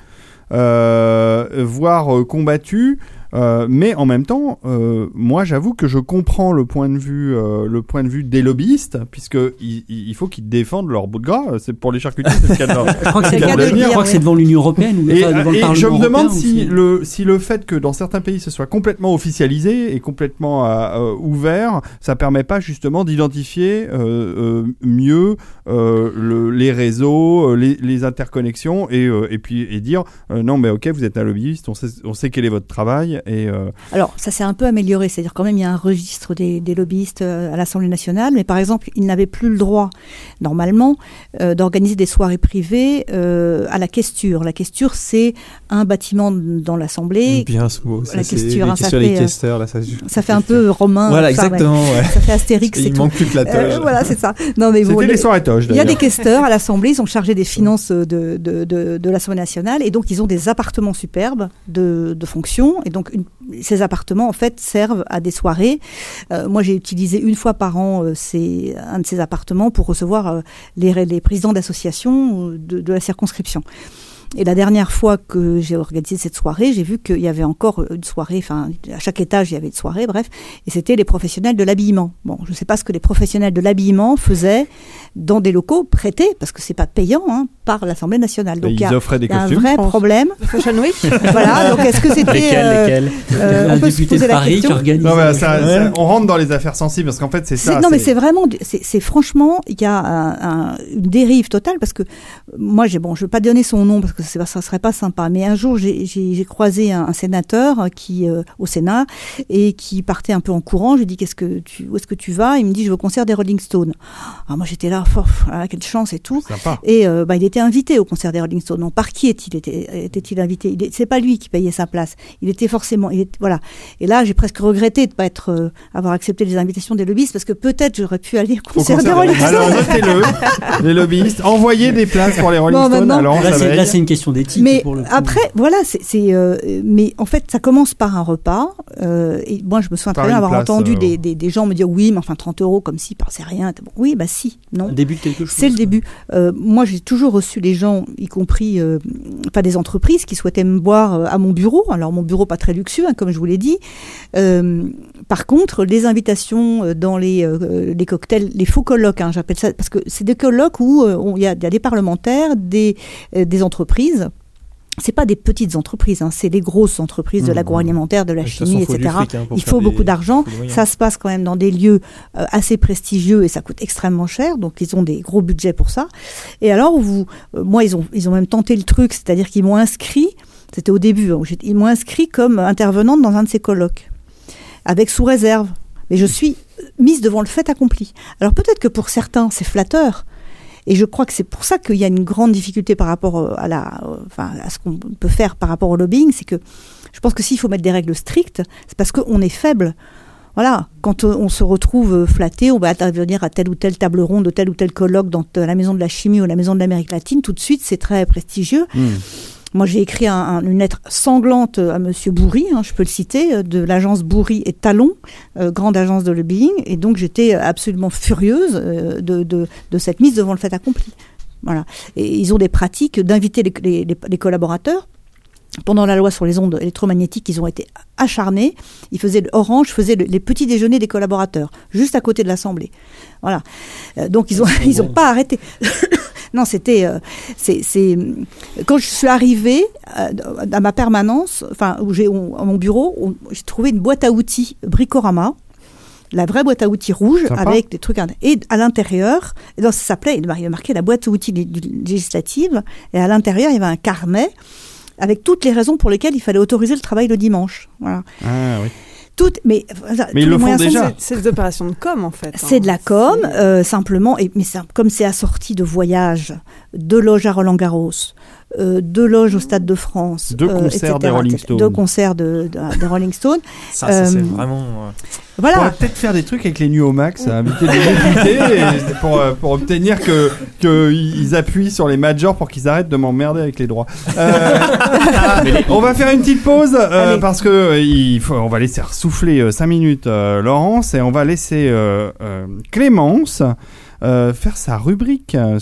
euh, voire euh, combattu. Euh, mais en même temps, euh, moi, j'avoue que je comprends le point de vue, euh, le point de vue des lobbyistes, puisque il, il faut qu'ils défendent leur bout de gras. C'est pour les charcutiers, c'est ce qu'il y a de- Je crois que c'est C'est devant, le le l'Union européenne ou Et, enfin, devant le et Parlement je me demande si le, si le fait que dans certains pays ce soit complètement officialisé et complètement euh, euh, ouvert, ça permet pas justement d'identifier euh, euh, mieux euh, le- les réseaux, les, les interconnexions et, euh, et puis et dire euh, non mais ok vous êtes un lobbyiste, on sait, on sait quel est votre travail et euh, Alors, ça s'est un peu amélioré, c'est-à-dire quand même il y a un registre des, des lobbyistes euh, à l'Assemblée nationale, mais par exemple, ils n'avaient plus le droit, normalement, euh, d'organiser des soirées privées euh, à la questure. La questure, c'est un bâtiment dans l'Assemblée. Bien ce mot. ça, la question, les hein, ça fait, questeurs, là, ça, Ça fait un peu [laughs] romain. Voilà, enfin, exactement. ouais. ça fait Astérix Il tout. manque plus que la Euh, toge. [laughs] voilà, c'est ça. Non, mais bon, c'était les- les soirées toges Il y a des questeurs à l'Assemblée, ils sont chargés des finances de, de, de, de l'Assemblée nationale, et donc ils ont des appartements superbes de, de fonction, et donc ces appartements en fait servent à des soirées. Euh, moi, j'ai utilisé une fois par an euh, un de ces appartements pour recevoir euh, les, présidents d'associations de la circonscription. Et la dernière fois que j'ai organisé cette soirée, j'ai vu qu'il y avait encore une soirée, enfin, à chaque étage, il y avait une soirée, bref, et c'était les professionnels de l'habillement. Bon, je ne sais pas ce que les professionnels de l'habillement faisaient dans des locaux prêtés, parce que c'est pas payant, hein, par l'Assemblée nationale. Donc il y ils a, offraient des y a un costumes. vrai je pense. problème. [laughs] Fashion Week [laughs] voilà, donc est-ce que c'était... Lesquels, euh, lesquels euh, un on peut se de poser la Paris qui question. organise. Non, ça- ça- on rentre dans les affaires sensibles parce qu'en fait c'est ça. non, mais c'est vraiment, c'est c'est franchement, il y a un- un- une dérive totale parce que euh, moi, j'ai bon, je veux pas donner son nom parce que pas- ça serait pas sympa. Mais un jour, j'ai- croisé un, un sénateur qui euh, au Sénat et qui partait un peu en courant. Je lui ai dit qu'est-ce que tu, où est-ce que tu vas? Il me dit je vais au concert des Rolling Stones. Alors moi, j'étais là, oh, ah, quelle chance et tout. sympa. Et euh, bah, il était invité au concert des Rolling Stones. Non, par qui est-il était- était-il invité? Il C'est pas lui qui payait sa place. Il était forcément. Il voilà. Et là, j'ai presque regretté de pas être euh, avoir accepté les invitations des lobbyistes parce que peut-être j'aurais pu aller au Au concert, des Rolling Stones. Alors notez-le, [laughs] les lobbyistes, envoyez des places pour les Rolling Bon, Stones. Alors Là, ça c'est une question d'éthique. Mais pour le coup. après, voilà, c'est, euh, mais en fait, ça commence par un repas. euh, et moi, je me souviens Par très bien avoir place, entendu euh, des, des, des gens me dire oui, mais enfin 30 euros comme si, c'est rien. Bon, oui, bah si, non. un début de quelque chose. C'est le début. Euh, moi, j'ai toujours reçu les gens, y compris euh, pas des entreprises, qui souhaitaient me voir euh, à mon bureau. Alors, mon bureau pas très luxueux, hein, comme je vous l'ai dit. Euh, par contre, les invitations dans les, euh, les cocktails, les faux colloques, hein, j'appelle ça, parce que c'est des colloques où euh, il y, a, il y a des parlementaires, des, euh, des entreprises. C'est pas des petites entreprises, hein, c'est les grosses entreprises de Mmh. l'agroalimentaire, de la chimie, façon, etc. fric, hein, Il faut des- beaucoup d'argent. des. Ça se passe quand même dans des lieux euh, assez prestigieux et ça coûte extrêmement cher, donc ils ont des gros budgets pour ça. Et alors, vous, euh, moi, ils ont, ils ont même tenté le truc, c'est-à-dire qu'ils m'ont inscrit, c'était au début, hein, ils m'ont inscrit comme intervenante dans un de ces colloques, avec sous réserve. Mais je suis mise devant le fait accompli. Alors peut-être que pour certains, c'est flatteur. Et je crois que c'est pour ça qu'il y a une grande difficulté par rapport euh, à, la, euh, enfin, à ce qu'on peut faire par rapport au lobbying, c'est que je pense que s'il faut mettre des règles strictes, c'est parce qu'on est faible. Voilà, quand euh, on se retrouve flatté, on va intervenir à telle ou telle table ronde, de tel ou tel colloque dans la maison de la chimie ou la maison de l'Amérique latine, tout de suite c'est très prestigieux. Hmm. Moi j'ai écrit un- un- une lettre sanglante à Monsieur Bourri, hein, je peux le citer, euh, de l'agence Bourri et Talon, euh, grande agence de lobbying, et donc j'étais absolument furieuse euh, de, de, de cette mise devant le fait accompli. Voilà. Et ils ont des pratiques d'inviter les- les- les- les collaborateurs pendant la loi sur les ondes électromagnétiques, ils ont été acharnés. Ils faisaient Orange faisait le- les petits déjeuners des collaborateurs, juste à côté de l'Assemblée. Voilà. Euh, donc ils ont C'est [laughs] ils ont bon. pas arrêté. [laughs] non, c'était euh, c'est quand je suis arrivée euh, à ma permanence, enfin où j'ai à mon bureau, j'ai trouvé une boîte à outils Bricorama. La vraie boîte à outils rouge Sympa. avec des trucs et à l'intérieur, ça s'appelait, il y a marqué la boîte à outils lé- législative et à l'intérieur il y avait un carnet avec toutes les raisons pour lesquelles il fallait autoriser le travail le dimanche. Voilà. Ah, oui. Mais, ils le font déjà. C'est des opérations de com en fait. C'est hein. de la com, euh, simplement, et, mais ça- comme c'est assorti de voyages, de loges à Roland Garros, euh, de loges au Stade de France, De euh, concerts etc., des Rolling Stones. de concerts de, de- des Rolling Stones. Ça, ça, c'est Euh, vraiment. euh, On pourrait Voilà. peut-être faire des trucs avec les nuits au max, inviter des députés pour, pour obtenir que qu'ils appuient sur les majors pour qu'ils arrêtent de m'emmerder avec les droits. Euh, on va faire une petite pause euh, parce que il faut, on va laisser souffler 5 minutes euh, Laurence et on va laisser euh, euh, Clémence euh, faire sa rubrique. euh,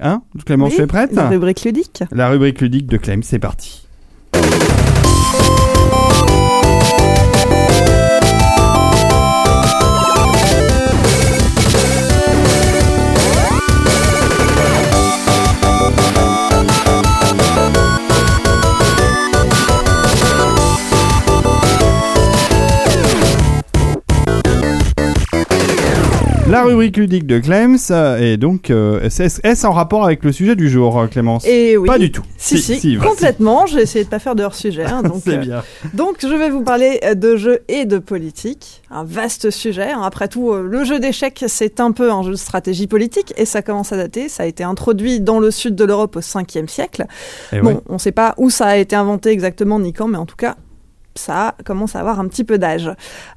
Hein Clémence, Oui, tu es prête La rubrique ludique. La rubrique ludique de Clem, c'est parti. La rubrique ludique de Clems, euh, et donc, euh, est-ce en rapport avec le sujet du jour, euh, Clémence Et oui. Pas du tout. Si, si, complètement. J'ai essayé de pas faire de hors-sujet. hein, [laughs] donc, euh, bien. donc, je vais vous parler de jeux et de politique. Un vaste sujet. hein. Après tout, euh, le jeu d'échecs, c'est un peu un jeu de stratégie politique et ça commence à dater. Ça a été introduit dans le sud de l'Europe au 5e siècle. Eh bon, ouais. on ne sait pas où ça a été inventé exactement ni quand, mais en tout cas, ça commence à avoir un petit peu d'âge.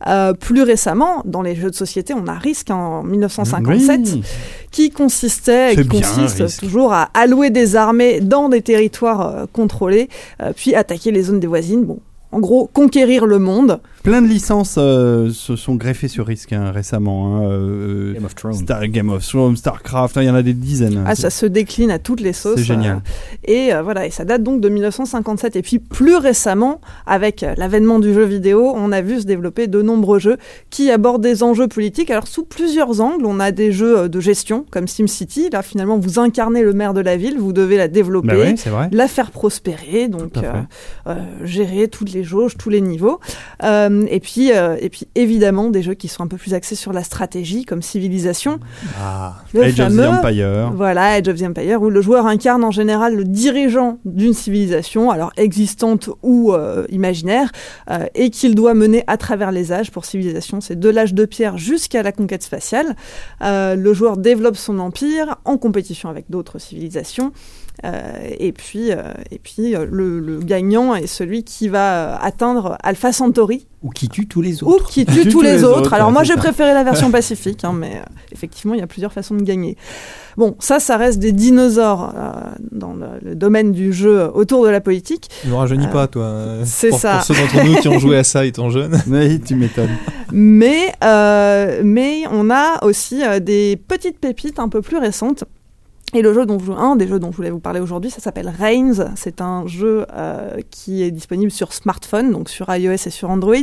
Euh, plus récemment, dans les jeux de société, on a Risk en 1957 Oui. qui consistait, qui bien, consiste toujours à allouer des armées dans des territoires euh, contrôlés, euh, puis attaquer les zones des voisines. Bon, en gros, conquérir le monde. Plein de licences euh, se sont greffées sur Risk hein, récemment. hein, euh, Game of Thrones. Star- Game of Thrones, Starcraft, hein, il y en a des dizaines. Ah, ça se décline à toutes les sauces. C'est génial. euh, et euh, voilà, et ça date donc de 1957. Et puis plus récemment, avec euh, l'avènement du jeu vidéo, on a vu se développer de nombreux jeux qui abordent des enjeux politiques. Alors sous plusieurs angles, on a des jeux euh, de gestion comme SimCity. Là, finalement, vous incarnez le maire de la ville, vous devez la développer. Bah ouais, la faire prospérer, donc Tout euh, euh, gérer toutes les jauges, tous les niveaux. Euh, et puis, euh, et puis évidemment des jeux qui sont un peu plus axés sur la stratégie, comme Civilisation, Ah. le Age of the fameux. Empire. Voilà, Age of the Empire, où le joueur incarne en général le dirigeant d'une civilisation, alors existante ou euh, imaginaire, et qu'il doit mener à travers les âges. Pour civilisation, c'est de l'âge de pierre jusqu'à la conquête spatiale. Le joueur développe son empire en compétition avec d'autres civilisations. Euh, et puis, euh, et puis euh, le, le gagnant est celui qui va atteindre Alpha Centauri, Ou qui tue tous les ou autres. qui [laughs] tue tous les autres. Alors ouais, moi j'ai préféré la version [laughs] pacifique, hein, mais euh, effectivement il y a plusieurs façons de gagner. Bon, ça, ça reste des dinosaures euh, dans le, le domaine du jeu autour de la politique. Ne rajeunis Euh, pas, toi. c'est ça. Pour ceux d'entre nous qui ont joué à ça [laughs] étant jeunes. Oui, tu m'étonnes. Mais, euh, mais on a aussi euh, des petites pépites un peu plus récentes. Et le jeu dont je, un des jeux dont je voulais vous parler aujourd'hui, ça s'appelle Reigns. C'est un jeu euh, qui est disponible sur smartphone, donc sur iOS et sur Android,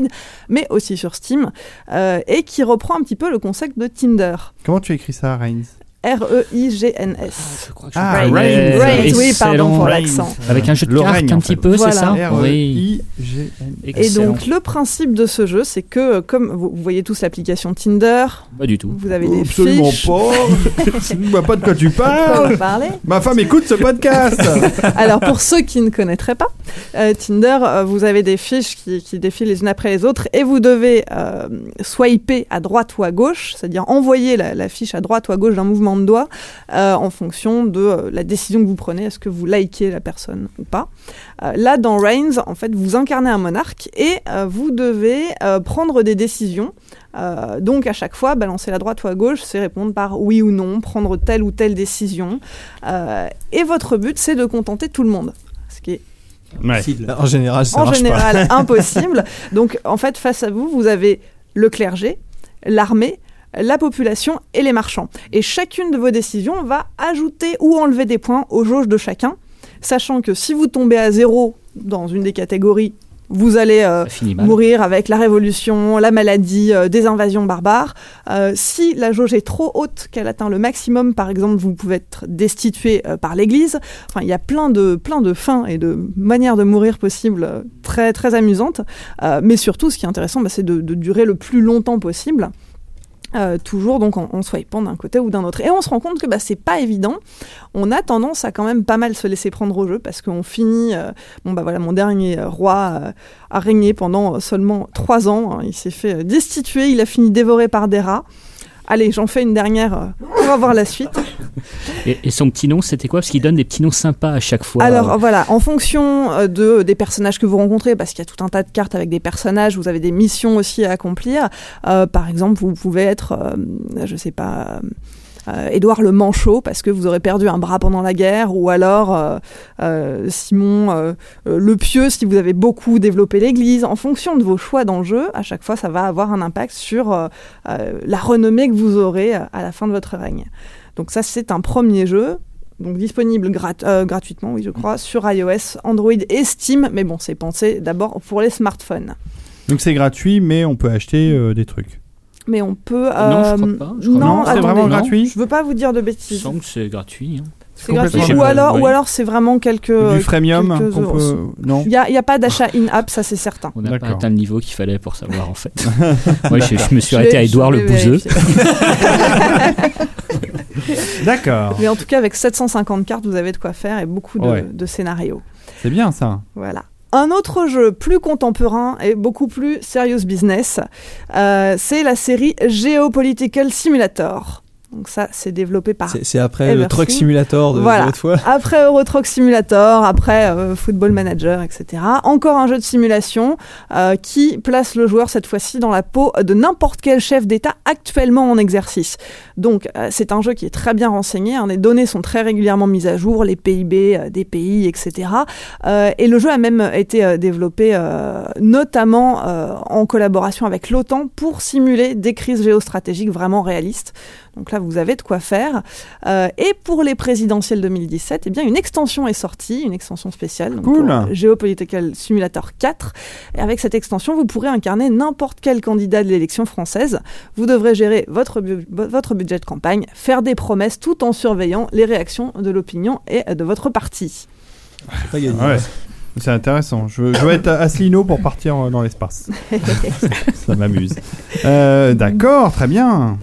mais aussi sur Steam, euh, et qui reprend un petit peu le concept de Tinder. Comment tu écris ça, Reigns? R-E-I-G-N-S. Crois que Ah, Reigns. Reigns, oui, pardon Excellent. pour Reigns. l'accent. Avec un jeu de cartes un en petit peu, Voilà. c'est ça Oui. R-E-I-G-N. Et donc le principe de ce jeu, c'est que euh, comme vous, voyez tous l'application Tinder, Pas du tout. vous avez des Absolument fiches. pas. [laughs] Je ne vois pas de quoi tu parles. vous parlez Ma femme écoute ce podcast. [laughs] Alors pour ceux qui ne connaîtraient pas, euh, Tinder, euh, vous avez des fiches qui, qui défilent les unes après les autres et vous devez euh, swiper à droite ou à gauche, c'est-à-dire envoyer la, la fiche à droite ou à gauche d'un mouvement de doigt euh, en fonction de euh, la décision que vous prenez, est-ce que vous likez la personne ou pas. Euh, là dans Reigns, en fait, vous incarnez un monarque et euh, vous devez euh, prendre des décisions. Euh, donc à chaque fois, balancer la droite ou à gauche, c'est répondre par oui ou non, prendre telle ou telle décision. Euh, et votre but, c'est de contenter tout le monde. Ce qui est Ouais. En général, ça en marche général [laughs] impossible. Donc en fait, face à vous, vous avez le clergé, l'armée, la population et les marchands. Et chacune de vos décisions va ajouter ou enlever des points aux jauges de chacun, sachant que si vous tombez à zéro dans une des catégories, vous allez euh, mourir avec la révolution, la maladie, euh, des invasions barbares. Euh, si la jauge est trop haute, qu'elle atteint le maximum, par exemple, vous pouvez être destitué par l'Église. Enfin, il y a plein de plein de fins et de manières de mourir possibles très très amusantes. Mais surtout, ce qui est intéressant, bah, c'est de, de durer le plus longtemps possible. Euh, toujours donc en, en swipant d'un côté ou d'un autre. Et on se rend compte que bah, c'est pas évident. On a tendance à quand même pas mal se laisser prendre au jeu parce qu'on finit. euh, bon bah voilà, mon dernier euh, roi a régné pendant seulement trois ans. hein. Il s'est fait destituer. Il a fini dévoré par des rats. Allez, j'en fais une dernière euh, pour avoir la suite. [laughs] Et, et son petit nom, c'était quoi? Parce qu'il donne des petits noms sympas à chaque fois. Alors voilà, en fonction euh, de, des personnages que vous rencontrez, parce qu'il y a tout un tas de cartes avec des personnages, vous avez des missions aussi à accomplir. Euh, par exemple, vous pouvez être, euh, je sais pas. euh, Édouard le Manchot parce que vous aurez perdu un bras pendant la guerre ou alors euh, euh, Simon euh, euh, le Pieux si vous avez beaucoup développé l'Église en fonction de vos choix dans le jeu à chaque fois ça va avoir un impact sur euh, euh, la renommée que vous aurez euh, à la fin de votre règne donc ça c'est un premier jeu donc disponible grat- euh, gratuitement, oui, je crois, sur iOS, Android et Steam. Mais bon, c'est pensé d'abord pour les smartphones. Donc c'est gratuit, mais on peut acheter euh, des trucs. Mais on peut. Non, je euh, crois pas, je crois non. C'est vraiment non. gratuit Je veux pas vous dire de bêtises. semble que c'est gratuit. hein. C'est gratuit. Ou alors, oui. ou alors c'est vraiment quelques. Du freemium quelques qu'on euros. peut... Non Il n'y a, il y a pas d'achat in-app, ça c'est certain. On n'a pas atteint le niveau qu'il fallait pour savoir en fait. [laughs] Moi je, je me suis Je arrêté à Édouard je le bouseux. D'accord. [laughs] [laughs] Mais en tout cas, avec 750 cartes, vous avez de quoi faire et beaucoup de, Ouais. de scénarios. C'est bien ça. Voilà. Un autre jeu plus contemporain et beaucoup plus serious business, euh, c'est la série Geopolitical Simulator. Donc ça, c'est développé par C'est après le. Truck Simulator de, Voilà. l'autre fois. Après Euro Truck Simulator, après euh, Football Manager, etc. Encore un jeu de simulation euh, qui place le joueur cette fois-ci dans la peau de n'importe quel chef d'État actuellement en exercice. Donc euh, c'est un jeu qui est très bien renseigné, hein, les données sont très régulièrement mises à jour, les PIB des pays, etc. Et le jeu a même été développé notamment en collaboration avec l'OTAN pour simuler des crises géostratégiques vraiment réalistes. Donc là, vous avez de quoi faire. Euh, et pour les présidentielles 2017, eh bien, une extension est sortie, une extension spéciale. donc Cool. pour Geopolitical Simulator 4. Et avec cette extension, vous pourrez incarner n'importe quel candidat de l'élection française. Vous devrez gérer votre, bu- votre budget de campagne, faire des promesses tout en surveillant les réactions de l'opinion et de votre parti. C'est pas gagné. Ouais. C'est intéressant. Je, je vais être Asselineau pour partir dans l'espace. [laughs] ça m'amuse. Euh, D'accord, très bien.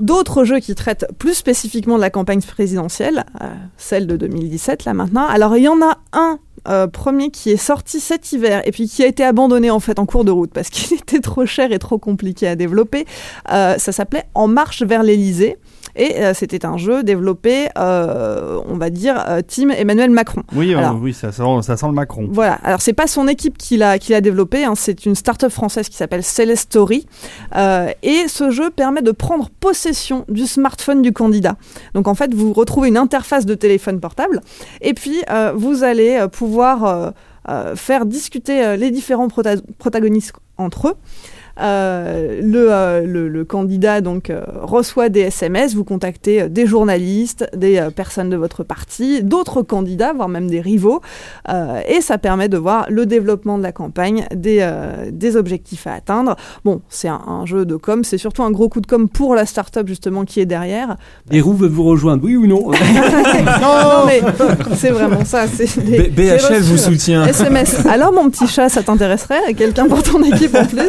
D'autres jeux qui traitent plus spécifiquement de la campagne présidentielle, euh, celle de 2017 là maintenant. Alors il y en a un euh, premier qui est sorti cet hiver et puis qui a été abandonné en fait en cours de route parce [laughs] qu'il était trop cher et trop compliqué à développer. Euh, ça s'appelait En marche vers l'Elysée. Et euh, c'était un jeu développé, euh, on va dire, euh, Team Emmanuel Macron. Oui, Alors. oui ça, sent, ça sent le Macron. Voilà, alors c'est pas son équipe qui l'a qui l'a développé, hein, c'est une start-up française qui s'appelle Celestory. Et ce jeu permet de prendre possession du smartphone du candidat. Donc en fait, vous retrouvez une interface de téléphone portable et puis vous allez pouvoir euh, faire discuter euh, les différents prota- protagonistes entre eux. Euh, le, euh, le, le candidat donc euh, reçoit des SMS, vous contactez euh, des journalistes, des euh, personnes de votre parti, d'autres candidats, voire même des rivaux, euh, et ça permet de voir le développement de la campagne, des, euh, des objectifs à atteindre. Bon, c'est un, un jeu de com, c'est surtout un gros coup de com pour la start-up justement qui est derrière. Les roues veulent vous rejoindre, oui ou [laughs] non non, mais c'est vraiment ça. C'est des- BHL vous soutient. SMS. Alors mon petit chat, ça t'intéresserait? Quelqu'un pour ton équipe en plus? [laughs]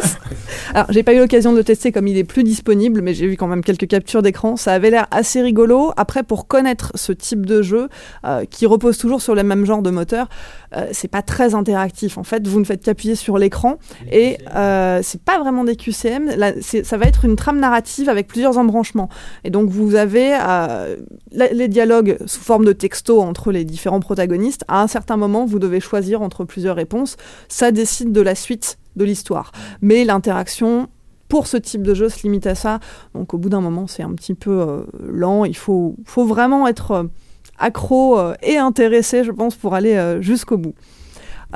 Alors j'ai pas eu l'occasion de le tester comme il est plus disponible, mais j'ai vu quand même quelques captures d'écran. Ça avait l'air assez rigolo. Après, pour connaître ce type de jeu euh, qui repose toujours sur le même genre de moteur, euh, c'est pas très interactif. En fait, vous ne faites qu'appuyer sur l'écran et euh, c'est pas vraiment des QCM. Là, ça va être une trame narrative avec plusieurs embranchements. Et donc vous avez euh, la- les dialogues sous forme de texto entre les différents protagonistes. À un certain moment, vous devez choisir entre plusieurs réponses. Ça décide de la suite de l'histoire. Mais l'interaction pour ce type de jeu se limite à ça. Donc au bout d'un moment, c'est un petit peu euh, lent. Il faut, vraiment être euh, accro euh, et intéressé, je pense, pour aller jusqu'au bout.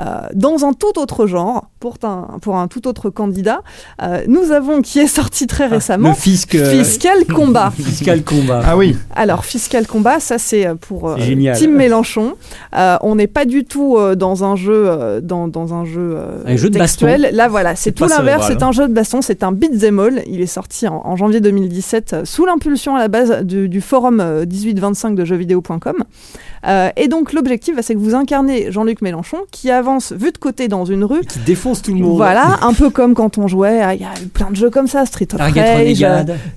Euh, dans un tout autre genre, pour un, pour un tout autre candidat, euh, nous avons qui est sorti très récemment Le fisc. euh, Fiscal Combat. [laughs] Fiscal combat. Ah oui, Alors, Fiscal Combat, ça c'est pour euh. Team Mélenchon. Euh, on n'est pas du tout euh, dans un jeu, euh, dans, dans un jeu, euh, Un jeu de textuel. Là, voilà, c'est tout l'inverse. C'est un jeu de baston. C'est un beat'em all. Il est sorti en, en janvier 2017 euh, sous l'impulsion à la base du, du forum euh, 1825 de jeuxvideo.com. Euh, et donc l'objectif, bah, c'est que vous incarnez Jean-Luc Mélenchon qui avance vu de côté dans une rue. Qui défonce tout le monde. Voilà, un peu comme quand on jouait, à- il y a eu plein de jeux comme ça, Street of Rage,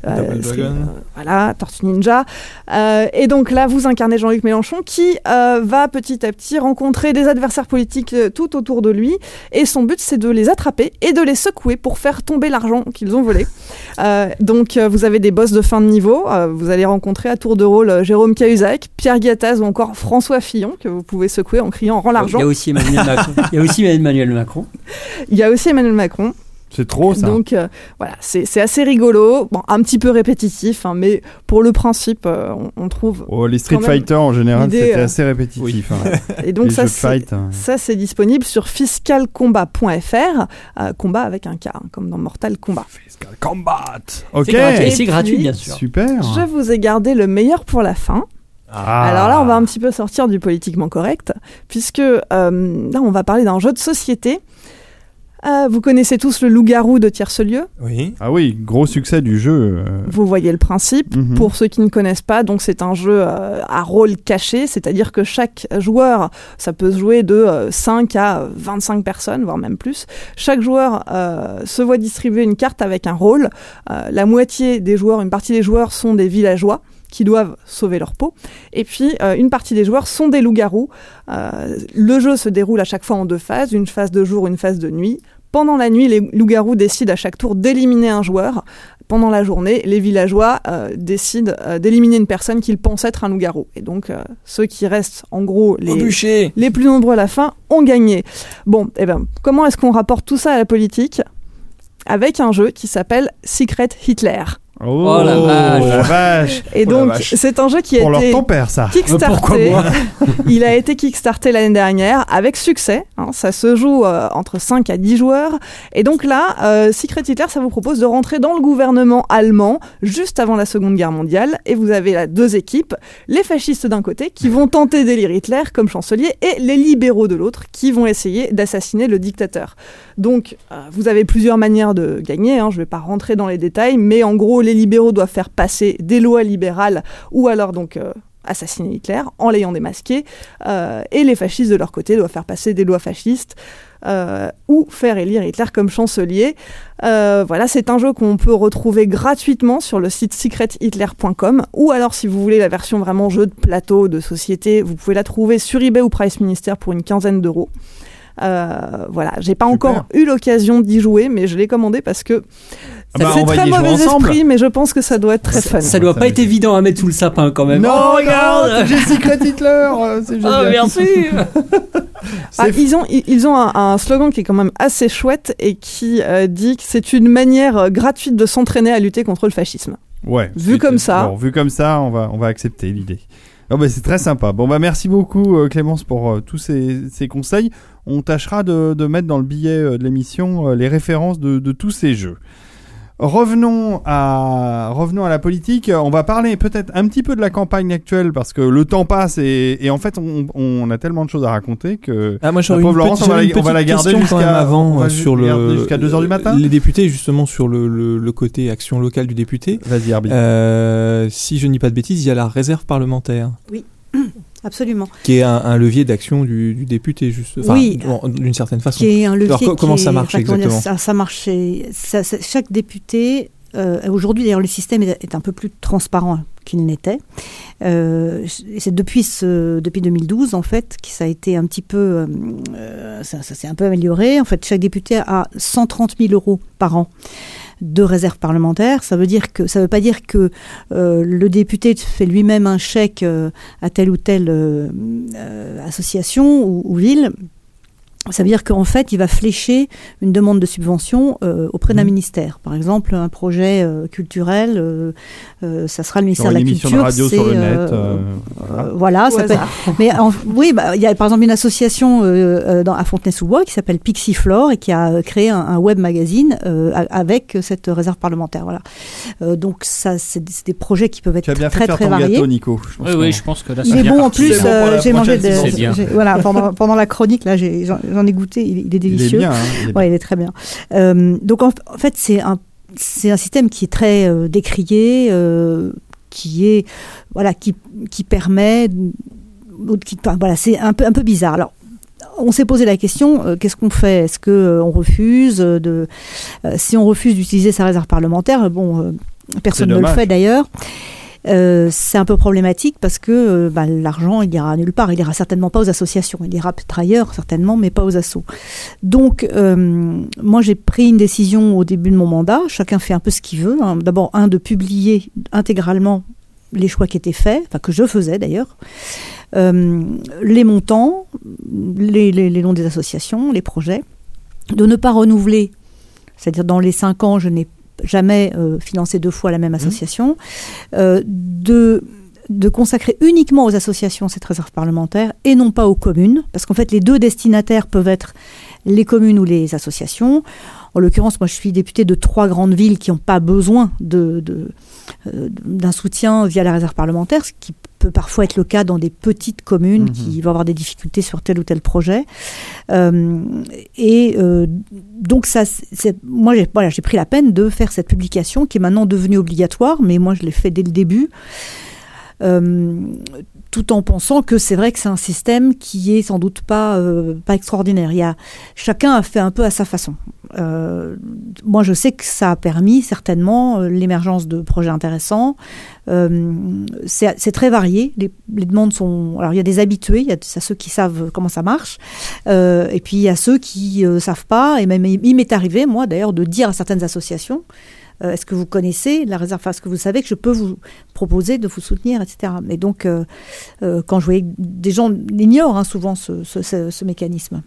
euh, Street- Dragon. euh, voilà, Tortue Ninja. Euh, et donc là, vous incarnez Jean-Luc Mélenchon qui euh, va petit à petit rencontrer des adversaires politiques euh, tout autour de lui. Et son but, c'est de les attraper et de les secouer pour faire tomber l'argent qu'ils ont volé. [laughs] Euh, donc euh, vous avez des boss de fin de niveau. Euh, vous allez rencontrer à tour de rôle euh, Jérôme Cahuzac, Pierre Gattaz ou encore François Fillon que vous pouvez secouer en criant Rends Il l'argent. y a aussi Emmanuel Macron. Il y a aussi Emmanuel Macron. Il y a aussi Emmanuel Macron. c'est trop ça. Donc euh, voilà, c'est c'est assez rigolo, bon, un petit peu répétitif, hein, mais pour le principe, euh, on, on trouve. Oh, les Street Fighter en général, c'était euh, assez répétitif. hein. [laughs] Et donc les ça, hein. ça, c'est disponible sur fiscalcombat.fr, euh, combat avec un K, hein, comme dans Mortal Kombat. Fiscal Combat. Ok. C'est gratuit. Et Et c'est gratuit, bien sûr. Super. Je vous ai gardé le meilleur pour la fin. Ah. Alors là, on va un petit peu sortir du politiquement correct, puisque euh, là, on va parler d'un jeu de société. Euh, vous connaissez tous le loup-garou de Tierce-Lieu? Oui. Ah oui, gros succès du jeu. euh, Vous voyez le principe. Mhm. Pour ceux qui ne connaissent pas, donc c'est un jeu euh, à rôle caché, c'est-à-dire que chaque joueur, ça peut se jouer de euh, 5 à 25 personnes, voire même plus. Chaque joueur euh, se voit distribuer une carte avec un rôle. Euh, la moitié des joueurs, une partie des joueurs sont des villageois qui doivent sauver leur peau. Et puis, euh, une partie des joueurs sont des loups-garous. Euh, le jeu se déroule à chaque fois en deux phases, une phase de jour, une phase de nuit. Pendant la nuit, les loups-garous décident à chaque tour d'éliminer un joueur. Pendant la journée, les villageois euh, décident d'éliminer une personne qu'ils pensent être un loup-garou. Et donc, ceux qui restent, en gros, les plus nombreux à la fin ont gagné. Bon, eh ben, comment est-ce qu'on rapporte tout ça à la politique? Avec un jeu qui s'appelle Secret Hitler. Oh, Oh la vache. la vache. [laughs] Et Oh donc, c'est un jeu qui a Pour leur été ton père, ça. kickstarté. [laughs] Il a été kickstarté l'année dernière avec succès. hein. ça se joue euh, entre 5 à 10 joueurs. Et donc là, euh, Secret Hitler, ça vous propose de rentrer dans le gouvernement allemand juste avant la Seconde Guerre mondiale. Et vous avez là deux équipes, les fascistes d'un côté qui vont tenter d'élire Hitler comme chancelier et les libéraux de l'autre qui vont essayer d'assassiner le dictateur. Donc, euh, vous avez plusieurs manières de gagner. hein, je ne vais pas rentrer dans les détails, mais en gros, les libéraux doivent faire passer des lois libérales ou alors donc euh, assassiner Hitler en l'ayant démasqué, euh, et les fascistes de leur côté doivent faire passer des lois fascistes euh, ou faire élire Hitler comme chancelier. Euh, voilà, c'est un jeu qu'on peut retrouver gratuitement sur le site secrethitler.com ou alors si vous voulez la version vraiment jeu de plateau, de société, vous pouvez la trouver sur eBay ou Price Minister pour une quinzaine d'euros. Euh, voilà, j'ai pas Super. encore eu l'occasion d'y jouer, mais je l'ai commandé parce que bah, c'est on va très mauvais esprit, mais je pense que ça doit être très fun. Ça doit pas être évident à mettre sous le sapin quand même. Non, Oh, regarde J'ai Secret Hitler. euh, C'est [laughs] Oh, génial. merci [laughs] Ah, ils ont, ils ont un, un slogan qui est quand même assez chouette et qui euh, dit que c'est une manière euh, gratuite de s'entraîner à lutter contre le fascisme. Ouais. Vu comme ça. Bon, vu comme ça, on va, on va accepter l'idée. Oh bah, c'est très sympa. Bon bah merci beaucoup euh, Clémence pour euh, tous ces, ces conseils. On tâchera de, de mettre dans le billet euh, de l'émission euh, les références de, de tous ces jeux. Revenons à, revenons à la politique. On va parler peut-être un petit peu de la campagne actuelle parce que le temps passe et, et en fait on, on a tellement de choses à raconter que Ah, moi, La j'aurais pauvre une Laurence, petite- on va la- j'avais une on va la petite garder question quand même jusqu'à- avant on va sur le jusqu'à 2 heures du matin Les députés, justement, sur le, le, le côté action locale du député. vas-y Herbie. Euh, si je ne dis pas de bêtises, il y a la réserve parlementaire, Absolument. qui est un, un levier d'action du, du député, juste, Oui. d'une certaine façon. Qui est un levier. Alors, qui comment ça marche enfin, comment dire, exactement ça, ça marche. ça- chaque député. Euh, Aujourd'hui, d'ailleurs, le système est, un peu plus transparent qu'il n'était. Euh, c'est depuis, ce, depuis 2012, en fait, que ça a été un petit peu. euh, ça s'est un peu amélioré. En fait, chaque député a 130 000 euros par an de réserve parlementaire. Ça veut veut pas dire que le député fait lui-même un chèque à telle ou telle association ou ville. Ça veut dire qu'en fait, il va flécher une demande de subvention euh, auprès d'un Mhm. ministère. Par exemple, un projet euh, culturel, euh, euh, ça sera le Sur ministère une de la Culture. de radio sur le net. euh, euh, euh, voilà, Au ça peut hasard. [laughs] mais en- oui, bah, il y a par exemple une association dans, à Fontenay-sous-Bois qui s'appelle Pixiflore et qui a créé un, un web magazine euh, avec cette réserve parlementaire. Voilà. Euh, donc ça, c'est des, projets qui peuvent être Tu as bien fait très faire très ton variés. gâteau Nico. Je pense Oui, oui, je pense que là, Il c'est est bon en plus. Bon euh, j'ai mangé de, voilà pendant, pendant la chronique là, j'ai- j'en ai goûté. Il, il est Il est délicieux. bien. hein, il est bien. Ouais, il est très bien. Euh, donc en, en fait, c'est un c'est un système qui est très euh, décrié, euh, qui est voilà, qui qui permet, ou qui, enfin, voilà, c'est un peu un peu bizarre. Alors. On s'est posé la question, euh, qu'est-ce qu'on fait? Est-ce que euh, on refuse euh, de Si on refuse d'utiliser sa réserve parlementaire, bon, personne ne le fait d'ailleurs. Euh, c'est un peu problématique parce que euh, bah, l'argent, il ira nulle part. Il ira certainement pas aux associations. Il ira peut-être ailleurs, certainement, mais pas aux assos. Donc, euh, moi, j'ai pris une décision au début de mon mandat. Chacun fait un peu ce qu'il veut. hein. D'abord, un, de publier intégralement les choix qui étaient faits, enfin que je faisais d'ailleurs, les montants, les, les, les noms des associations, les projets, de ne pas renouveler, c'est-à-dire dans les cinq ans, je n'ai jamais euh, financé deux fois la même association, euh, de de consacrer uniquement aux associations cette réserve parlementaire et non pas aux communes, parce qu'en fait les deux destinataires peuvent être les communes ou les associations. En l'occurrence, moi je suis députée de trois grandes villes qui n'ont pas besoin de, de, euh, d'un soutien via la réserve parlementaire, ce qui peut parfois être le cas dans des petites communes Mhm. qui vont avoir des difficultés sur tel ou tel projet. Euh, et euh, donc ça, c'est, moi j'ai, voilà, j'ai pris la peine de faire cette publication qui est maintenant devenue obligatoire, mais moi je l'ai fait dès le début. Euh, tout en pensant que c'est vrai que c'est un système qui est sans doute pas euh, pas extraordinaire. Il y a chacun a fait un peu à sa façon. Euh, moi, je sais que ça a permis certainement l'émergence de projets intéressants. C'est très varié. Les, les demandes sont. Alors, il y a des habitués, il y a ceux qui savent comment ça marche, et puis il y a ceux qui euh, savent pas. Et même il m'est arrivé, moi, d'ailleurs, de dire à certaines associations. Euh, Est-ce que vous connaissez la réserve Est-ce que vous savez que je peux vous proposer de vous soutenir, etc. Mais donc, euh, euh, quand je voyais des gens ignorent hein, souvent ce, ce- ce- ce mécanisme.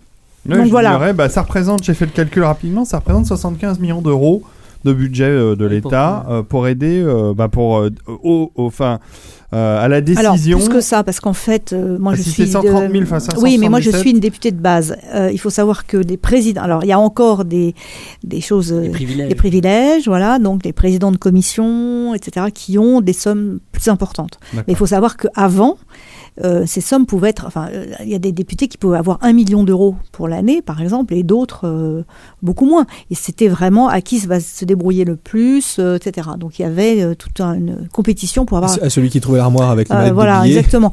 Donc voilà. dirais, bah, ça représente, j'ai fait le calcul rapidement, ça représente 75 millions d'euros de budget euh, de l'État euh, pour aider, euh, bah, pour, euh, au, euh, à la Alors, décision. plus que ça, parce qu'en fait, euh, moi Ah, je si suis. c'est 130 000 de- face à Oui, mais moi je 177. suis une députée de base. Euh, il faut savoir que les présidents. Alors, il y a encore des, des choses. Les privilèges. des privilèges, voilà, donc les présidents de commission, etc., qui ont des sommes plus importantes. Mais il faut savoir qu'avant, euh, ces sommes pouvaient être. Enfin, euh, il y a des députés qui pouvaient avoir un million d'euros pour l'année, par exemple, et d'autres euh, beaucoup moins. Et c'était vraiment à qui va se débrouiller le plus, euh, etc. Donc il y avait euh, toute un- une compétition pour avoir. À celui qui trouvait l'armoire avec Euh, de voilà, exactement.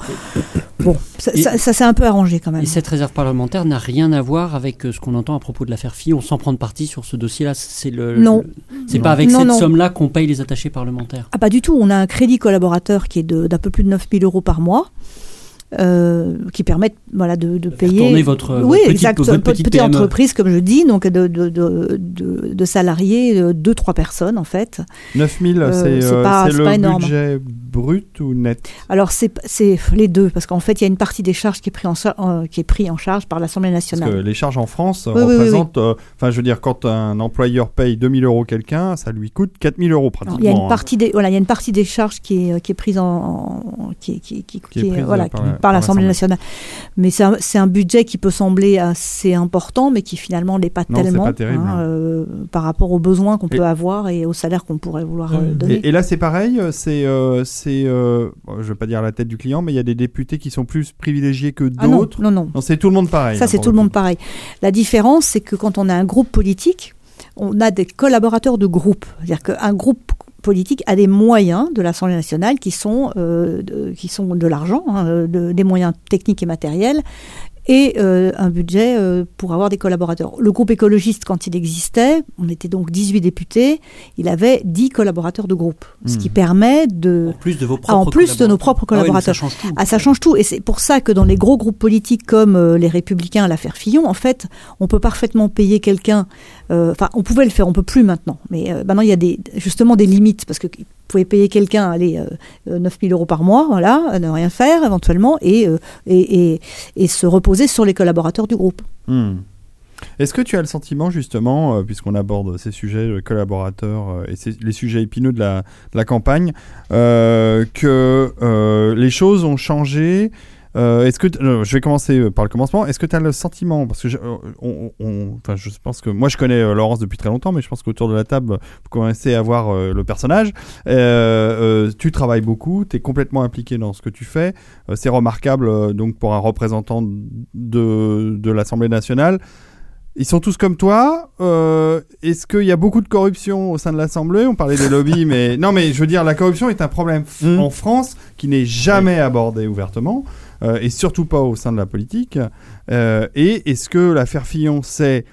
Bon, ça, Et- ça- ça s'est un peu arrangé quand même. Et cette réserve parlementaire n'a rien à voir avec ce qu'on entend à propos de l'affaire Fillon, sans prendre parti sur ce dossier-là. C'est le, Non. le- c'est Non. pas avec Non, cette non. somme-là qu'on paye les attachés parlementaires. Ah, pas du tout. On a un crédit collaborateur qui est de- d'un peu plus de 9000 euros par mois. Euh, qui permettent voilà, de, de payer. tourner votre- oui, votre petite- exact. votre Pe- petite petite entreprise, comme je dis, donc de, de, de, de, de salariés, euh, deux, trois personnes en fait. 9000, Euh, c'est c'est euh, pas- pas énorme. budget brut ou net Alors c'est les deux, parce qu'en fait il y a une partie des charges qui est pris en, euh, qui est pris en charge par l'Assemblée Parce que nationale. les charges en France Oui, oui, oui, représentent, euh, enfin je veux dire, quand un employeur paye 2000 euros quelqu'un, ça lui coûte 4000 euros pratiquement. il y a une hein. partie des voilà, il y a une partie des charges qui est qui est prise en, en- qui qui, qui, Qui est prise, voilà par l'Assemblée nationale. Mais c'est un, un budget qui peut sembler assez important, mais qui finalement n'est pas Non, tellement pas terrible, hein. euh, par rapport aux besoins qu'on peut avoir et au salaire qu'on pourrait vouloir Euh, donner. Et, et là, c'est pareil, c'est, c'est, euh, je veux pas dire la tête du client, mais il y a des députés qui sont plus privilégiés que ah non, d'autres. non, non. Non, c'est tout le monde pareil. Ça, c'est tout le monde pareil. La différence, c'est que quand on a un groupe politique, on a des collaborateurs de groupe. C'est-à-dire qu'un groupe politique a des moyens de l'Assemblée nationale qui sont, euh, de, qui sont de l'argent, hein, de- des moyens techniques et matériels, et euh, un budget euh, pour avoir des collaborateurs. Le groupe écologiste, quand il existait, on était donc 18 députés, il avait 10 collaborateurs de groupe, ce qui Mhm. permet de... En plus de vos Ah, en propres plus de nos propres Ah oui, collaborateurs. ça change tout. Ah, ça change tout. Et c'est pour ça que dans les gros groupes politiques comme euh, les Républicains à l'affaire Fillon, en fait, on peut parfaitement payer quelqu'un. Euh, Enfin, on pouvait le faire, on peut plus maintenant. Mais euh, maintenant, il y a des, justement des limites parce que vous pouvez payer quelqu'un, allez, euh, 9000 euros par mois, voilà, euh, ne rien faire éventuellement, et, euh, et, et, se reposer sur les collaborateurs du groupe. Hmm. Est-ce que tu as le sentiment, justement, euh, puisqu'on aborde ces sujets, le collaborateur euh, et ces- les sujets épineux de la, campagne, euh, que euh, les choses ont changé euh, Est-ce que euh, je vais commencer par le commencement. Est-ce que tu as le sentiment parce que je, euh, on, on- enfin, je pense que moi je connais euh, Laurence depuis très longtemps, mais je pense qu'autour de la table vous commencez à voir euh, le personnage. Euh, euh, tu travailles beaucoup, tu es complètement impliqué dans ce que tu fais. Euh, C'est remarquable euh, donc pour un représentant de, de l'Assemblée nationale. Ils sont tous comme toi. Euh, Est-ce qu'il y a beaucoup de corruption au sein de l'Assemblée? On parlait des lobbies, mais non, mais je veux dire, la corruption est un problème f- Mm. en France qui n'est jamais abordé ouvertement, euh, et surtout pas au sein de la politique. Euh, et est-ce que l'affaire Fillon, c'est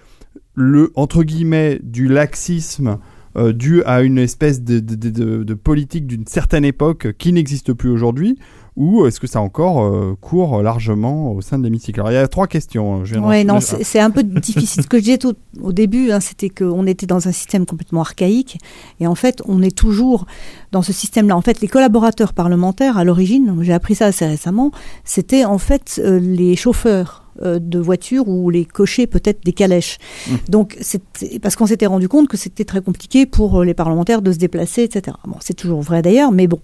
le entre guillemets du laxisme euh, dû à une espèce de, de- de- de- de politique d'une certaine époque qui n'existe plus aujourd'hui, ou est-ce que ça encore euh, court largement au sein de l'hémicycle? Alors il y a trois questions. Ouais, d'en- non, c'est c'est un peu difficile. Ce que je disais tout, au début, hein, c'était qu'on était dans un système complètement archaïque. Et en fait, on est toujours dans ce système-là. En fait, les collaborateurs parlementaires, à l'origine, j'ai appris ça assez récemment, c'était en fait euh, les chauffeurs euh, de voitures ou les cochers peut-être des calèches. Mmh. Donc, c'est parce qu'on s'était rendu compte que c'était très compliqué pour euh, les parlementaires de se déplacer, etc. Bon, c'est toujours vrai d'ailleurs, mais bon,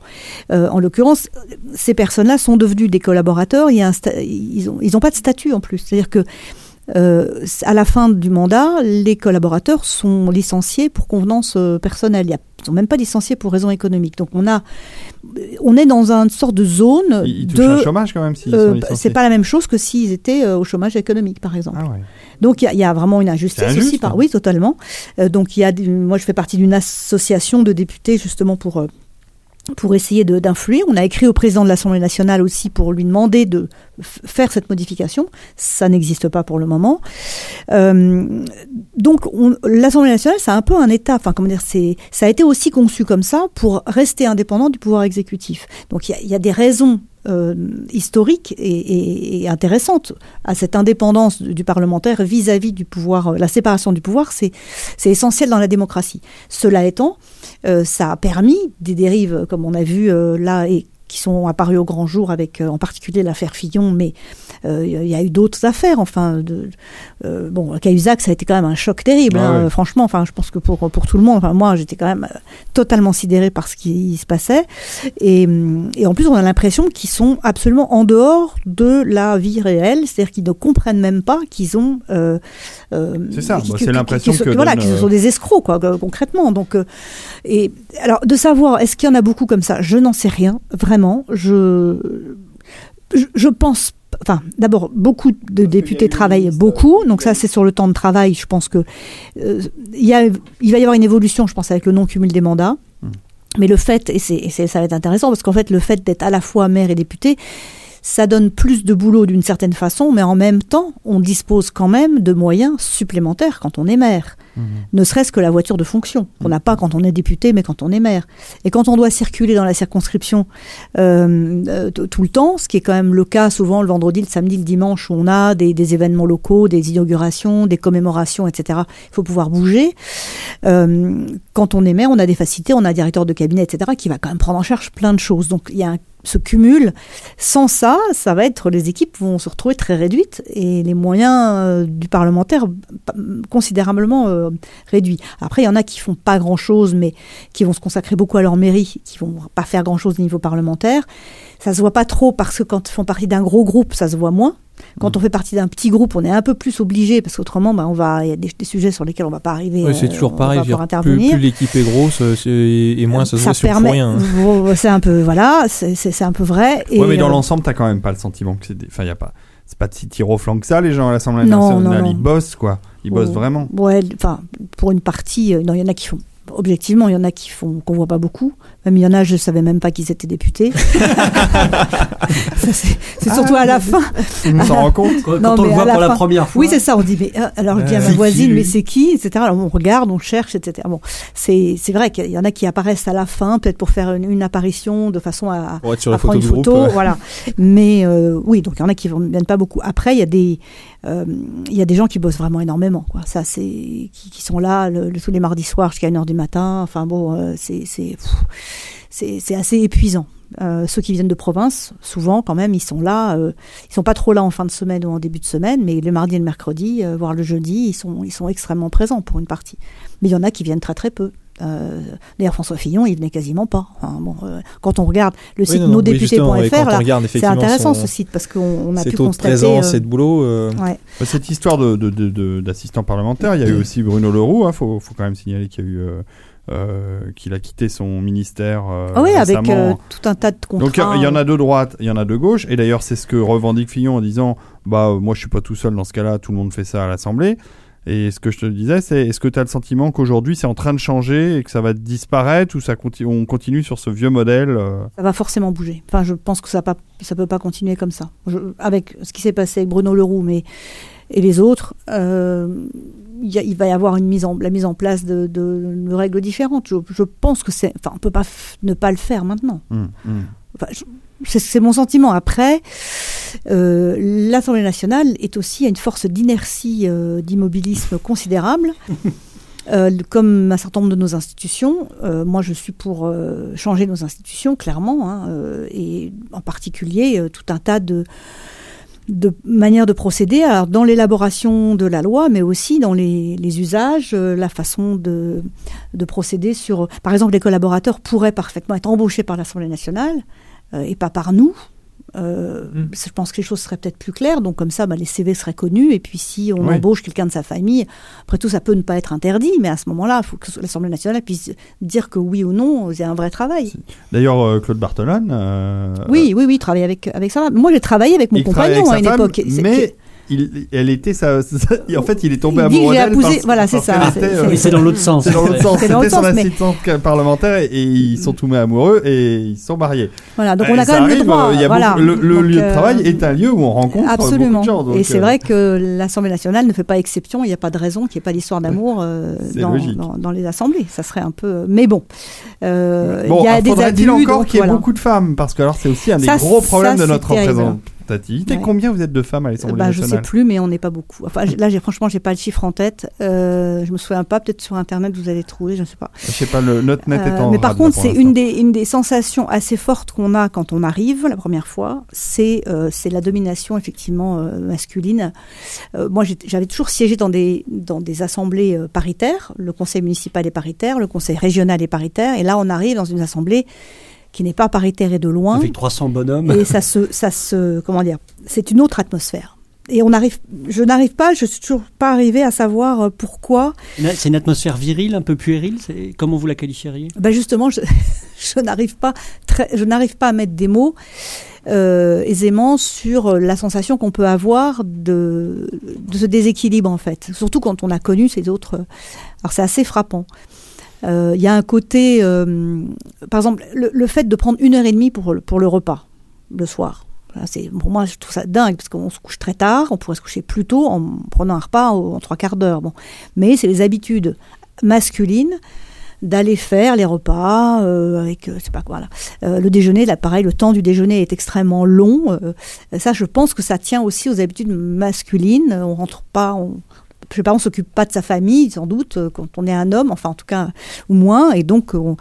Euh, en l'occurrence, ces personnes-là sont devenues des collaborateurs. Il y a un ils ont ils ont pas de statut en plus, c'est-à-dire que euh, à la fin du mandat, les collaborateurs sont licenciés pour convenance euh, personnelle. Ils sont même pas licenciés pour raison économique. Donc on a, on est dans une sorte de zone Ils, ils touchent de. un chômage quand même s'ils euh, sont licenciés. c'est pas la même chose que s'ils étaient euh, au chômage économique, par exemple. Ah ouais. Donc il y a- il y, a vraiment une injustice injuste, aussi. Par, hein. oui, totalement. Euh, donc il y a, moi je fais partie d'une association de députés justement pour euh, pour essayer d'influer. On a écrit au président de l'Assemblée nationale aussi pour lui demander de faire cette modification. Ça n'existe pas pour le moment. Euh, donc on- l'Assemblée nationale, c'est un peu un État. Enfin, comment dire, ça a été aussi conçu comme ça pour rester indépendant du pouvoir exécutif. Donc il y, a des raisons. Euh, historiques et, intéressantes à cette indépendance du parlementaire vis-à-vis du pouvoir, euh, la séparation du pouvoir, c'est essentiel dans la démocratie. Cela étant, euh, ça a permis des dérives, comme on a vu là, et qui sont apparues au grand jour avec euh, en particulier l'affaire Fillon, mais euh, il y a eu d'autres affaires. Enfin, de, euh, bon, Cahuzac, ça a été quand même un choc terrible. Ah hein, franchement, enfin, je pense que pour pour tout le monde, enfin, moi, j'étais quand même totalement sidérée par ce qui se passait. Et, hum, et en plus, on a l'impression qu'ils sont absolument en dehors de la vie réelle, c'est-à-dire qu'ils ne comprennent même pas qu'ils ont. euh, euh, C'est ça, bah, c'est l'impression que voilà, donne, qu'ils sont des escrocs, quoi, concrètement. Donc, et alors, de savoir, est-ce qu'il y en a beaucoup comme ça? Je n'en sais rien, vraiment. Je, je, je pense. Enfin, d'abord, beaucoup de députés travaillent beaucoup, donc ça, c'est sur le temps de travail. Je pense que euh, il y a, il va y avoir une évolution, je pense, avec le non-cumul des mandats. Mais le fait, et, c'est, et c'est- ça va être intéressant, parce qu'en fait, le fait d'être à la fois maire et député, ça donne plus de boulot d'une certaine façon, mais en même temps, on dispose quand même de moyens supplémentaires quand on est maire. Ne serait-ce que la voiture de fonction, qu'on n'a pas quand on est député, mais quand on est maire. Et quand on doit circuler dans la circonscription euh, euh, tout le temps, ce qui est quand même le cas souvent le vendredi, le samedi, le dimanche, où on a des, des événements locaux, des inaugurations, des commémorations, etc. Il faut pouvoir bouger. Euh, quand on est maire, on a des facilités, on a un directeur de cabinet, etc., qui va quand même prendre en charge plein de choses. Donc il y a un ce cumul. Sans ça, ça va être les équipes vont se retrouver très réduites et les moyens euh, du parlementaire pa- considérablement euh, réduits. Après, il y en a qui font pas grand chose, mais qui vont se consacrer beaucoup à leur mairie, qui vont pas faire grand chose au niveau parlementaire. Ça se voit pas trop parce que quand ils font partie d'un gros groupe, ça se voit moins. Quand on fait partie d'un petit groupe, on est un peu plus obligé parce qu'autrement, bah, on va, il y a des, des sujets sur lesquels on va pas arriver. Ouais, c'est euh, toujours on pareil. plus intervenir. plus l'équipe est grosse euh, et moins ça se voit ça on fout permet. rien. hein. [laughs] Bon, C'est un peu, voilà, c'est un peu vrai. Et, ouais, mais dans euh, l'ensemble, t'as quand même pas le sentiment que c'est. Enfin, y a pas. C'est pas de si tir au flanc que ça, les gens à l'Assemblée Non, nationale. non, Ils non. bossent, quoi. Ils bossent Oh. vraiment. Ouais, enfin, pour une partie, euh, non, il y en a qui font. Objectivement, il y en a qui font qu'on voit pas beaucoup. Même il y en a, je savais même pas qu'ils étaient députés. [laughs] C'est surtout à la fin. On s'en rend compte Quand, Non, on le voit la pour la première fois. Oui, c'est ça. On dit, mais euh, alors je dis à ma voisine, qui, mais c'est qui, etc. Alors on regarde, on cherche, etc. Bon, c'est c'est vrai qu'il y en a qui apparaissent à la fin, peut-être pour faire une, une apparition de façon à, Pour être sur la à prendre photo une groupe. photo, voilà. Mais euh, oui, donc il y en a qui ne viennent pas beaucoup. Après, il y a des il y a des gens qui bossent vraiment énormément, quoi. Ça, c'est qui, sont là tous les mardis soirs jusqu'à 1h du matin. Enfin bon, euh, c'est c'est assez épuisant. Euh, ceux qui viennent de province, souvent quand même, ils sont là. Euh, ils sont pas trop là en fin de semaine ou en début de semaine, mais le mardi et le mercredi, euh, voire le jeudi, ils sont ils sont extrêmement présents pour une partie. Mais il y en a qui viennent très très peu. Euh, D'ailleurs, François Fillon, il venait quasiment pas. Enfin, bon, euh, quand on regarde le site oui, nosdéputés.fr, c'est intéressant son- ce site parce qu'on on a Cette pu taux constater. présence euh, et de boulot. euh, ouais. Bah, Cette histoire de, de, de- de- d'assistant parlementaire, il y a eu aussi Bruno Leroux. Il faut, faut quand même signaler qu'il y a eu. euh, euh, qu'il a quitté son ministère euh, Ah oui, avec euh, tout un tas de contrats. Donc il y en a de droite, il y en a de gauche, et d'ailleurs c'est ce que revendique Fillon en disant bah moi je suis pas tout seul dans ce cas-là, tout le monde fait ça à l'Assemblée. Et ce que je te disais, c'est est-ce que tu as le sentiment qu'aujourd'hui c'est en train de changer et que ça va disparaître ou ça conti- on continue sur ce vieux modèle euh, Ça va forcément bouger. Enfin, je pense que ça ne ça peut pas continuer comme ça. Je- avec ce qui s'est passé avec Bruno Leroux mais, et les autres, euh, il y a- il va y avoir une mise en, la mise en place de, de- de règles différentes. Je, je pense que c'est. Enfin, on peut pas ne pas le faire maintenant. hum, hum. Enfin, je- c'est mon sentiment. Après, euh, l'Assemblée nationale est aussi à une force d'inertie, euh, d'immobilisme considérable. [laughs] Euh, comme un certain nombre de nos institutions, moi je suis pour changer nos institutions, clairement, hein, et en particulier tout un tas de, de manières de procéder alors, dans l'élaboration de la loi, mais aussi dans les, les usages, euh, la façon de, de procéder sur... Par exemple, les collaborateurs pourraient parfaitement être embauchés par l'Assemblée nationale et pas par nous. Euh, Mm. Je pense que les choses seraient peut-être plus claires. Donc, comme ça, bah, les CV seraient connus. Et puis, si on embauche quelqu'un de sa famille, après tout, ça peut ne pas être interdit. Mais à ce moment-là, il faut que l'Assemblée nationale puisse dire que oui ou non, c'est un vrai travail. D'ailleurs, euh, Claude Bartolone. euh, Oui, oui, oui, travailler avec, avec sa femme. Moi, j'ai travaillé avec mon il travaille compagnon avec à une femme, époque. Mais il, elle était sa, sa- en fait, il est tombé amoureux d'elle. voilà, c'est ça, euh, c'est dans l'autre sens. C'est dans l'autre [laughs] sens. C'est dans C'était l'autre son sens, mais- assistante parlementaire et, et ils sont tombés amoureux et ils sont mariés. Voilà, donc on a quand même arrive, le droit. euh, y a voilà. beaucoup- le le Donc, lieu de euh, travail est un lieu où on rencontre Absolument. beaucoup de gens. donc, et c'est euh, vrai que l'Assemblée nationale ne fait pas exception. Il n'y a pas de raison qu'il n'y ait pas d'histoire d'amour euh, dans, logique. dans- dans les assemblées. Ça serait un peu. Mais bon, euh, Bon, il y a des abus. encore qu'il y ait beaucoup de femmes? Parce que alors c'est aussi un des gros problèmes de notre terrible. Représentativité. Ouais. Combien vous êtes de femmes à Euh, l'Assemblée bah, je sais nationale plus, mais on n'est pas beaucoup. Enfin, là, j'ai, franchement, j'ai pas le chiffre en tête. Euh, je me souviens pas. Peut-être sur Internet, vous allez trouver. Je ne sais pas. Je sais pas, le, notre net Euh, est en mais par contre, c'est une des, une des sensations assez fortes qu'on a quand on arrive la première fois, c'est euh, c'est la domination effectivement euh, masculine. Euh, moi, j'avais toujours siégé dans des, dans des assemblées euh, paritaires. Le conseil municipal est paritaire, le conseil régional est paritaire, et là, on arrive dans une assemblée qui n'est pas paritaire et de loin. Avec 300 bonhommes. Et ça se, ça se, comment dire, c'est une autre atmosphère. Et on arrive, je n'arrive pas, je suis toujours pas arrivée à savoir euh, pourquoi. C'est une atmosphère virile, un peu puérile. Comment vous la qualifieriez? Ben justement, je, [laughs] je n'arrive pas, très, je n'arrive pas à mettre des mots euh, aisément sur la sensation qu'on peut avoir de, de ce déséquilibre en fait. Surtout quand on a connu ces autres. Alors c'est assez frappant. Euh, Il y a un côté, euh, par exemple, le, fait de prendre une heure et demie pour, pour le repas le soir. C'est pour moi je trouve ça dingue parce qu'on se couche très tard, on pourrait se coucher plus tôt en prenant un repas en trois quarts d'heure. Bon, mais c'est les habitudes masculines d'aller faire les repas euh, avec euh, c'est pas quoi là. Euh, le déjeuner là pareil le temps du déjeuner est extrêmement long ça je pense que ça tient aussi aux habitudes masculines on rentre pas je sais pas, on s'occupe pas de sa famille, sans doute, euh, quand on est un homme, enfin en tout cas, ou moins, et donc on,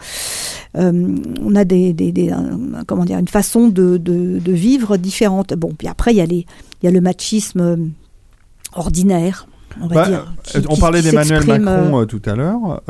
euh, on a des, des, des- un- comment dire, une façon de, de, de vivre différente. Bon, puis après il y a les, il y a le machisme euh, ordinaire, on va Bah, dire. qui- Euh, on qui- parlait d'Emmanuel euh, Macron euh, tout à l'heure.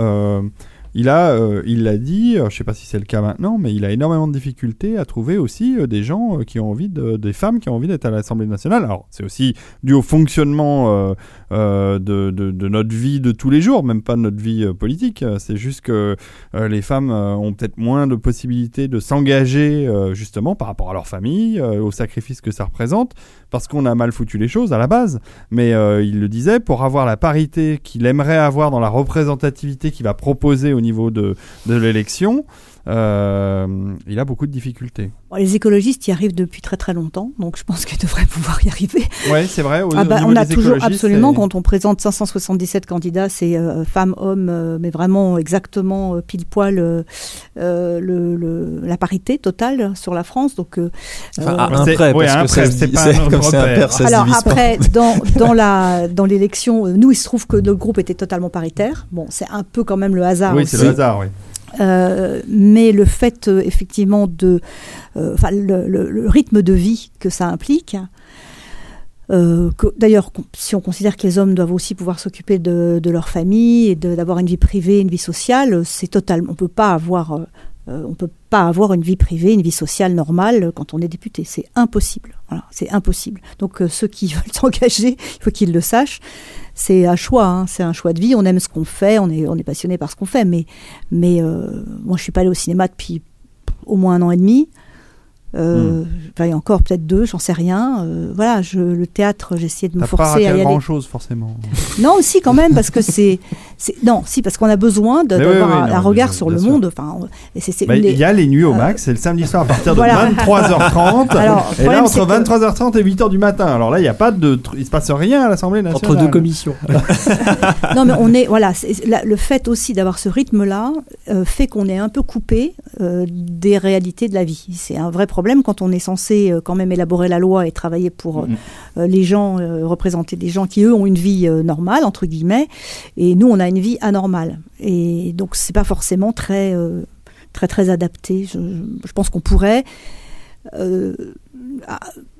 Il a, euh, il l'a dit, euh, je sais pas si c'est le cas maintenant, mais il a énormément de difficultés à trouver aussi euh, des gens qui ont envie de, des femmes qui ont envie d'être à l'Assemblée nationale. Alors c'est aussi dû au fonctionnement de, de, de notre vie de tous les jours, même pas de notre vie politique. C'est juste que les femmes ont peut-être moins de possibilités de s'engager justement par rapport à leur famille, au sacrifice que ça représente, parce qu'on a mal foutu les choses à la base. Mais euh, il le disait, pour avoir la parité qu'il aimerait avoir dans la représentativité qu'il va proposer au niveau de, de l'élection, euh, il a beaucoup de difficultés. Bon, les écologistes y arrivent depuis très très longtemps, donc je pense [laughs] qu'ils devraient pouvoir y arriver. Ouais, c'est vrai. Au, Ah bah, on a des toujours absolument, quand on présente 577 candidats, c'est euh, femmes, hommes, euh, mais vraiment exactement euh, pile poil le, le- la parité totale sur la France. Donc, euh, Enfin, euh, un ouais, parce un que c'est pas un comme un père, ça alors après, dans, [laughs] dans la dans l'élection, euh, nous, il se trouve que notre groupe était totalement paritaire. Bon, c'est un peu quand même le hasard. Oui, c'est le hasard, oui. Euh, mais le fait euh, effectivement de, euh, le, rythme de vie que ça implique. euh, D'ailleurs, si on considère que les hommes doivent aussi pouvoir s'occuper de, de leur famille et d'avoir une vie privée, une vie sociale, c'est totalement. On peut pas avoir, on peut pas avoir une vie privée, une vie sociale normale quand on est député. C'est impossible. Voilà, c'est impossible. Donc ceux qui [laughs] veulent s'engager, il faut qu'ils le sachent. C'est un choix, hein, c'est un choix de vie. On aime ce qu'on fait, on est, on est passionné par ce qu'on fait. Mais, mais euh, moi, je suis pas allée au cinéma depuis au moins un an et demi. Euh, enfin, et encore peut-être deux, j'en sais rien. Euh, voilà, je, le théâtre, j'ai essayé de me T'as pas forcer à y aller. grand chose forcément. Non, aussi quand même, parce que c'est non, si parce qu'on a besoin d'avoir oui, oui, un, non, un regard bien- sur bien le sûr. monde. Enfin, Bah, Il des- y a les nuits au euh, max, c'est le samedi soir à partir de voilà. 23h30. [laughs] Alors, le et là, problème, entre c'est que- 23h30 et 8h du matin. Alors là, il y a pas de, tr- il se passe rien à l'Assemblée nationale. Entre deux commissions. [laughs] non, mais on est voilà, le fait aussi d'avoir ce rythme-là euh, fait qu'on est un peu coupé euh, des réalités de la vie. C'est un vrai problème quand on est censé euh, quand même élaborer la loi et travailler pour euh, les gens, euh, représenter des gens qui eux ont une vie euh, normale entre guillemets, et nous on a une vie anormale. Et donc c'est pas forcément très euh, très très adapté. Je, je pense qu'on pourrait euh,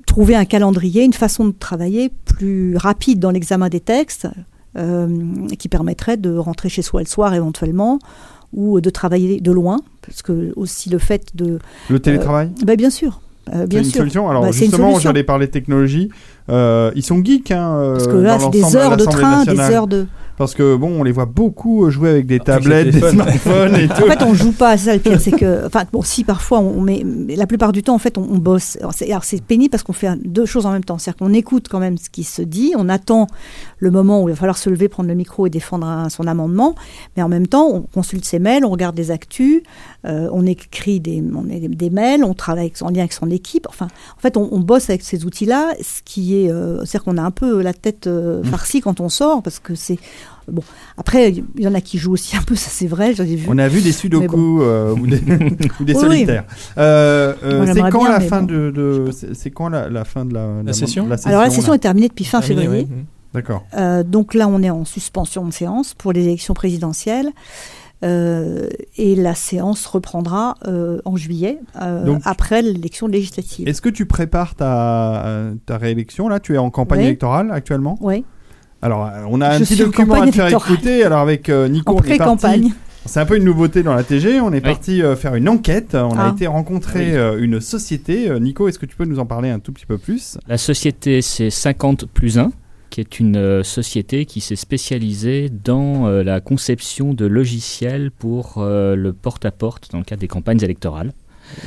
trouver un calendrier, une façon de travailler plus rapide dans l'examen des textes, euh, qui permettrait de rentrer chez soi le soir éventuellement, ou de travailler de loin, parce que aussi le fait de... Le télétravail? Ben, bien sûr, Euh, C'est bien une sûr. solution. Alors Bah, justement, j'allais parler technologie. Euh, ils sont geeks, hein, euh, Parce que là, dans c'est des heures de train, des heures de. Parce que bon, on les voit beaucoup jouer avec des Avec les tablettes, des smartphones et [laughs] tout. En fait, on joue pas. C'est ça le pire, c'est que, enfin, bon, si parfois, on met, mais la plupart du temps, en fait, on, on bosse. Alors, c'est alors, c'est pénible parce qu'on fait deux choses en même temps. C'est-à-dire qu'on écoute quand même ce qui se dit, on attend le moment où il va falloir se lever, prendre le micro et défendre un- son amendement, mais en même temps, on consulte ses mails, on regarde des actus, euh, on écrit des, on est- des mails, on travaille avec- en lien avec son équipe. Enfin, en fait, on, on bosse avec ces outils-là, ce qui est, euh, c'est-à-dire qu'on a un peu la tête euh, farcie quand on sort parce que c'est bon. Après, il y en a qui jouent aussi un peu, ça c'est vrai, j'en ai vu. On a vu des sudoku bon. euh, ou des, [laughs] ou des Oui, solitaires. Euh, euh, c'est quand bien, la fin bon. de, de- c'est quand la, la fin de la, la- session Alors la session là est terminée depuis fin février. D'accord. Euh, donc là, on est en suspension de séance pour les élections présidentielles. Euh, et la séance reprendra euh, en juillet, euh, Donc- après l'élection législative. Est-ce que tu prépares ta, ta réélection là? Tu es en campagne Oui. électorale actuellement? Oui, Alors, euh, on a un Je petit document à te faire écouter. Alors, avec euh, Nico, en on est parti. C'est un peu une nouveauté dans la TG. On est parti euh, faire une enquête. On a Ah. été rencontrer euh, une société. Euh, Nico, est-ce que tu peux nous en parler un tout petit peu plus? La société, c'est 50 plus 1, qui est une euh, société qui s'est spécialisée dans euh, la conception de logiciels pour euh, le porte-à-porte dans le cadre des campagnes électorales.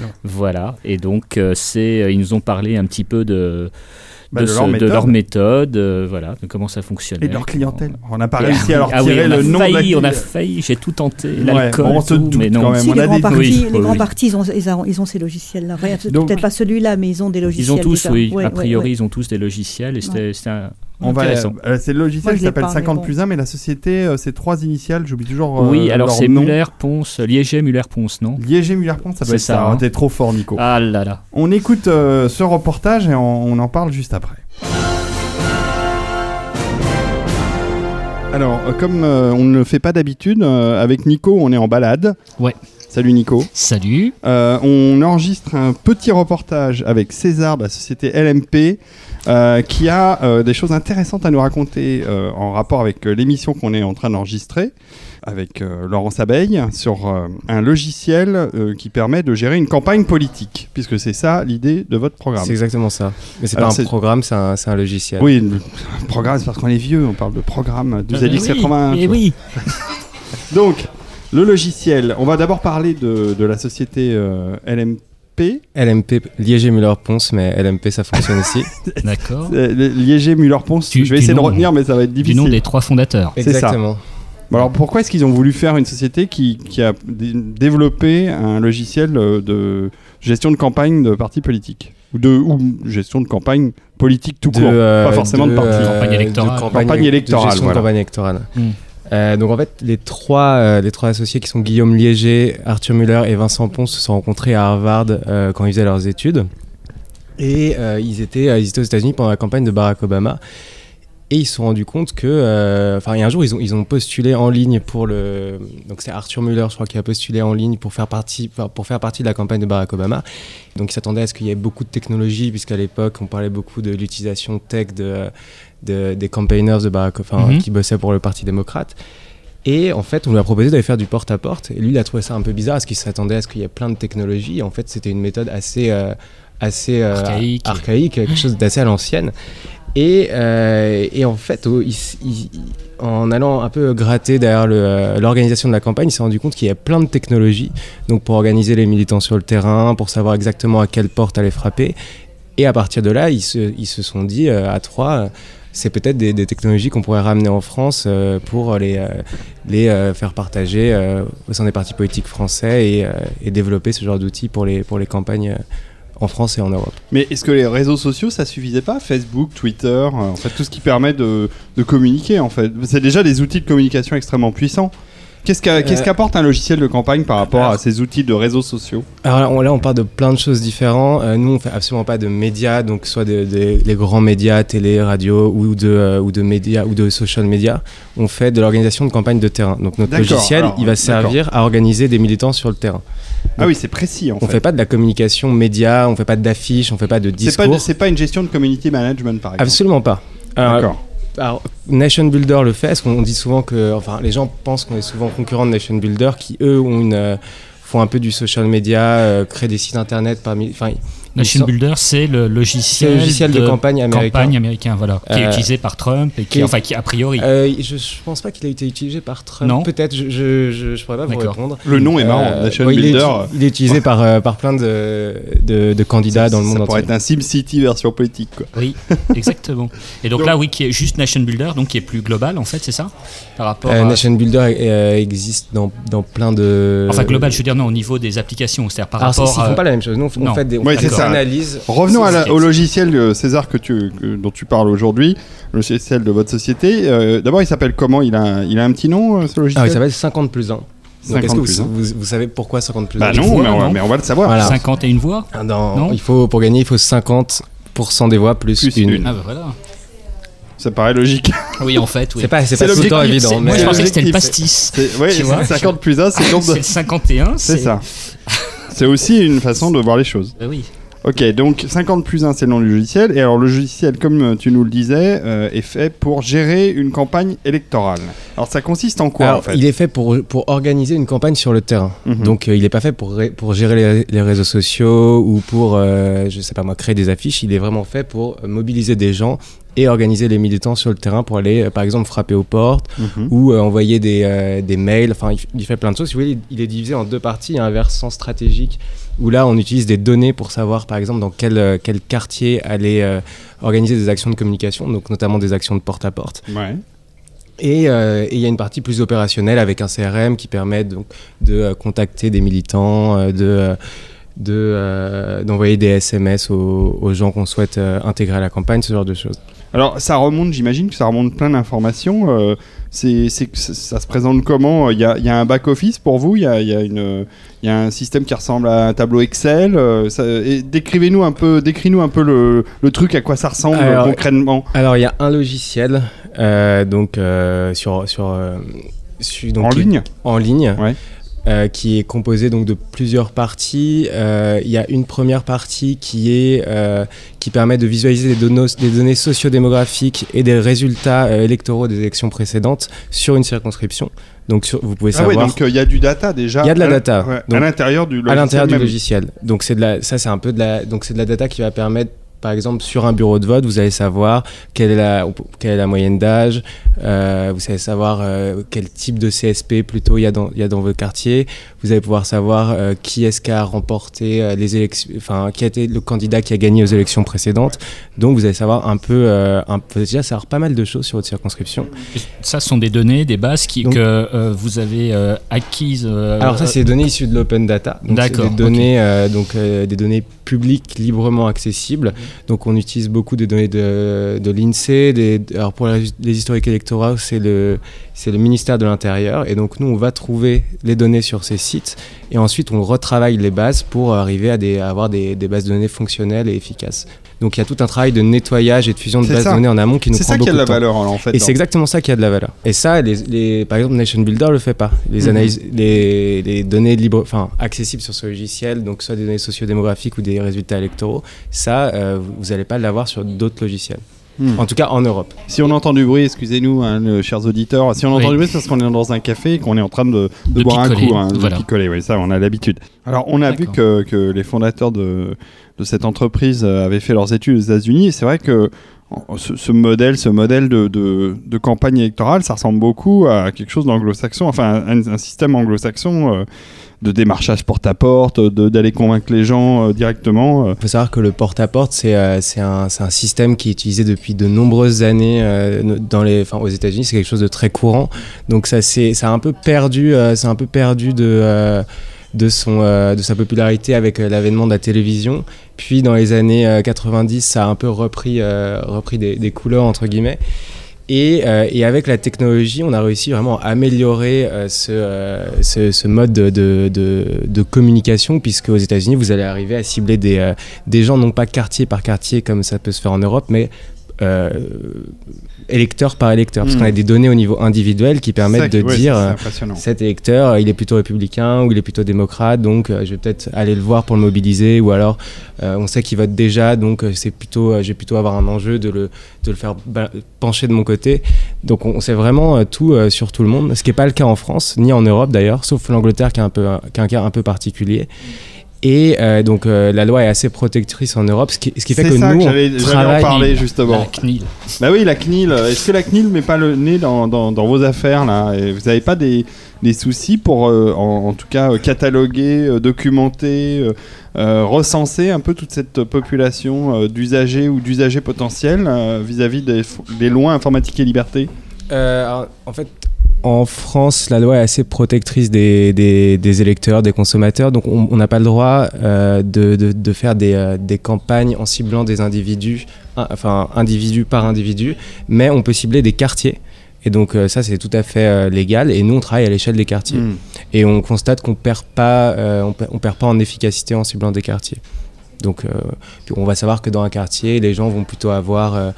Non. Voilà, et donc euh, c'est, euh, ils nous ont parlé un petit peu de, Bah, de, de ce- leur de méthode. leur méthode, euh, voilà, de comment ça fonctionnait. et de leur clientèle On n'a pas Et- réussi à leur ah tirer le nom de la on a failli, j'ai tout tenté, Ouais, l'alcool, bon, tout, mais non. quand même. Si, on les a grands des- partis, oui, les oui, grands partis, ils ont, ils ont, ils ont ces logiciels-là. Peut-être pas celui-là, mais ils ont des logiciels. Ils ont tous, déjà. oui, Ouais, a priori, ouais. ils ont tous des logiciels et c'était c'était un- On va, intéressant. euh, c'est le logiciel qui s'appelle pas, mais 50 bon. plus 1, mais la société, euh, c'est trois initiales, j'oublie toujours euh, oui, alors c'est nom. Muller-Ponce, Liéger-Muller-Ponce, non? Liéger Muller-Ponce, ça C'est doit être ça, ça. hein. T'es trop fort, Nico. Ah là là. On écoute euh, ce reportage et on, on en parle juste après. Alors, comme euh, on ne le fait pas d'habitude, euh, avec Nico, on est en balade. Ouais. Salut Nico. Salut. Euh, on enregistre un petit reportage avec César de la société LMP euh, qui a euh, des choses intéressantes à nous raconter euh, en rapport avec euh, l'émission qu'on est en train d'enregistrer avec euh, Laurence Abeille sur euh, un logiciel euh, qui permet de gérer une campagne politique, puisque c'est ça l'idée de votre programme. C'est exactement ça. Mais c'est pas un programme, c'est un, un logiciel. Oui, le programme, c'est parce qu'on est vieux, on parle de programme de Euh, ZX81. oui, oui. [laughs] Donc, le logiciel, on va d'abord parler de, de la société euh, LMP. LMP, Liéger-Muller-Ponce, mais LMP ça fonctionne aussi. [laughs] D'accord. Liéger Muller-Ponce, Du- je vais du essayer de nom, retenir, mais ça va être Du difficile. nom des trois fondateurs. C'est ça. Exactement. Bon, alors pourquoi est-ce qu'ils ont voulu faire une société qui, qui a dé- développé un logiciel euh, de gestion de campagne de partis politiques? Ou de ou gestion de campagne politique tout De, court, euh, pas forcément de, parti. euh, Campagne électorale. de campagne, Campagne électorale, de gestion de voilà. campagne électorale. Hmm. Euh, donc en fait, les trois, euh, les trois associés qui sont Guillaume Liéger, Arthur Muller et Vincent Ponce se sont rencontrés à Harvard euh, quand ils faisaient leurs études. Et ils, étaient, ils étaient aux États-Unis pendant la campagne de Barack Obama. Et ils se sont rendus compte que, enfin, il un jour, ils ont, ils ont postulé en ligne pour le. Donc, c'est Arthur Muller, je crois, qui a postulé en ligne pour faire partie, pour faire partie de la campagne de Barack Obama. Donc, ils s'attendaient à ce qu'il y ait beaucoup de technologie, puisqu'à l'époque, on parlait beaucoup de l'utilisation tech de, de- des campaigners de Barack, enfin, Mhm. qui bossaient pour le Parti démocrate. Et en fait, on lui a proposé d'aller faire du porte-à-porte. Et lui, il a trouvé ça un peu bizarre, parce qu'il s'attendait à ce qu'il y ait plein de technologies. En fait, c'était une méthode assez, euh, assez euh, Archaïque. archaïque, quelque chose d'assez à l'ancienne. Et, euh, et en fait, il il- en allant un peu gratter derrière l'organisation de la campagne, il s'est rendu compte qu'il y avait plein de technologies. Donc pour organiser les militants sur le terrain, pour savoir exactement à quelle porte aller frapper. Et à partir de là, ils se, ils se sont dit à trois, c'est peut-être des, technologies qu'on pourrait ramener en France euh, pour les, euh, les euh, faire partager au sein des partis politiques français et, et développer ce genre d'outils pour les, pour les campagnes en France et en Europe. Mais est-ce que les réseaux sociaux ça suffisait pas? Facebook, Twitter, en fait tout ce qui permet de, de communiquer en fait. C'est déjà des outils de communication extrêmement puissants. Qu'est-ce Euh, qu'apporte un logiciel de campagne par rapport à ces outils de réseaux sociaux Alors là on, là, on parle de plein de choses différentes. Euh, nous, on fait absolument pas de médias, donc soit des les grands médias, télé, radio, ou de, euh, ou de médias, ou de social media. On fait de l'organisation de campagne de terrain. Donc notre logiciel, alors, il va servir à organiser des militants sur le terrain. Ah oui, c'est précis en On fait. fait pas de la communication média, on fait pas d'affiches, on fait pas de pas, discours. c'est pas une gestion de community management par exemple. Absolument pas. Alors, D'accord. Alors, Nation Builder le fait, parce qu'on dit souvent que, enfin, les gens pensent qu'on est souvent concurrent de Nation Builder, qui eux ont une, euh, font un peu du social media, euh, créent des sites internet parmi, enfin, Nation sort- Builder, c'est le logiciel, le logiciel de, campagne américain. campagne américain, voilà, qui est Euh, utilisé par Trump et qui, enfin, qui a priori. Euh, je, je pense pas qu'il a été utilisé par Trump. Non. Peut-être, je, je, je, je pourrais pas vous répondre. Le nom est marrant, Euh, Nation ouais, il, est, Builder. il est utilisé par, euh, par plein de, de, de candidats dans le monde ça pourrait entier. être un SimCity version politique, quoi. Oui, [laughs] exactement. Et donc, Donc- là, oui, qui est juste Nation Builder, donc qui est plus global, en fait, c'est ça? Par rapport Euh, à. Nation Builder euh, existe dans, dans plein de. Enfin, global, je veux dire, non, au niveau des applications, c'est-à-dire par rapport ils font pas la même chose. Nous, on, Non. on fait des, Ouais, c'est ça. Analyses. Revenons à la- au logiciel euh, César que tu, que- dont tu parles aujourd'hui, le logiciel de votre société. Euh, D'abord, il s'appelle comment? Il a, un- il a un petit nom, euh, ce Ah, logiciel? il s'appelle 50 plus 1. 50 est-ce que plus vous, un. vous, vous savez pourquoi 50 plus Bah 1 non, voix, mais on, va- non mais on va le savoir. Voilà. 50 et une voix? Dans- Non il faut, pour gagner, il faut 50% des voix plus, Plus une. une. Ah, bah voilà. Ça paraît logique. Oui, en fait, oui. C'est pas, pas tout le temps évident. Moi, mais- je pensais que c'était le pastis. Vois 50 plus 1, c'est [laughs] Ah, donc c'est de- le 51, C'est ça. C'est aussi une façon de voir les choses. Bah oui. Ok, donc 50 plus 1, c'est le nom du logiciel. Et alors, le logiciel, comme euh, tu nous le disais, euh, est fait pour gérer une campagne électorale. Alors, ça consiste en quoi, Alors, en fait? il est fait pour, pour organiser une campagne sur le terrain. Mhm. Donc, euh, il n'est pas fait pour, pour gérer les, les réseaux sociaux ou pour, euh, je sais pas moi, créer des affiches. Il est vraiment fait pour mobiliser des gens et organiser les militants sur le terrain pour aller, par exemple, frapper aux portes Mhm. ou euh, envoyer des, euh, des mails. Enfin, il fait plein de choses. Si vous voulez, il, il est divisé en deux parties. Il y a un versant stratégique où là, on utilise des données pour savoir, par exemple, dans quel, euh, quel quartier aller euh, organiser des actions de communication, donc notamment des actions de porte-à-porte. Ouais. Et euh, et il y a une partie plus opérationnelle avec un CRM qui permet donc de euh, contacter des militants, de de, d'envoyer des SMS aux, aux gens qu'on souhaite intégrer à la campagne, ce genre de choses. Alors, ça remonte, j'imagine que ça remonte plein d'informations. C'est, ça se présente comment? Il y a, il y a un back-office pour vous? Il y a, il y, a une- il y a un système qui ressemble à un tableau Excel? Euh, Décrivez-nous un peu, décris-nous un peu le, le truc, à quoi ça ressemble Alors, concrètement. Alors il y a un logiciel euh, donc euh, sur sur, sur- donc, en ligne? en ligne. Ouais. Euh, qui est composé donc de plusieurs parties. Euh, Il y a une première partie qui est euh, qui permet de visualiser des, données des données sociodémographiques et des résultats électoraux des élections précédentes sur une circonscription. Donc sur- vous pouvez Ah ouais, savoir donc il y a du data déjà. Il y a de la data. ouais, Donc, à l'intérieur du logiciel. à l'intérieur du logiciel. Donc c'est de la, ça c'est un peu de la, donc c'est de la data qui va permettre, par exemple, sur un bureau de vote, vous allez savoir quelle est la, quelle est la moyenne d'âge, euh, vous allez savoir euh, quel type de CSP plutôt il y a dans, il y a dans votre quartier. Vous allez pouvoir savoir euh, qui est-ce qui a remporté les élections, enfin qui a été le candidat qui a gagné aux élections précédentes. Donc vous allez savoir un peu, un peu déjà savoir pas mal de choses sur votre circonscription. Ça ce sont des données, des bases qui, Donc- que vous avez acquises. Alors ça, c'est des données issues de l'open data. D'accord, des données, donc des données publiques librement accessibles. Donc on utilise beaucoup des données de, l'Insee. Pour les, historiques électoraux, c'est le ministère de l'Intérieur. Et donc nous, on va trouver les données sur ces sites et ensuite on retravaille les bases pour arriver à, avoir des bases de données fonctionnelles et efficaces. Donc il y a tout un travail de nettoyage et de fusion de C'est bases de données en amont qui nous C'est prend ça qui a beaucoup de la de temps. valeur en fait. Et dans- c'est exactement ça qui a de la valeur. Et ça, les, les- par exemple, Nation Builder le fait pas. Les Mhm. analyses, les, les données libres, enfin accessibles sur ce logiciel, donc soit des données sociodémographiques ou des résultats électoraux, ça, euh, vous n'allez pas l'avoir sur d'autres logiciels. Hmm. En tout cas, en Europe. Si on entend du bruit, excusez-nous, hein, chers auditeurs. Si on entend Oui. du bruit, c'est parce qu'on est dans un café et qu'on est en train de, de De boire picoler, un coup, hein, de voilà. picoler. Oui, ça, on a l'habitude. Alors, on a vu que, que les fondateurs de, de cette entreprise euh, avaient fait leurs études aux États-Unis. Et c'est vrai que ce, ce modèle, ce modèle de, de, de campagne électorale, ça ressemble beaucoup à quelque chose d'anglo-saxon, enfin un, un système anglo-saxon euh, de démarchage porte-à-porte, d'aller convaincre les gens euh, directement. euh. Il faut savoir que le porte-à-porte, c'est euh, un, un système qui est utilisé depuis de nombreuses années euh, dans les, enfin, aux États-Unis. C'est quelque chose de très courant. Donc ça, ça a un peu perdu, euh, c'est un peu perdu de euh, de son euh, de sa popularité avec euh, l'avènement de la télévision. Puis dans les années euh, 90, ça a un peu repris euh, repris des, des couleurs entre guillemets. Et, euh, et avec la technologie, on a réussi vraiment à améliorer euh, ce, euh, ce, mode de, communication, puisque aux États-Unis, vous allez arriver à cibler des, des gens, non pas quartier par quartier comme ça peut se faire en Europe, mais électeur par électeur, parce qu'on a des données au niveau individuel qui permettent de ouais, dire euh, cet électeur, euh, il est plutôt républicain ou il est plutôt démocrate, donc euh, je vais peut-être aller le voir pour le mobiliser, ou alors euh, on sait qu'il vote déjà, donc c'est plutôt, je vais plutôt avoir un enjeu de le, de le faire pencher de mon côté. Donc on, on sait vraiment tout sur tout le monde, ce qui n'est pas le cas en France, ni en Europe d'ailleurs, sauf l'Angleterre qui, est un peu qui a un cas un peu particulier. Et euh, donc euh, la loi est assez protectrice en Europe, ce qui, ce qui fait que ça nous, que on j'allais en travaille... parler justement. La CNIL. Bah oui, la CNIL. Est-ce que la CNIL met pas le nez dans, dans, dans vos affaires là? Et Vous n'avez pas des, des soucis pour, euh, en, en tout cas, euh, cataloguer, euh, documenter, recenser un peu toute cette population euh, d'usagers ou d'usagers potentiels euh, vis-à-vis des, lois informatique et liberté Euh, alors, en fait, en France, la loi est assez protectrice des, des, des électeurs, des consommateurs, donc on n'a pas le droit euh, de, de, de faire des, euh, des campagnes en ciblant des individus, enfin individu par individu, mais on peut cibler des quartiers. Et donc euh, ça, c'est tout à fait euh, légal. Et nous, on travaille à l'échelle des quartiers. Hmm. Et on constate qu'on perd pas, euh, on, per- on perd pas en efficacité en ciblant des quartiers. Donc, on va savoir que dans un quartier, les gens vont plutôt avoir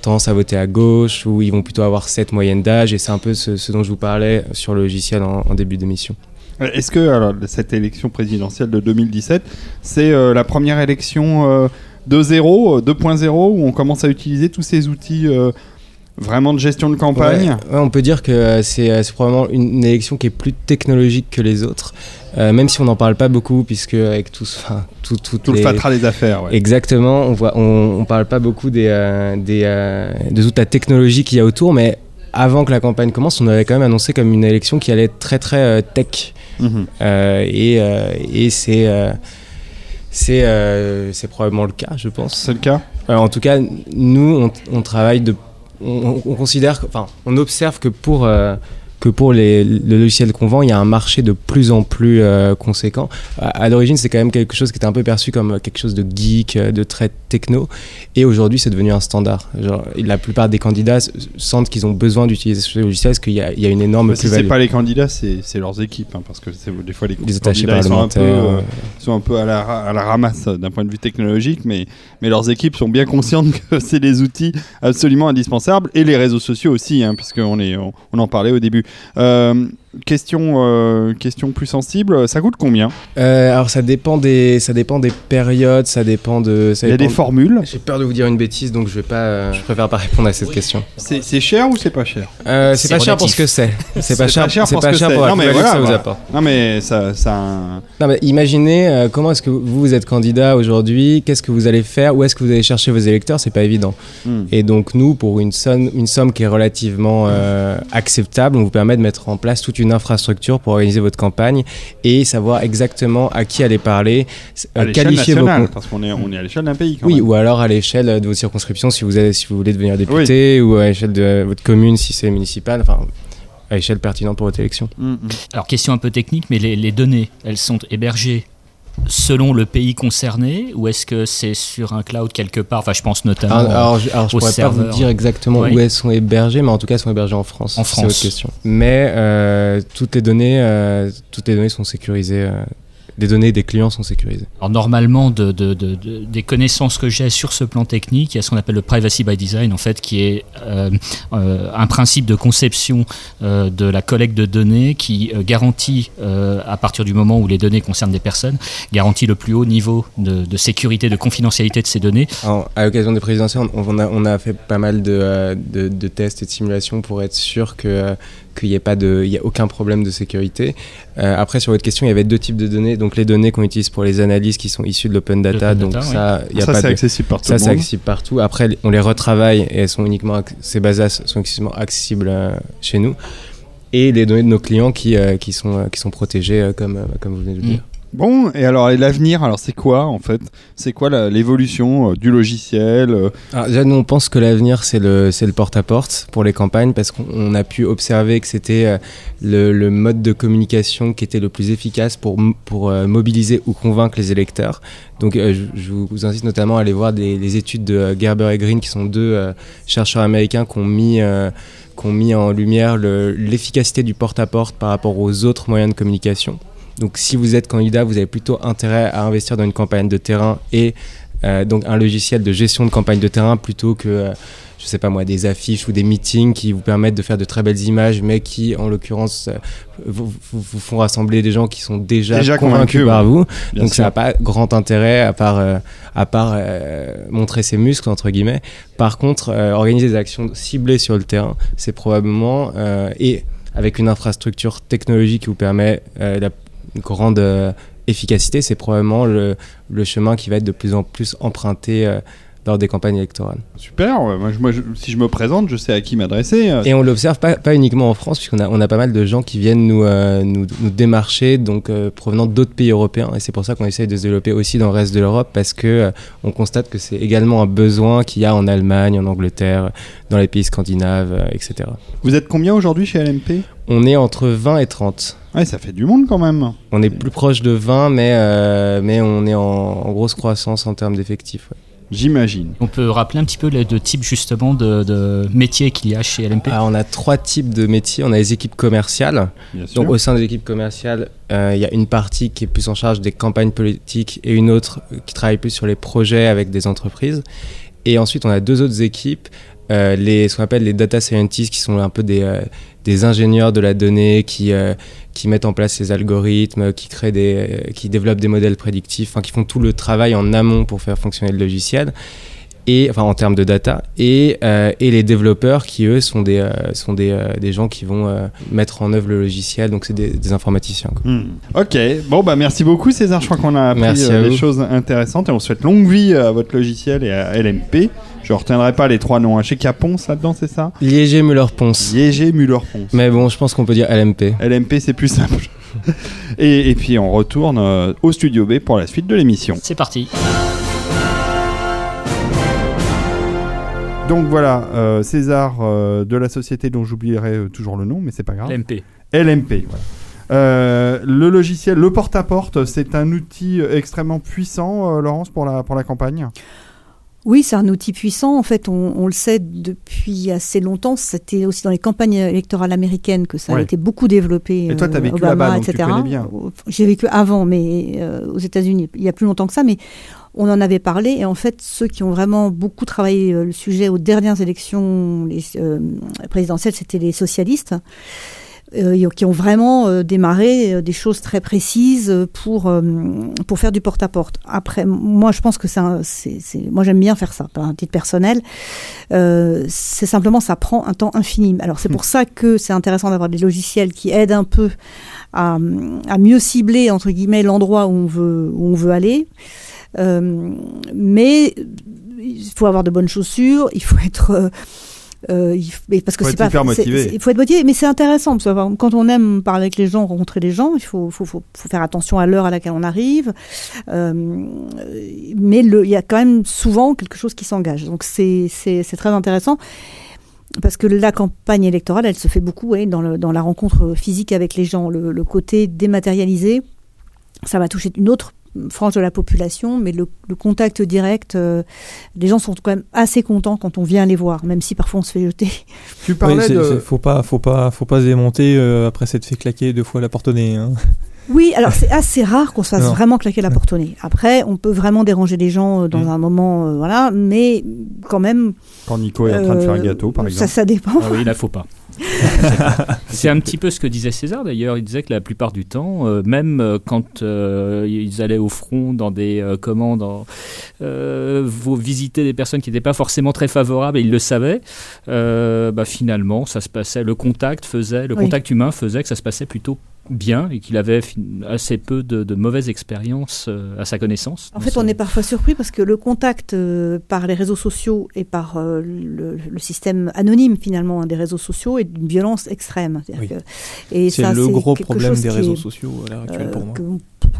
tendance à voter à gauche ou ils vont plutôt avoir cette moyenne d'âge. Et c'est un peu ce, ce dont je vous parlais sur le logiciel en, en début d'émission. Euh, Est-ce que alors, cette élection présidentielle de 2017, c'est euh, la première élection euh, de 0, euh, 2.0, où on commence à utiliser tous ces outils euh, vraiment de gestion de campagne? Ouais, ouais, on peut dire que c'est c'est probablement une, une élection qui est plus technologique que les autres, euh, même si on n'en parle pas beaucoup, puisque avec tout, enfin, tout, toutes Tout le fatras des affaires. ouais. Exactement, on voit, on, on parle pas beaucoup des, euh, des, euh, de toute la technologie qu'il y a autour, mais avant que la campagne commence, on avait quand même annoncé comme une élection qui allait être très très tech. Mhm. Et et c'est c'est c'est probablement le cas, je pense. C'est le cas? En tout cas, nous, on, on travaille de, on, on considère, enfin, on observe que pour que pour les, le logiciel qu'on vend, il y a un marché de plus en plus euh, conséquent. À, à l'origine, c'est quand même quelque chose qui était un peu perçu comme quelque chose de geek, euh, de très techno, et aujourd'hui, c'est devenu un standard. Genre, la plupart des candidats sentent qu'ils ont besoin d'utiliser ce logiciel parce qu'il y, a- il y a une énorme Bah, Si c'est plus-value. pas les candidats, c'est leurs équipes, hein, parce que des fois les, Les candidats ils sont un peu, parlementaires. euh, ils sont un peu à la, ra- à la ramasse euh, d'un point de vue technologique, mais, mais leurs équipes sont bien conscientes [laughs] que c'est des outils absolument indispensables, et les réseaux sociaux aussi, hein, puisqu'on on en parlait au début. Euh, question, euh, question plus sensible, ça coûte combien? Euh, alors ça dépend des, ça dépend des périodes, ça dépend de. ça Il y a des formules. J'ai peur de vous dire une bêtise, donc je vais pas. euh, je préfère pas répondre à cette question. C'est c'est cher ou c'est pas cher? Euh, c'est pas cher pour ce que c'est. [laughs] C'est pas cher. C'est pour pas ce que cher c'est. la Non, mais que voilà, ça vous voilà. apporte. Non mais ça, ça Non, mais imaginez euh, comment est-ce que vous, vous êtes candidat aujourd'hui, qu'est-ce que vous allez faire, où est-ce que vous allez chercher vos électeurs, c'est pas évident. Hmm. Et donc nous, pour une somme, une somme qui est relativement euh, acceptable, on vous permet de mettre en place toute une infrastructure pour organiser votre campagne et savoir exactement à qui aller parler, à euh, qualifier vos nationale, parce qu'on est, on est à l'échelle d'un pays. Quand Oui, même. ou alors à l'échelle de votre circonscription si vous, avez, si vous voulez devenir député, ou à l'échelle de votre commune si c'est municipal, enfin à l'échelle pertinente pour votre élection. Mm, mm. Alors, question un peu technique, mais les, les données, elles sont hébergées selon le pays concerné ou est-ce que c'est sur un cloud quelque part Enfin, je pense notamment. Alors, alors, je, alors, je au pourrais pas vous dire exactement Oui. où elles sont hébergées, mais en tout cas elles sont hébergées en France. En C'est France. votre question. Mais euh, toutes les données, euh, toutes les données sont sécurisées. euh, les données des clients sont sécurisées. Alors normalement, de, de- de- de- des connaissances que j'ai sur ce plan technique, il y a ce qu'on appelle le privacy by design, en fait, qui est euh, euh, un principe de conception euh, de la collecte de données qui euh, garantit, euh, à partir du moment où les données concernent des personnes, garantit le plus haut niveau de, de sécurité, de confidentialité de ces données. Alors, à l'occasion des présidentielles, on, on a, on a fait pas mal de, euh, de, de tests et de simulations pour être sûr que euh, qu'il n'y ait pas de, il y a aucun problème de sécurité. Euh, après, sur votre question, il y avait deux types de données. Donc les données qu'on utilise pour les analyses qui sont issues de l'open data. Donc data, oui. ça, il y a Ça pas c'est de, accessible par tout Ça, c'est accessible partout. Après, on les retravaille et elles sont uniquement, acc- ces bases sont exclusivement accessibles euh, chez nous. Et les données de nos clients qui, euh, qui, sont, euh, qui sont protégées, euh, comme, euh, comme vous venez de le Mm. Bon, et alors l'avenir, alors c'est quoi en fait? C'est quoi l'évolution euh, du logiciel euh, Alors, déjà, nous, on pense que l'avenir, c'est le, c'est le porte-à-porte pour les campagnes parce qu'on on a pu observer que c'était euh, le, mode de communication qui était le plus efficace pour, pour mobiliser ou convaincre les électeurs. Donc, je, vous incite notamment à aller voir des, les études de Gerber et Green, qui sont deux chercheurs américains qui ont mis, qui ont mis en lumière le- l'efficacité du porte-à-porte par rapport aux autres moyens de communication. Donc, si vous êtes candidat, vous avez plutôt intérêt à investir dans une campagne de terrain et euh, donc un logiciel de gestion de campagne de terrain plutôt que, euh, je sais pas moi, des affiches ou des meetings qui vous permettent de faire de très belles images, mais qui, en l'occurrence, euh, vous, vous- vous font rassembler des gens qui sont déjà, Déjà convaincus, convaincus, par vous. bien donc sûr. ça n'a pas grand intérêt à part, euh, à part montrer ses muscles, entre guillemets. Par contre, organiser des actions ciblées sur le terrain, c'est probablement, et avec une infrastructure technologique qui vous permet la grande euh, efficacité, c'est probablement le, le chemin qui va être de plus en plus emprunté euh, lors des campagnes électorales. Super. ouais. Moi, je- moi, je- si je me présente, je sais à qui m'adresser. euh, Et on l'observe pas, pas uniquement en France, puisqu'on a, on a pas mal de gens qui viennent nous, euh, nous, nous démarcher, donc euh, provenant d'autres pays européens. Et c'est pour ça qu'on essaye de se développer aussi dans le reste de l'Europe, parce que euh, on constate que c'est également un besoin qu'il y a en Allemagne, en Angleterre, dans les pays scandinaves, etc. Vous êtes combien aujourd'hui chez LMP On est entre 20 et 30. Ouais, ça fait du monde quand même. On est plus proche de 20, mais, mais on est en, en grosse croissance en termes d'effectifs. ouais. J'imagine. On peut rappeler un petit peu les deux types justement de, de métiers qu'il y a chez LMP. Ah, on a trois types de métiers. On a les équipes commerciales. Bien sûr. Donc au sein des équipes commerciales, euh, il y a une partie qui est plus en charge des campagnes politiques et une autre qui travaille plus sur les projets avec des entreprises. Et ensuite, on a deux autres équipes, euh, les, ce qu'on appelle les data scientists, qui sont un peu des, euh, des ingénieurs de la donnée, qui, euh, qui mettent en place ces algorithmes, qui créent des, euh, qui développent des modèles prédictifs, enfin qui font tout le travail en amont pour faire fonctionner le logiciel. Et, enfin, en termes de data, et, euh, et les développeurs qui, eux, sont des, euh, sont des, euh, des gens qui vont euh, mettre en œuvre le logiciel, donc c'est des, des informaticiens. quoi. Hmm. Ok, bon bah merci beaucoup César, je crois qu'on a appris euh, des choses intéressantes et on souhaite longue vie à votre logiciel et à LMP. Je retiendrai pas les trois noms, hein. je sais qu'il y a Ponce là-dedans, c'est ça? Liégé Muller-Ponce. Liégé, Muller-Ponce. Mais bon, je pense qu'on peut dire LMP. LMP c'est plus simple. [laughs] et, et puis on retourne au studio B pour la suite de l'émission. C'est parti. Donc voilà, euh, César euh, de la société dont j'oublierai euh, toujours le nom, mais c'est pas grave. LMP. LMP, voilà. Euh, le logiciel, le porte-à-porte, c'est un outil extrêmement puissant, euh, Laurence, pour la, pour la campagne? Oui, c'est un outil puissant. En fait, on, on le sait depuis assez longtemps. C'était aussi dans les campagnes électorales américaines que ça Ouais. a été beaucoup développé. Et toi, euh, t'as vécu Obama, là-bas, donc tu etc. connais bien. J'ai vécu avant, mais euh, aux États-Unis, il y a plus longtemps que ça. Mais on en avait parlé. Et en fait, ceux qui ont vraiment beaucoup travaillé euh, le sujet aux dernières élections les, euh, présidentielles, c'était les socialistes. Euh, qui ont vraiment euh, démarré euh, des choses très précises euh, pour euh, pour faire du porte-à-porte. Après, moi, je pense que un- c'est, moi j'aime bien faire ça, par un titre personnel. Euh, c'est simplement ça prend un temps infini. Alors c'est pour ça que c'est intéressant d'avoir des logiciels qui aident un peu à, à mieux cibler entre guillemets l'endroit où on veut où on veut aller. Euh, mais il faut avoir de bonnes chaussures, il faut être euh, il parce que Faut c'est être pas hyper c'est- motivé. c'est- il faut être motivé mais c'est intéressant parce que quand on aime parler avec les gens rencontrer des gens il faut faut, faut, faut faire attention à l'heure à laquelle on arrive euh, mais le- il y a quand même souvent quelque chose qui s'engage donc c'est très intéressant parce que la campagne électorale, elle se fait beaucoup ouais, dans, le, dans la rencontre physique avec les gens. Le, le côté dématérialisé, ça va toucher une autre frange de la population, mais le, le contact direct, euh, les gens sont quand même assez contents quand on vient les voir, même si parfois on se fait jeter. [laughs] Tu Oui, parlais c'est- de... faut pas, faut pas, faut pas se démonter euh, après s'être fait claquer deux fois la porte au nez. hein. [laughs] Oui, alors c'est assez rare qu'on se fasse Non. vraiment claquer la porte au nez. Après, on peut vraiment déranger les gens euh, dans Mm. un moment, euh, voilà, mais quand même. Quand Nico est en train de faire un gâteau, par ça, exemple. ça dépend. Ah oui, là, faut pas. [laughs] C'est un petit peu ce que disait César d'ailleurs. Il disait que la plupart du temps, euh, même euh, quand euh, ils allaient au front dans des euh, commandes, vous visiter des personnes qui n'étaient pas forcément très favorables, et ils le savaient. bah, finalement, ça se passait. Le contact faisait, le Oui. contact humain faisait que ça se passait plutôt bien et qu'il avait assez peu de, de mauvaises expériences euh, à sa connaissance. En fait, son- on est parfois surpris parce que le contact euh, par les réseaux sociaux et par euh, le, le système anonyme finalement hein, des réseaux sociaux est d'une violence extrême. Oui. C'est le gros problème des réseaux est, sociaux à l'heure actuelle euh, pour moi. que-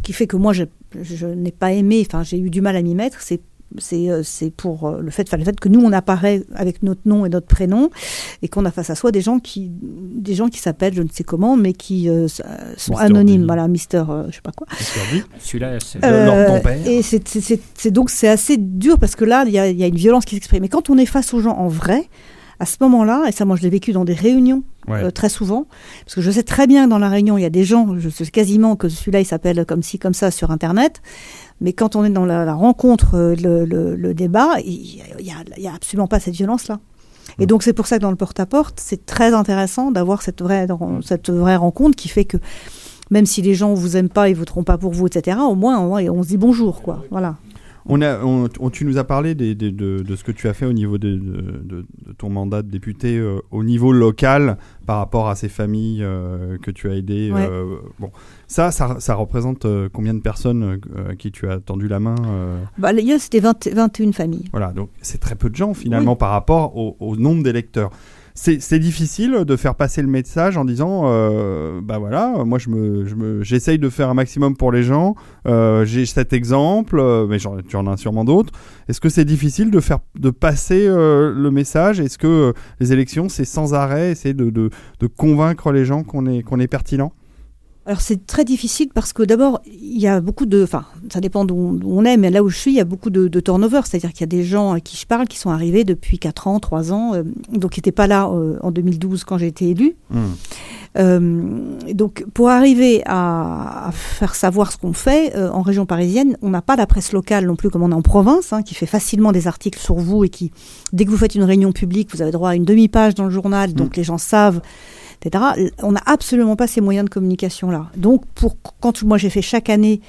qui fait que moi je, je n'ai pas aimé, enfin j'ai eu du mal à m'y mettre. C'est c'est euh, c'est pour euh, le fait, enfin, le fait que nous on apparaît avec notre nom et notre prénom et qu'on a face à soi des gens qui des gens qui s'appellent je ne sais comment mais qui euh, sont Mister anonymes voilà Mister euh, je sais pas quoi Celui-là, c'est- ton père. et c'est- donc c'est assez dur parce que là, il y a, y a une violence qui s'exprime. Mais quand on est face aux gens en vrai, à ce moment-là, et ça, moi, je l'ai vécu dans des réunions Ouais. euh, très souvent, parce que je sais très bien que dans la réunion, il y a des gens, je sais quasiment que celui-là, il s'appelle comme ci, comme ça sur Internet. Mais quand on est dans la, la rencontre, euh, le, le- le débat, il y, a- y a, absolument pas cette violence-là. Et donc c'est pour ça que dans le porte-à-porte, c'est très intéressant d'avoir cette vraie, cette vraie rencontre qui fait que même si les gens vous aiment pas, ils voteront pas pour vous, etc. Au moins, au moins, on se dit bonjour, quoi. Voilà. On a, on- on- tu nous as parlé des- des- de, de ce que tu as fait au niveau de, de- de- ton mandat de député euh, au niveau local par rapport à ces familles euh, que tu as aidées. Ouais. euh, bon, ça, ça, ça représente combien de personnes à qui tu as tendu la main Bah, a- c'était 20 21 familles. Voilà, donc c'est très peu de gens finalement par rapport au, au nombre d'électeurs. C'est difficile de faire passer le message en disant, euh, bah voilà, moi je me, je me, j'essaye de faire un maximum pour les gens. euh, J'ai cet exemple, euh, mais j'en- tu en as sûrement d'autres. Est-ce que c'est difficile de faire, de passer euh, le message? Est-ce que euh, les élections, c'est sans arrêt essayer de, de, de convaincre les gens qu'on est, qu'on est pertinent? Alors c'est très difficile parce que d'abord, il y a beaucoup de... Enfin, ça dépend d'où on est, mais là où je suis, il y a beaucoup de, de turnover. C'est-à-dire qu'il y a des gens à qui je parle qui sont arrivés depuis 4 ans, 3 ans, euh, donc qui n'étaient pas là euh, en 2012 quand j'ai été élue. Euh, donc pour arriver à, à faire savoir ce qu'on fait en région parisienne, on n'a pas la presse locale non plus comme on a en province, hein, qui fait facilement des articles sur vous et qui, dès que vous faites une réunion publique, vous avez droit à une demi-page dans le journal, donc les gens savent, On n'a absolument pas ces moyens de communication-là. Donc pour quand moi j'ai fait chaque année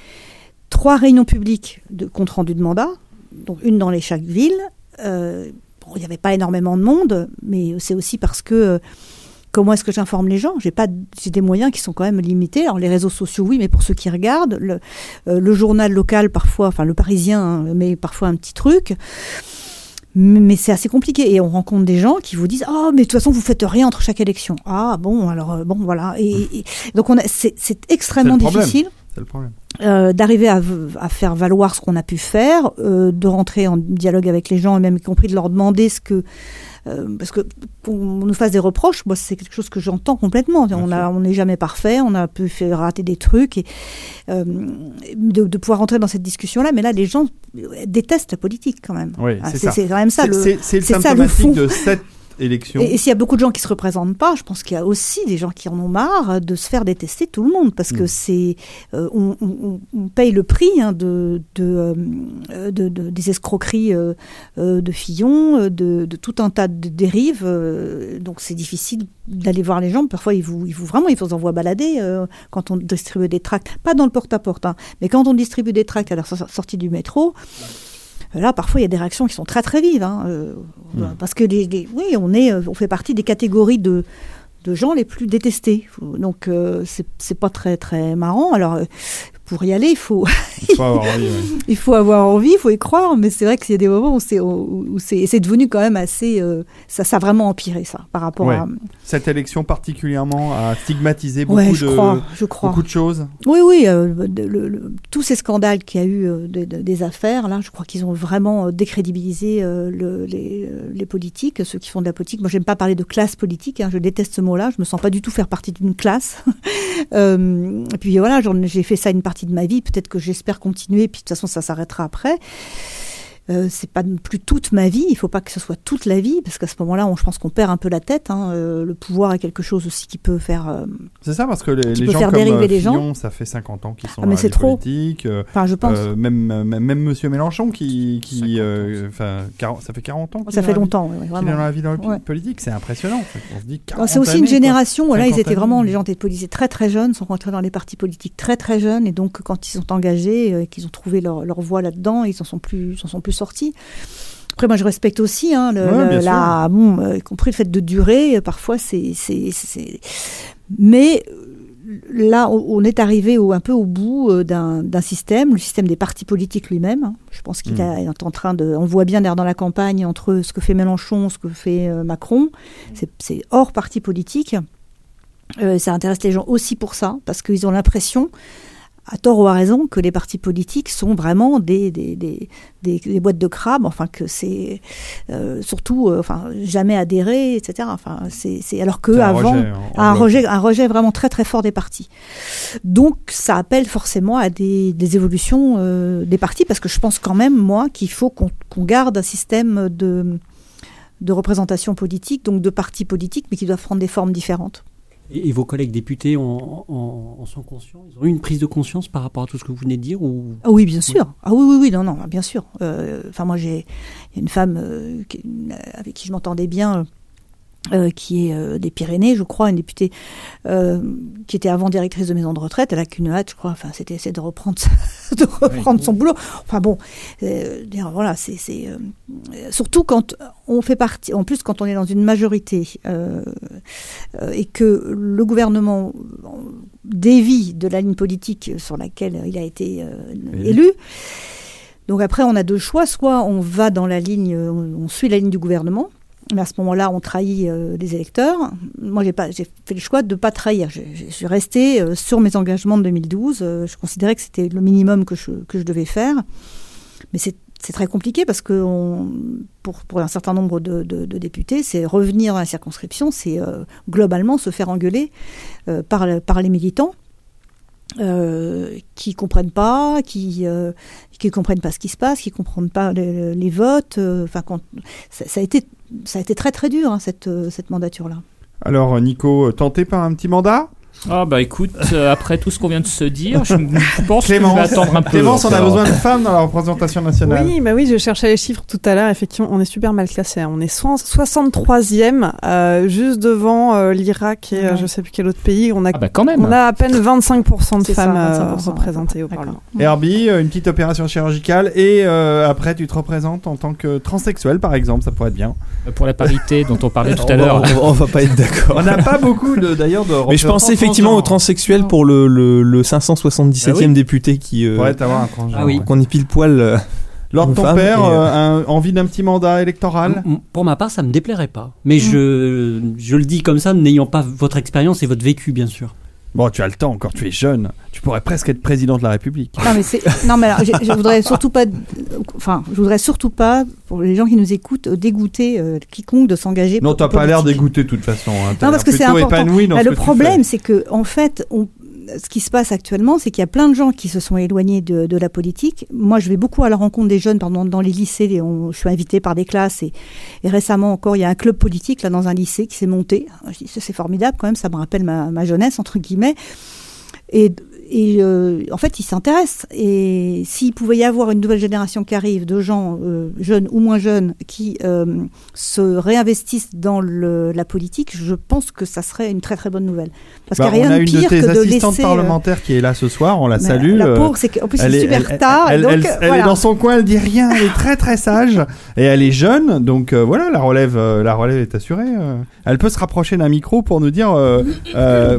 trois réunions publiques de compte rendu de mandat, donc une dans les chaque ville. Euh, il n'y avait pas énormément de monde, mais c'est aussi parce que euh, comment est-ce que j'informe les gens? J'ai pas, j'ai des moyens qui sont quand même limités. Alors les réseaux sociaux, oui, mais pour ceux qui regardent, le, euh, journal local parfois, enfin le Parisien, hein, met parfois un petit truc. Mais c'est assez compliqué. Et on rencontre des gens qui vous disent ah mais de toute façon vous faites rien entre chaque élection. Ah bon alors euh, bon voilà. Et, et- donc on a c'est c'est extrêmement difficile C'est le problème. euh, d'arriver à, à faire valoir ce qu'on a pu faire, euh, de rentrer en dialogue avec les gens et même y compris de leur demander ce que euh, parce que qu'on nous fasse des reproches, moi c'est quelque chose que j'entends complètement. On a, on n'est jamais parfait, on a pu faire rater des trucs et euh, de, de pouvoir rentrer dans cette discussion-là. Mais là, les gens détestent la politique quand même. Oui, Ah, c'est quand même ça. C'est- le- le le symptomatique fond. de cette élection. Et, et s'il y a beaucoup de gens qui se représentent pas, je pense qu'il y a aussi des gens qui en ont marre de se faire détester tout le monde parce que Mm. c'est euh, on, on- on paye le prix hein, de, de, euh, de- de- des escroqueries euh, de Fillon, de, tout un tas de dérives. donc c'est difficile d'aller voir les gens. Parfois ils vous, ils vous vraiment ils vous envoient balader quand on distribue des tracts, pas dans le porte-à-porte, hein, mais quand on distribue des tracts à la so- sortie du métro. Là, parfois, il y a des réactions qui sont très très vives, hein, euh, Mm. parce que les, les- oui, on est, euh, on fait partie des catégories de de gens les plus détestés. Donc euh, c'est c'est pas très très marrant. Alors euh, pour y aller, il faut [laughs] Il faut avoir envie, ouais. il faut avoir envie, il faut y croire. Mais c'est vrai qu'il y a des moments où c'est où, devenu quand même assez euh, ça ça a vraiment empiré ça par rapport Ouais. à Cette élection particulièrement a stigmatisé beaucoup, ouais je de, crois je crois beaucoup de choses. Oui, oui, euh, de- le- le- tous ces scandales qu'il y a eu euh, de- de- des affaires, là, je crois qu'ils ont vraiment décrédibilisé le- les, les politiques, ceux qui font de la politique. Moi, j'aime pas parler de classe politique, hein, je déteste ce mot-là, je me sens pas du tout faire partie d'une classe. [laughs] Et puis voilà, j'ai fait ça une de ma vie, peut-être que j'espère continuer, puis de toute façon, ça s'arrêtera après. Euh, c'est pas non plus toute ma vie, il faut pas que ce soit toute la vie, parce qu'à ce moment-là, on- je pense qu'on perd un peu la tête. hein. Euh, le pouvoir est quelque chose aussi qui peut faire. euh, C'est ça parce que les, les gens faire comme dériver euh, les gens. Fillon, ça fait 50 ans qu'ils sont Ah, mais c'est trop. politique. Enfin, je pense. euh, même, même, même Monsieur Mélenchon qui, qui enfin, 40 ça fait 40 ans. ça fait vie- longtemps, oui, qu'il est vraiment. dans la vie dans la Ouais. politique, c'est impressionnant. On se dit 40 Alors, C'est aussi années, une quoi. génération, voilà, ils 50 étaient vraiment, les gens étaient policiers très très jeunes, sont rentrés dans les partis politiques très très jeunes, et donc quand ils sont engagés, qu'ils ont trouvé leur, leur voie là-dedans, ils en sont plus, ils en sont plus sortis. Après, moi, je respecte aussi, hein, le, Ouais, la, bon, euh, y compris le fait de durer, euh, parfois c'est, mais euh, là, on est arrivé au, un peu au bout d'un, système, le système des partis politiques lui-même. hein. Je pense qu'il Mm. est en train de, on voit bien d'ailleurs dans la campagne entre ce que fait Mélenchon, ce que fait Macron, c'est, c'est hors parti politique. Euh, ça intéresse les gens aussi pour ça, parce qu'ils ont l'impression, à tort ou à raison, que les partis politiques sont vraiment des, des, des, des- des boîtes de crabes, enfin que c'est euh, surtout, euh, enfin jamais adhérer, etc. Enfin, c'est, c'est alors que un avant, rejet, en- en un rejet, un rejet vraiment très très fort des partis. Donc ça appelle forcément à des, des évolutions euh, des partis, parce que je pense quand même moi qu'il faut qu'on, qu'on garde un système de de représentation politique, donc de partis politiques, mais qui doivent prendre des formes différentes. Et, et vos collègues députés en, en- en sont conscients? Ils ont eu une prise de conscience par rapport à tout ce que vous venez de dire ou... Ah oui, bien sûr. Ah oui, oui, oui, non, non, bien sûr. Euh, Enfin, moi, j'ai une femme euh, qui- avec qui je m'entendais bien, euh, qui est euh, des Pyrénées, je crois, une députée euh, qui était avant directrice de maison de retraite. Elle a qu'une hâte, je crois. Enfin, c'était essayer de reprendre, [laughs] de reprendre son boulot. Enfin bon, euh, voilà, c'est euh, surtout quand on fait partie. En plus, quand on est dans une majorité euh, euh, et que le gouvernement dévie de la ligne politique sur laquelle il a été euh, Oui. élu. Donc après, on a deux choix. Soit on va dans la ligne, on on suit la ligne du gouvernement, mais à ce moment-là, on trahit euh, les électeurs. Moi, j'ai fait le choix de ne pas trahir. Je, suis restée euh, sur mes engagements de 2012. Euh, je considérais que c'était le minimum que je, que je devais faire. Mais c'est très compliqué parce que pour, pour un certain nombre de, de- députés, c'est revenir dans la circonscription, c'est euh, globalement se faire engueuler euh, par, par les militants euh, qui comprennent pas, qui euh, qui comprennent pas ce qui se passe, qui comprennent pas les, votes. euh, Enfin, ça, ça a été ça a été très très dur hein, cette euh, cette mandature là. Alors, Nico, tenté par un petit mandat? Ah bah écoute, euh, après tout ce qu'on vient de se dire, je, je pense que vais attendre un peu. Clémence, on a besoin de femmes dans la représentation nationale. Oui, bah oui, je cherchais les chiffres tout à l'heure. Effectivement, on est super mal classé. hein. On est soin- 63e, euh, juste devant euh, l'Irak et euh, Ouais. je sais plus quel autre pays. On a, Ah bah quand même. on a à peine 25% de ça, femmes euh, 25%, représentées au. Parlement. Herbie, une petite opération chirurgicale et euh, après tu te représentes en tant que transsexuel par exemple, ça pourrait être bien. Pour la parité dont on parlait tout à va- l'heure. on, va- on va pas être [laughs] d'accord. On n'a pas beaucoup de d'ailleurs de Mais je pense représentants effectivement aux transsexuels pour le, le, le 577e Bah oui. député qui. euh, Pourrait avoir un transgenre. Ah oui. Qu'on est pile poil. euh, [laughs] Lors de Une ton père, et, euh, euh, un- envie d'un petit mandat électoral Pour ma part, ça me déplairait pas. Mais je, je le dis comme ça, n'ayant pas votre expérience et votre vécu, bien sûr. Bon, tu as le temps encore, tu es jeune. Tu pourrais presque être président de la République. Non mais non mais alors, je, je voudrais surtout pas enfin je voudrais surtout pas pour les gens qui nous écoutent dégoûter euh, quiconque de s'engager. Non, t'as pas l'air dégoûté de toute façon. hein. Non, parce que c'est important. épanoui dans Bah, ce le problème, c'est que en fait, on- ce qui se passe actuellement, c'est qu'il y a plein de gens qui se sont éloignés de, la politique. Moi, je vais beaucoup à la rencontre des jeunes dans les lycées. je suis invitée par des classes et, récemment encore, il y a un club politique là dans un lycée qui s'est monté. Je dis, c'est formidable quand même. Ça me rappelle ma, ma jeunesse entre guillemets. Et, et euh, en fait, ils s'intéressent. Et s'il pouvait y avoir une nouvelle génération qui arrive de gens euh, jeunes ou moins jeunes qui euh, se réinvestissent dans le, la politique, je pense que ça serait une très très bonne nouvelle. Parce Bah, qu'il n'y a on rien a de une de pire tes que de assistantes laisser. euh, parlementaires qui est là ce soir, on la mais salue. La pauvre, c'est qu'en plus c'est elle est, super elle- tard. elle- donc, elle- est dans son coin, elle dit rien, elle est très très sage et elle est jeune, donc voilà, la relève, la relève est assurée. Elle peut se rapprocher d'un micro pour nous dire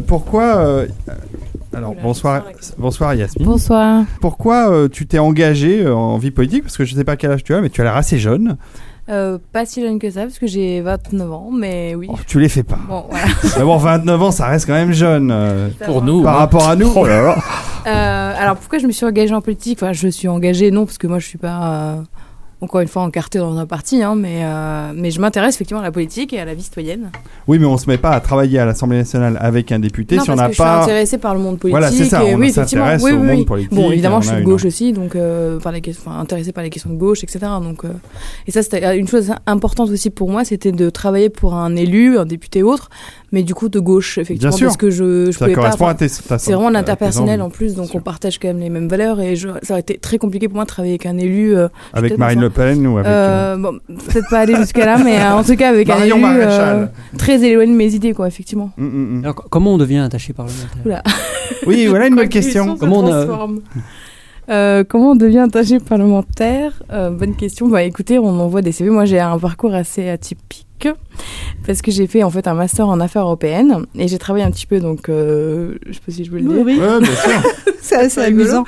pourquoi. Alors bonsoir, bonsoir Yasmine. Bonsoir. Pourquoi euh, tu t'es engagé euh, en vie politique? Parce que je sais pas quel âge tu as, mais tu as l'air assez jeune. Euh, pas si jeune que ça, parce que j'ai 29 ans, mais oui. Oh, tu les fais pas. Bon, voilà. [laughs] D'abord 29 ans, ça reste quand même jeune euh, Pour nous. par hein. rapport à nous. [laughs] Oh là là. Euh, alors, pourquoi je me suis engagée en politique? Enfin, je suis engagée, non, parce que moi, je suis pas, euh, encore une fois, encartée dans un parti, hein, mais, euh, mais je m'intéresse effectivement à la politique et à la vie citoyenne. Oui, mais on se met pas à travailler à l'Assemblée nationale avec un député non, si on n'a que je suis pas. intéressée par le monde politique. Voilà, c'est ça, et on oui, effectivement. Oui, au monde politique, Bon, évidemment, je suis de une- gauche aussi, donc euh, par les, que- enfin, intéressée par les questions de gauche, etc. Donc, euh, et ça, c'était une chose importante aussi pour moi, c'était de travailler pour un élu, un député autre, mais du coup de gauche, effectivement, Bien sûr. parce que je, je Ça pouvais pas. correspond enfin, à tes. ta- C'est vraiment l'interpersonnel envies. en plus, donc on partage quand même les mêmes valeurs et je, ça aurait été très compliqué pour moi de travailler avec un élu. euh, Avec Marine. Le Pen ou avec. euh, bon, peut-être pas aller jusqu'à là, [laughs] mais euh, en tout cas avec Marion un élu euh, très éloigné de mes idées, quoi, effectivement. Mm, mm, mm. Alors, co- comment on devient attaché parlementaire Oula. Oui, voilà une bonne question. Comment on. Euh, comment on devient attaché parlementaire Euh, Bonne question. Bah écoutez, on envoie des CV. Moi, j'ai un parcours assez atypique parce que j'ai fait en fait un master en affaires européennes et j'ai travaillé un petit peu. Donc, euh, je sais pas si je peux le Oui, dire. oui, Ouais, bien sûr. [laughs] c'est assez C'est rigolo. amusant.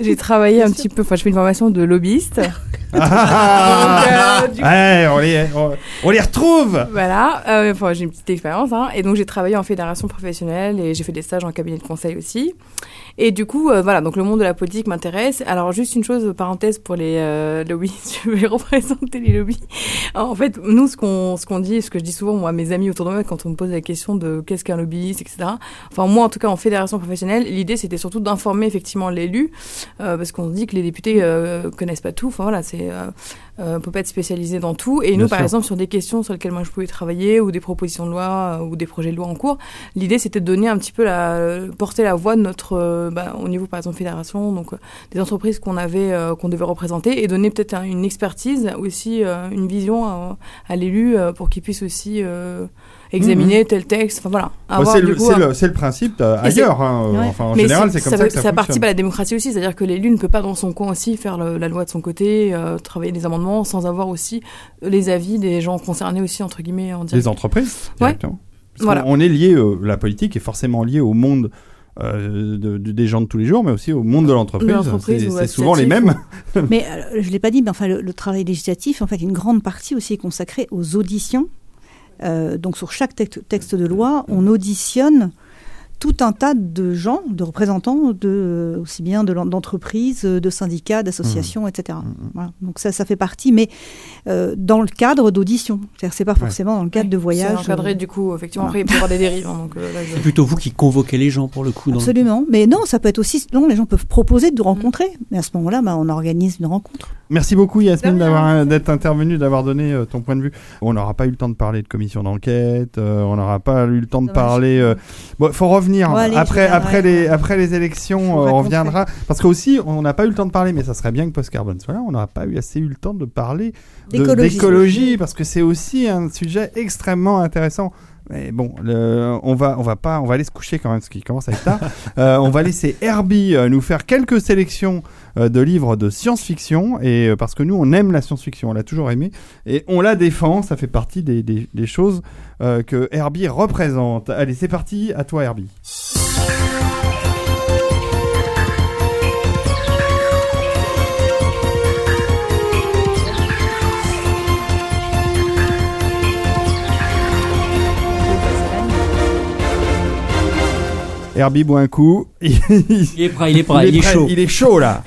J'ai travaillé un petit peu. Enfin, je fais une formation de lobbyiste. Ah, Donc, euh, du coup- Ouais, on les, on, on les retrouve. Voilà, euh, enfin j'ai une petite expérience, hein. et donc j'ai travaillé en fédération professionnelle et j'ai fait des stages en cabinet de conseil aussi. Et du coup, euh, voilà, donc le monde de la politique m'intéresse. Alors juste une chose, parenthèse pour les euh, lobbies, [laughs] je vais représenter les lobbies. En fait, nous, ce qu'on dit, ce que je dis souvent moi à mes amis autour de moi quand on me pose la question de qu'est-ce qu'un lobbyiste, etc. Enfin moi, en tout cas, en fédération professionnelle, l'idée c'était surtout d'informer effectivement l'élu, euh, parce qu'on dit que les députés euh, connaissent pas tout. Enfin voilà, c'est euh, on peut pas être spécialisé dans tout. Et Bien nous, par exemple, sur des questions sur lesquelles moi je pouvais travailler ou des propositions de loi euh, ou des projets de loi en cours, l'idée c'était de donner un petit peu la, porter la voix de notre, euh, bah, au niveau par exemple fédération, donc euh, des entreprises qu'on avait, euh, qu'on devait représenter et donner peut-être un- une expertise aussi, une vision à, à l'élu pour qu'il puisse aussi examiner tel texte. Enfin voilà. Bah, Avoir, c'est du le, coup, c'est un- le- principe euh, ailleurs. hein, euh, Ouais. Enfin, en mais général, c'est- comme ça, ça, veut- que ça, ça participe à la démocratie aussi, c'est-à-dire que l'élu ne peut pas dans son coin aussi faire le- la loi de son côté, euh, travailler des amendements sans avoir aussi les avis des gens concernés aussi entre guillemets en direct. Des entreprises, Ouais. Voilà. On est lié, euh, la politique est forcément liée au monde euh, de- de- des gens de tous les jours, mais aussi au monde de l'entreprise. C'est ou c'est souvent les mêmes. Mais euh, je ne l'ai pas dit, mais enfin, le, le travail législatif, en fait, une grande partie aussi est consacrée aux auditions. Euh, donc, sur chaque texte, texte de loi, on auditionne tout un tas de gens, de représentants, de, aussi bien d'entreprises, de syndicats, d'associations, etc. Voilà. Donc ça, ça fait partie, mais euh, dans le cadre d'audition. C'est-à-dire, c'est pas forcément dans le cadre de C'est voyage. encadré euh, du coup, effectivement, voilà. après il peut y avoir des dérives. hein, euh, je- C'est plutôt vous qui convoquez les gens pour le coup. dans le- Absolument. Mais non, ça peut être aussi. Non, les gens peuvent proposer de nous rencontrer. Mais à ce moment-là, bah, on organise une rencontre. Merci beaucoup Yasmine d'être intervenue, d'avoir donné euh, ton point de vue. On n'aura pas eu le temps de parler de commission d'enquête, euh, on n'aura pas eu le temps de Dommage. parler. euh, Bon, faut revenir Allez, après après les après les élections, euh, on reviendra. Parce qu'aussi on n'a pas eu le temps de parler, mais ça serait bien que Post Carbone soit là. On n'aura pas eu assez eu le temps de parler d'écologie parce que c'est aussi un sujet extrêmement intéressant. Mais bon, le- on va, on va pas, on va aller se coucher quand même, parce qu'il commence à être tard. [laughs] Euh, on va laisser Herbie euh, nous faire quelques sélections euh, de livres de science-fiction, et euh, parce que nous, on aime la science-fiction, on l'a toujours aimé, et on la défend. Ça fait partie des, des- des choses euh, que Herbie représente. Allez, c'est parti, à toi Herbie. Herbie boit un coup. [laughs] il est prêt, il est prêt, il est prêt, chaud. Il est chaud là.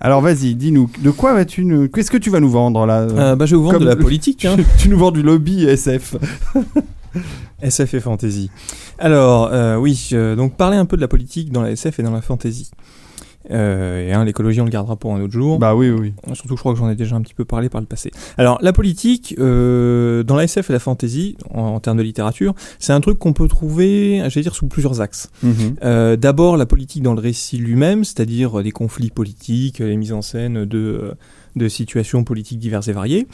Alors vas-y, dis-nous, de quoi vas-tu nous... Qu'est-ce que tu vas nous vendre là Euh, bah, je vais vous vendre Comme de la le- politique. [laughs] Hein. tu, tu nous vends du lobby SF. SF [laughs] et fantasy. Alors, euh, oui, euh, donc parler un peu de la politique dans la SF et dans la fantasy. Euh, et hein, l'écologie, on le gardera pour un autre jour. Bah oui, oui. Surtout, je crois que j'en ai déjà un petit peu parlé par le passé. Alors, la politique, euh, dans la SF et la fantasy, en, en termes de littérature, c'est un truc qu'on peut trouver, j'allais dire, sous plusieurs axes. Mhm. Euh, D'abord, la politique dans le récit lui-même, c'est-à-dire euh, des conflits politiques, les mises en scène de, euh, de situations politiques diverses et variées.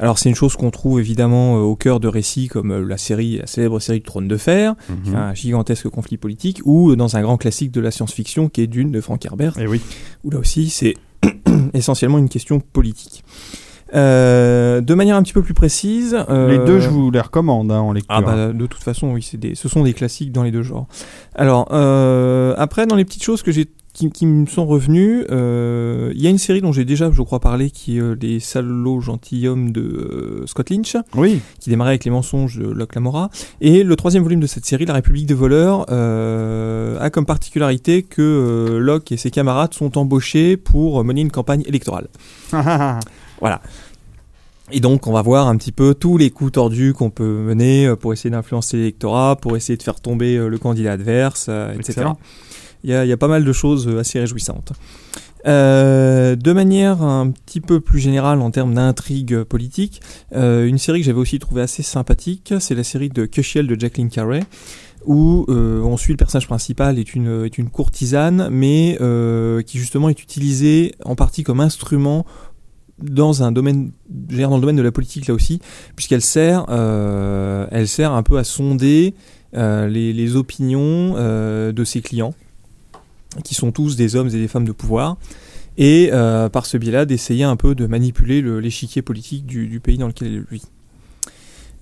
Alors, c'est une chose qu'on trouve évidemment euh, au cœur de récits comme euh, la série, la célèbre série de Trône de Fer, Mhm. un gigantesque conflit politique, ou euh, dans un grand classique de la science-fiction qui est Dune de Frank Herbert, Et oui. où là aussi c'est [clears throat] essentiellement une question politique. Euh, de manière un petit peu plus précise, euh, Les deux, je vous les recommande hein, en lecture. ah bah de toute façon oui, c'est des, ce sont des classiques dans les deux genres. Alors euh, après dans les petites choses que j'ai qui, qui me sont revenues, euh, il y a une série dont j'ai déjà je crois parlé qui est euh, les salauds gentilshommes de euh, Scott Lynch Oui. qui démarrait avec les mensonges de Locke Lamora. Et le troisième volume de cette série, La République des voleurs, a comme particularité que Locke et ses camarades sont embauchés pour mener une campagne électorale. [laughs] Voilà. Et donc, on va voir un petit peu tous les coups tordus qu'on peut mener pour essayer d'influencer l'électorat, pour essayer de faire tomber le candidat adverse, etc. Excellent. Il y, a, pas mal de choses euh, assez réjouissantes. Euh, de manière un petit peu plus générale en termes d'intrigue politique, euh, une série que j'avais aussi trouvé assez sympathique, c'est la série de Cushiel de Jacqueline Carey, où on suit le personnage principal est une est une courtisane, mais qui justement est utilisée en partie comme instrument dans un domaine, dans le domaine de la politique là aussi, puisqu'elle sert, elle sert un peu à sonder les, opinions de ses clients, qui sont tous des hommes et des femmes de pouvoir, et euh, par ce biais-là d'essayer un peu de manipuler le- l'échiquier politique du, du pays dans lequel elle vit.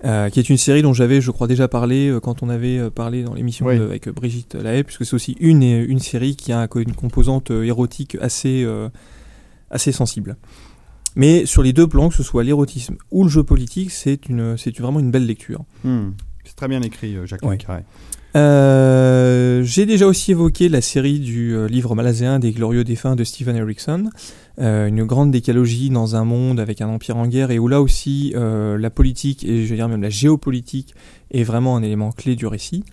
Euh, qui est une série dont j'avais, je crois, déjà parlé euh, quand on avait parlé dans l'émission Oui. avec Brigitte Lahaye, puisque c'est aussi une, une série qui a un- une composante érotique assez, assez sensible. Mais sur les deux plans, que ce soit l'érotisme ou le jeu politique, c'est une, c'est vraiment une belle lecture. Hmm. C'est très bien écrit, Jacques Ouais. Carré. Euh, J'ai déjà aussi évoqué la série du euh, livre malaséen des glorieux défunts de Stephen Erickson, euh, une grande décalogie dans un monde avec un empire en guerre et où là aussi euh, la politique et je veux dire même la géopolitique est vraiment un élément clé du récit.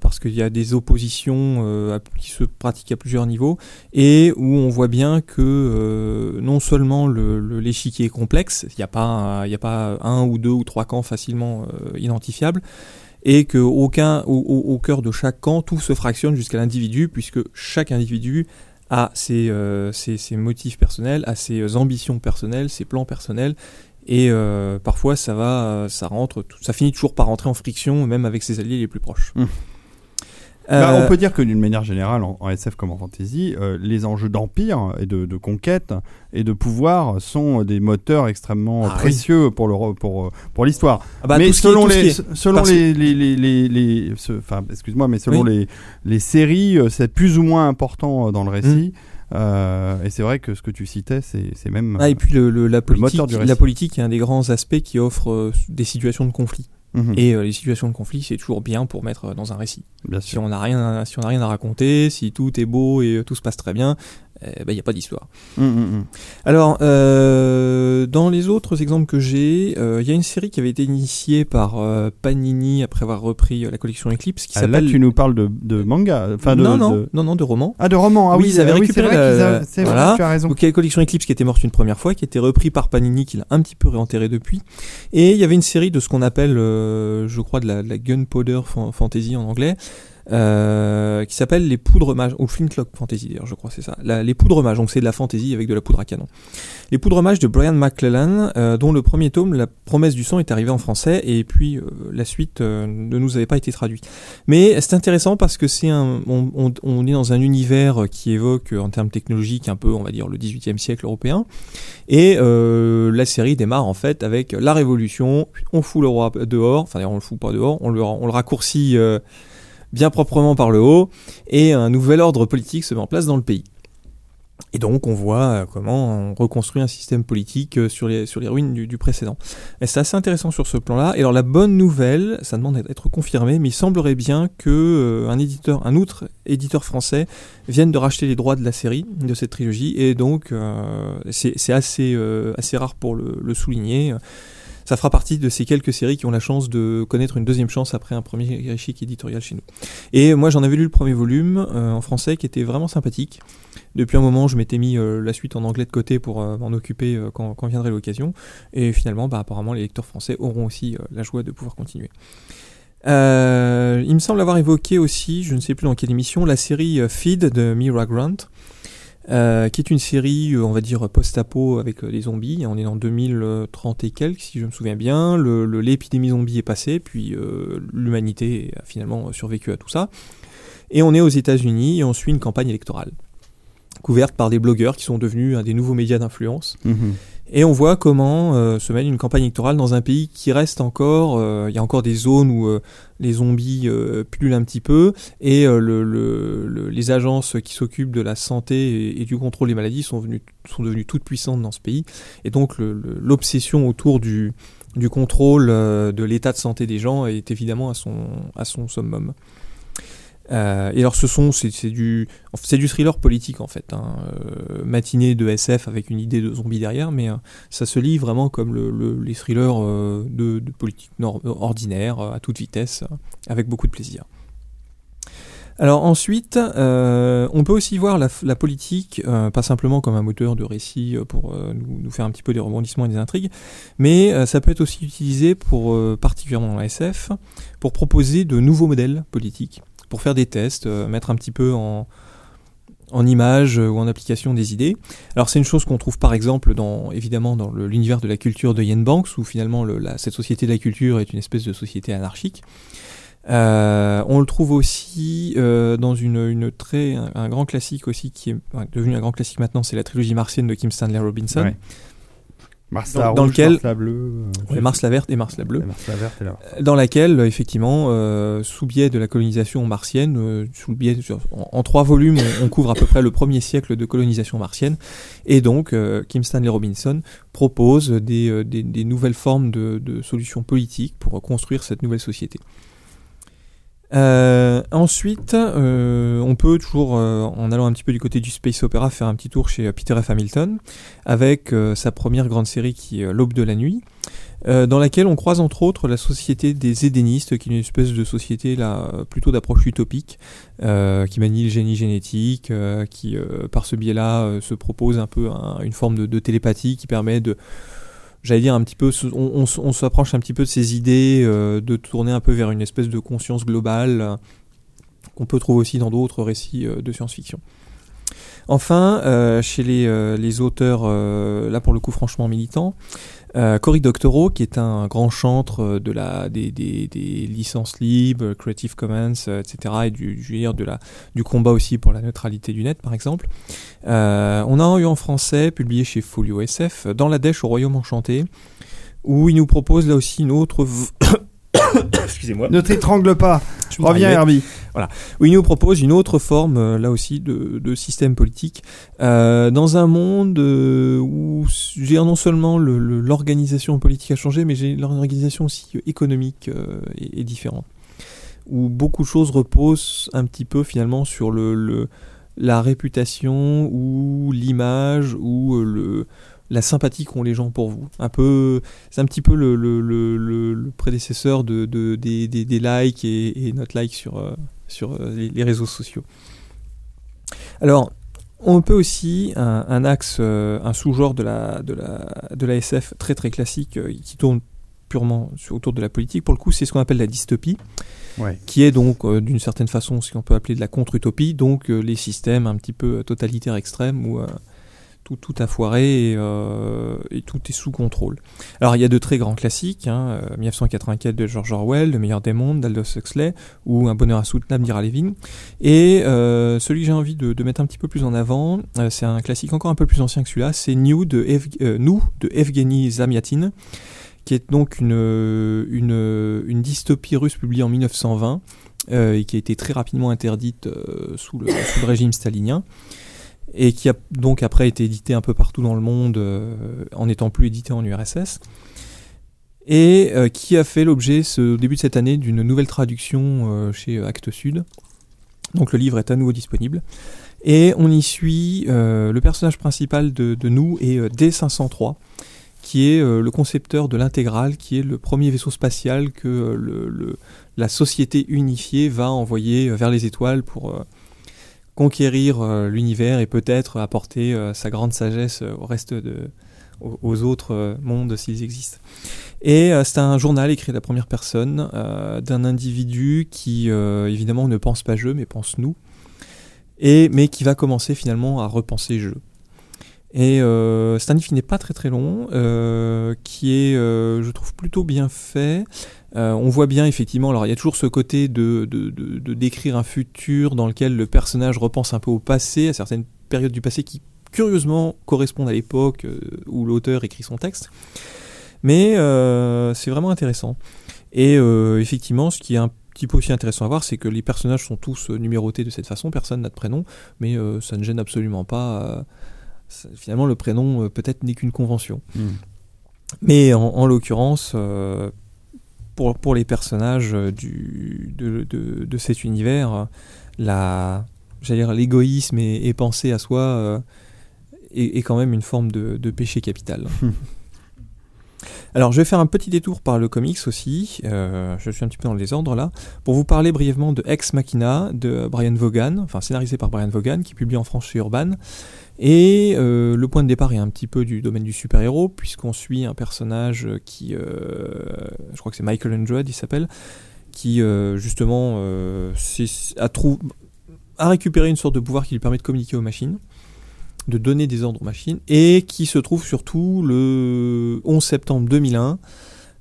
parce qu'il y a des oppositions à- qui se pratiquent à plusieurs niveaux et où on voit bien que non seulement le- le- l'échiquier est complexe, il n'y a, pas a pas un ou deux ou trois camps facilement identifiables, et que au, cœur de chaque camp, tout se fractionne jusqu'à l'individu, puisque chaque individu a ses, euh, motifs personnels, a ses ambitions personnelles, ses plans personnels, et euh, parfois ça va, euh, ça finit toujours par rentrer en friction, même avec ses alliés les plus proches. Hum. Bah, Euh, on peut dire que d'une manière générale, en, en SF comme en fantasy, euh, les enjeux d'empire et de, de conquête et de pouvoir sont des moteurs extrêmement Ah oui. précieux pour le pour euh, pour l'histoire. ah bah, mais est- selon les selon les les les enfin excuse-moi mais selon Oui. les les séries euh, c'est plus ou moins important euh, dans le récit. Euh, et c'est vrai que ce que tu citais c'est même Ah, et puis le, le- la, politique, moteur du récit. la politique est un des grands aspects qui offre euh, des situations de conflit. Mhm. Et euh, les situations de conflit, c'est toujours bien pour mettre euh, dans un récit. bien Si sûr. on n'a rien, à- si on n'a rien à raconter, si tout est beau et euh, tout se passe très bien, il n'y a pas d'histoire. Mhm, mhm. Alors, euh, dans les autres exemples que j'ai, euh, il y a une série qui avait été initiée par euh, Panini après avoir repris euh, la collection Eclipse qui Ah, là s'appelle. tu nous parles de, de manga enfin de, non, non, de- non, non, de romans. ah de romans ah Oui, oui, ils avaient oui, récupéré c'est vrai la- qu'ils avaient- c'est vrai, voilà. tu as raison Donc il y a la collection Eclipse qui était morte une première fois, qui a été repris par Panini, qui l'a un petit peu réenterré depuis. Et il y avait une série de ce qu'on appelle, euh, je crois, de la, de la gunpowder fan- fantasy en anglais, euh, qui s'appelle les poudres mages, ou Flintlock fantasy d'ailleurs, je crois, c'est ça. Les poudres mages, donc c'est de la fantasy avec de la poudre à canon. Les poudres mages de Brian McClellan, euh, dont le premier tome, La promesse du sang, est arrivé en français, et puis euh, la suite ne nous avait pas été traduite. Mais c'est intéressant parce que c'est un, on, est dans un univers qui évoque, en termes technologiques, un peu, on va dire, le 18e siècle européen. Et la série démarre en fait avec la révolution. On fout le roi dehors, enfin on le fout pas dehors, on le, raccourcit bien proprement par le haut, et un nouvel ordre politique se met en place dans le pays. Et donc on voit euh, comment on reconstruit un système politique euh, sur les, sur les ruines du, précédent. Et c'est assez intéressant sur ce plan-là. Et alors la bonne nouvelle, ça demande d'être confirmé, mais il semblerait bien que euh, un éditeur, un autre éditeur français vienne de racheter les droits de la série, de cette trilogie, et donc c'est assez, assez rare pour le, le souligner. Ça fera partie de ces quelques séries qui ont la chance de connaître une deuxième chance après un premier échec éditorial chez nous. Et moi j'en avais lu le premier volume euh, en français qui était vraiment sympathique. Depuis un moment, je m'étais mis euh, la suite en anglais de côté pour euh, m'en occuper quand, viendrait l'occasion. Et finalement, bah, apparemment, les lecteurs français auront aussi la joie de pouvoir continuer. Il me semble avoir évoqué aussi, je ne sais plus dans quelle émission, la série Feed de Mira Grant, euh, qui est une série, euh, on va dire, post-apo avec euh, des zombies. On est en 2030 et quelques, si je me souviens bien. Le- le- L'épidémie zombie est passée, puis l'humanité a finalement survécu à tout ça. Et on est aux États-Unis et on suit une campagne électorale couverte par des blogueurs qui sont devenus un des nouveaux médias d'influence. Mhm. Et on voit comment euh, se mène une campagne électorale dans un pays qui reste encore, euh, il y a encore des zones où euh, les zombies euh, pullulent un petit peu, et le, le- le- les agences qui s'occupent de la santé et, du contrôle des maladies sont, venues, sont devenues toutes puissantes dans ce pays. Et donc l'obsession autour du, du contrôle de l'état de santé des gens est évidemment à son, à son summum. Euh, et alors ce sont c'est du du thriller politique en fait hein, euh, matinée de SF avec une idée de zombie derrière mais euh, ça se lit vraiment comme le, le- les thrillers de, politique ordinaire à toute vitesse avec beaucoup de plaisir. Alors ensuite, on peut aussi voir la, politique, pas simplement comme un moteur de récit pour nous, faire un petit peu des rebondissements et des intrigues, mais ça peut être aussi utilisé pour, particulièrement en SF, pour proposer de nouveaux modèles politiques, pour faire des tests, euh, mettre un petit peu en, en image euh, ou en application des idées. Alors c'est une chose qu'on trouve par exemple dans évidemment dans l'univers de la culture de Yen Banks où finalement cette société de la culture est une espèce de société anarchique. Euh, on le trouve aussi dans une, une très un, grand classique aussi qui est devenu un grand classique maintenant, c'est la trilogie martienne de Kim Stanley Robinson. Ouais. Mars Dans- la dans rouge, lequel- Mars la bleue, euh, Ouais, Mars la verte et Mars la bleue. Mars la verte et la dans laquelle, euh, effectivement, euh, sous biais de la colonisation martienne, euh, sous biais de- en, en trois volumes, on, on couvre à peu près le premier siècle de colonisation martienne, et donc euh, Kim Stanley Robinson propose des, euh, des, des nouvelles formes de, de solutions politiques pour construire cette nouvelle société. Euh, ensuite, euh, on peut toujours, euh, en allant un petit peu du côté du space opera, faire un petit tour chez euh, Peter F. Hamilton avec euh, sa première grande série qui est euh, L'Aube de la nuit, dans laquelle on croise entre autres la société des Édénistes, qui est une espèce de société là plutôt d'approche utopique, qui manie le génie génétique, qui par ce biais-là se propose un peu un- une forme de télépathie qui permet de J'allais dire un petit peu, on, on s'approche un petit peu de ces idées, euh, de tourner un peu vers une espèce de conscience globale euh, qu'on peut trouver aussi dans d'autres récits euh, de science-fiction. Enfin, euh, chez les, euh, auteurs, euh, là pour le coup franchement militants, Cory Doctorow, qui est un grand chantre de la, des, licences libres, Creative Commons, etc., et du, de la, du combat aussi pour la neutralité du net, par exemple. On a eu en français, publié chez Folio SF, Dans la Dèche au Royaume Enchanté, où il nous propose là aussi une autre... [coughs] Excusez-moi. Ne t'étrangle pas. Je Reviens, Herbie. où il nous propose une autre forme, euh, là aussi, de, de système politique, euh, dans un monde euh, où j'ai non seulement le- le- l'organisation politique a changé, mais j'ai l'organisation aussi économique euh, est, est différente, où beaucoup de choses reposent un petit peu finalement sur le, le- la réputation ou l'image ou le la sympathie qu'ont les gens pour vous. Un peu, c'est un petit peu le, le, le, le- prédécesseur de, de- des, des, des likes et, et notre like sur, euh, sur euh, les, les réseaux sociaux. Alors, on peut aussi un, un axe, euh, un sous-genre de la, de, la, de la SF très très classique qui tourne purement autour de la politique. Pour le coup, c'est ce qu'on appelle la dystopie, Ouais. qui est donc euh, d'une certaine façon ce qu'on peut appeler de la contre-utopie, donc euh, les systèmes un petit peu totalitaires extrêmes où tout, tout a foiré et, euh, et tout est sous contrôle. Alors il y a de très grands classiques, hein, euh, 1984 de George Orwell, Le meilleur des mondes d'Aldous Huxley, ou Un bonheur insoutenable d'Ira Levin. Et euh, celui que j'ai envie de, mettre un petit peu plus en avant, euh, c'est un classique encore un peu plus ancien que celui-là, c'est New de, euh, Nous de Evgeny Zamyatin, qui est donc une, dystopie russe publiée en 1920 euh, et qui a été très rapidement interdite euh, sous le régime stalinien et qui a donc après été édité un peu partout dans le monde euh, en n'étant plus édité en URSS et euh, qui a fait l'objet au début de cette année d'une nouvelle traduction euh, chez Actes Sud. Donc le livre est à nouveau disponible et on y suit le personnage principal de, nous euh, D503 qui est le concepteur de l'intégrale, qui est le premier vaisseau spatial que la société unifiée va envoyer vers les étoiles pour conquérir euh, l'univers et peut-être apporter euh, sa grande sagesse euh, au reste de aux, autres mondes s'ils existent. Et c'est un journal écrit à la première personne d'un individu qui évidemment ne pense pas jeu mais pense nous, et mais qui va commencer finalement à repenser jeu. Et c'est un livre qui n'est pas très très long, qui est, je trouve, plutôt bien fait. Euh, on voit bien effectivement, alors il y a toujours ce côté de, de, de, de décrire un futur dans lequel le personnage repense un peu au passé, à certaines périodes du passé qui curieusement correspondent à l'époque euh, où l'auteur écrit son texte. Mais euh, c'est vraiment intéressant. Et euh, effectivement, ce qui est un petit peu aussi intéressant à voir, c'est que les personnages sont tous numérotés de cette façon, personne n'a de prénom, mais ça ne gêne absolument pas. finalement, le prénom peut-être n'est qu'une convention. Mm. Mais en, en l'occurrence, euh, pour, pour les personnages euh, du, de, de, de cet univers, euh, la, j'allais dire, l'égoïsme et, et penser à soi euh, est, est quand même une forme de, de péché capital. [laughs] Alors, je vais faire un petit détour par le comics aussi. euh, je suis un petit peu dans le désordre là. Pour vous parler brièvement de Ex Machina de Brian Vaughan, enfin scénarisé par Brian Vaughan, qui publie en France chez Urban. Et euh, le point de départ est un petit peu du domaine du super-héros, puisqu'on suit un personnage qui, euh, je crois que c'est Michael Andred, il s'appelle, qui euh, justement a, récupéré une sorte de pouvoir qui lui permet de communiquer aux machines, de donner des ordres aux machines, et qui se trouve surtout le 11 septembre 2001.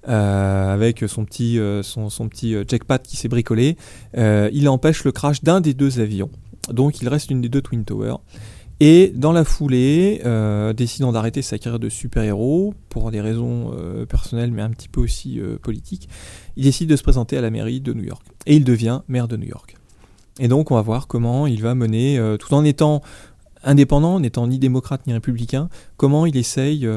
euh, avec son petit, euh, son, jackpot qui s'est bricolé, il empêche le crash d'un des deux avions. Donc il reste une des deux Twin Towers. Et dans la foulée, euh, décidant d'arrêter sa carrière de super-héros, pour des raisons euh, personnelles mais un petit peu aussi euh, politiques, il décide de se présenter à la mairie de New York. Et il devient maire de New York. Et donc on va voir comment il va mener, euh, tout en étant indépendant, n'étant ni démocrate ni républicain, comment il essaye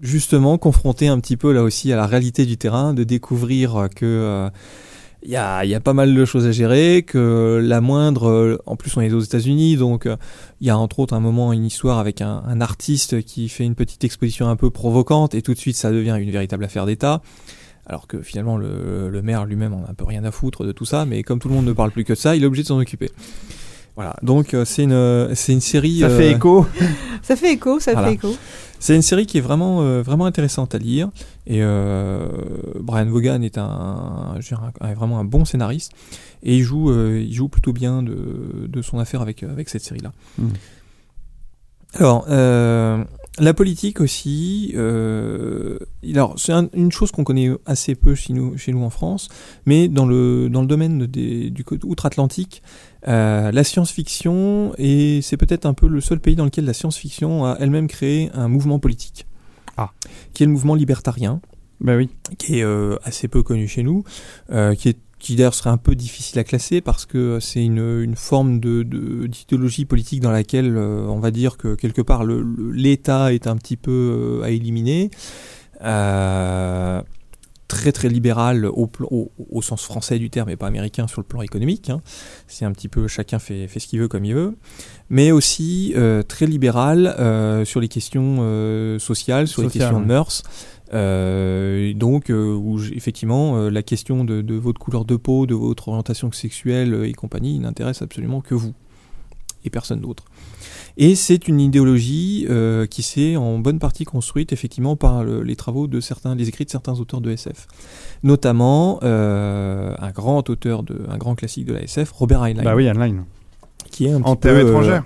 justement confronter un petit peu là aussi à la réalité du terrain, de découvrir que... euh, il y a, il y a pas mal de choses à gérer, que la moindre, euh, en plus on est aux États-Unis, donc euh, il y a entre autres un moment une histoire avec un, un artiste qui fait une petite exposition un peu provocante et tout de suite ça devient une véritable affaire d'État. Alors que finalement le, le maire lui-même en a un peu rien à foutre de tout ça, mais comme tout le monde ne parle plus que de ça, il est obligé de s'en occuper. Voilà, donc euh, c'est une, c'est une série. Ça fait euh, écho. [laughs] Ça fait écho, ça Voilà. fait écho. C'est une série qui est vraiment, euh, vraiment intéressante à lire. Et euh, Brian Vaughan est un, je vraiment un bon scénariste. Et il joue, euh, il joue plutôt bien de, de son affaire avec, avec cette série-là. Mm. Alors, la politique aussi. Alors, c'est un- une chose qu'on connaît assez peu chez nous, chez nous en France. Mais dans le, dans le domaine des, du côté outre-Atlantique, euh, la science-fiction, et c'est peut-être un peu le seul pays dans lequel la science-fiction a elle-même créé un mouvement politique. Ah. Qui est le mouvement libertarien, Bah oui. qui est euh, assez peu connu chez nous, euh, qui est qui d'ailleurs serait un peu difficile à classer parce que c'est une, une forme de d'idéologie politique dans laquelle on va dire que quelque part l'État est un petit peu à éliminer. Euh, très très libéral au, plan- au, au sens français du terme et pas américain sur le plan économique. hein. C'est un petit peu chacun fait, fait ce qu'il veut comme il veut, mais aussi euh, très libéral euh, sur les questions euh, sociales, sur les questions de mœurs. Euh, donc, euh, où effectivement, euh, la question de, de votre couleur de peau, de votre orientation sexuelle et compagnie n'intéresse absolument que vous et personne d'autre. Et c'est une idéologie euh, qui s'est en bonne partie construite effectivement par le- les travaux de certains, les écrits de certains auteurs de SF, notamment euh, un grand auteur de, un grand classique de la SF, Robert Heinlein, Bah oui, online. qui est un petit En peu terre euh, étrangère.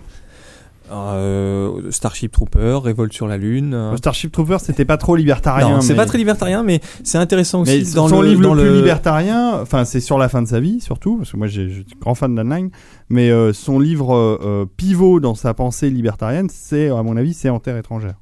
Euh, Starship Trooper, Révolte sur la Lune. euh, Starship Trooper, c'était pas trop libertarien. non, c'est mais- pas très libertarien, mais c'est intéressant aussi dans son le, livre dans le plus libertarien, enfin c'est sur la fin de sa vie surtout, parce que moi j'ai- je suis grand fan d'Anline, mais euh, son livre euh, pivot dans sa pensée libertarienne, c'est à mon avis c'est En terre étrangère,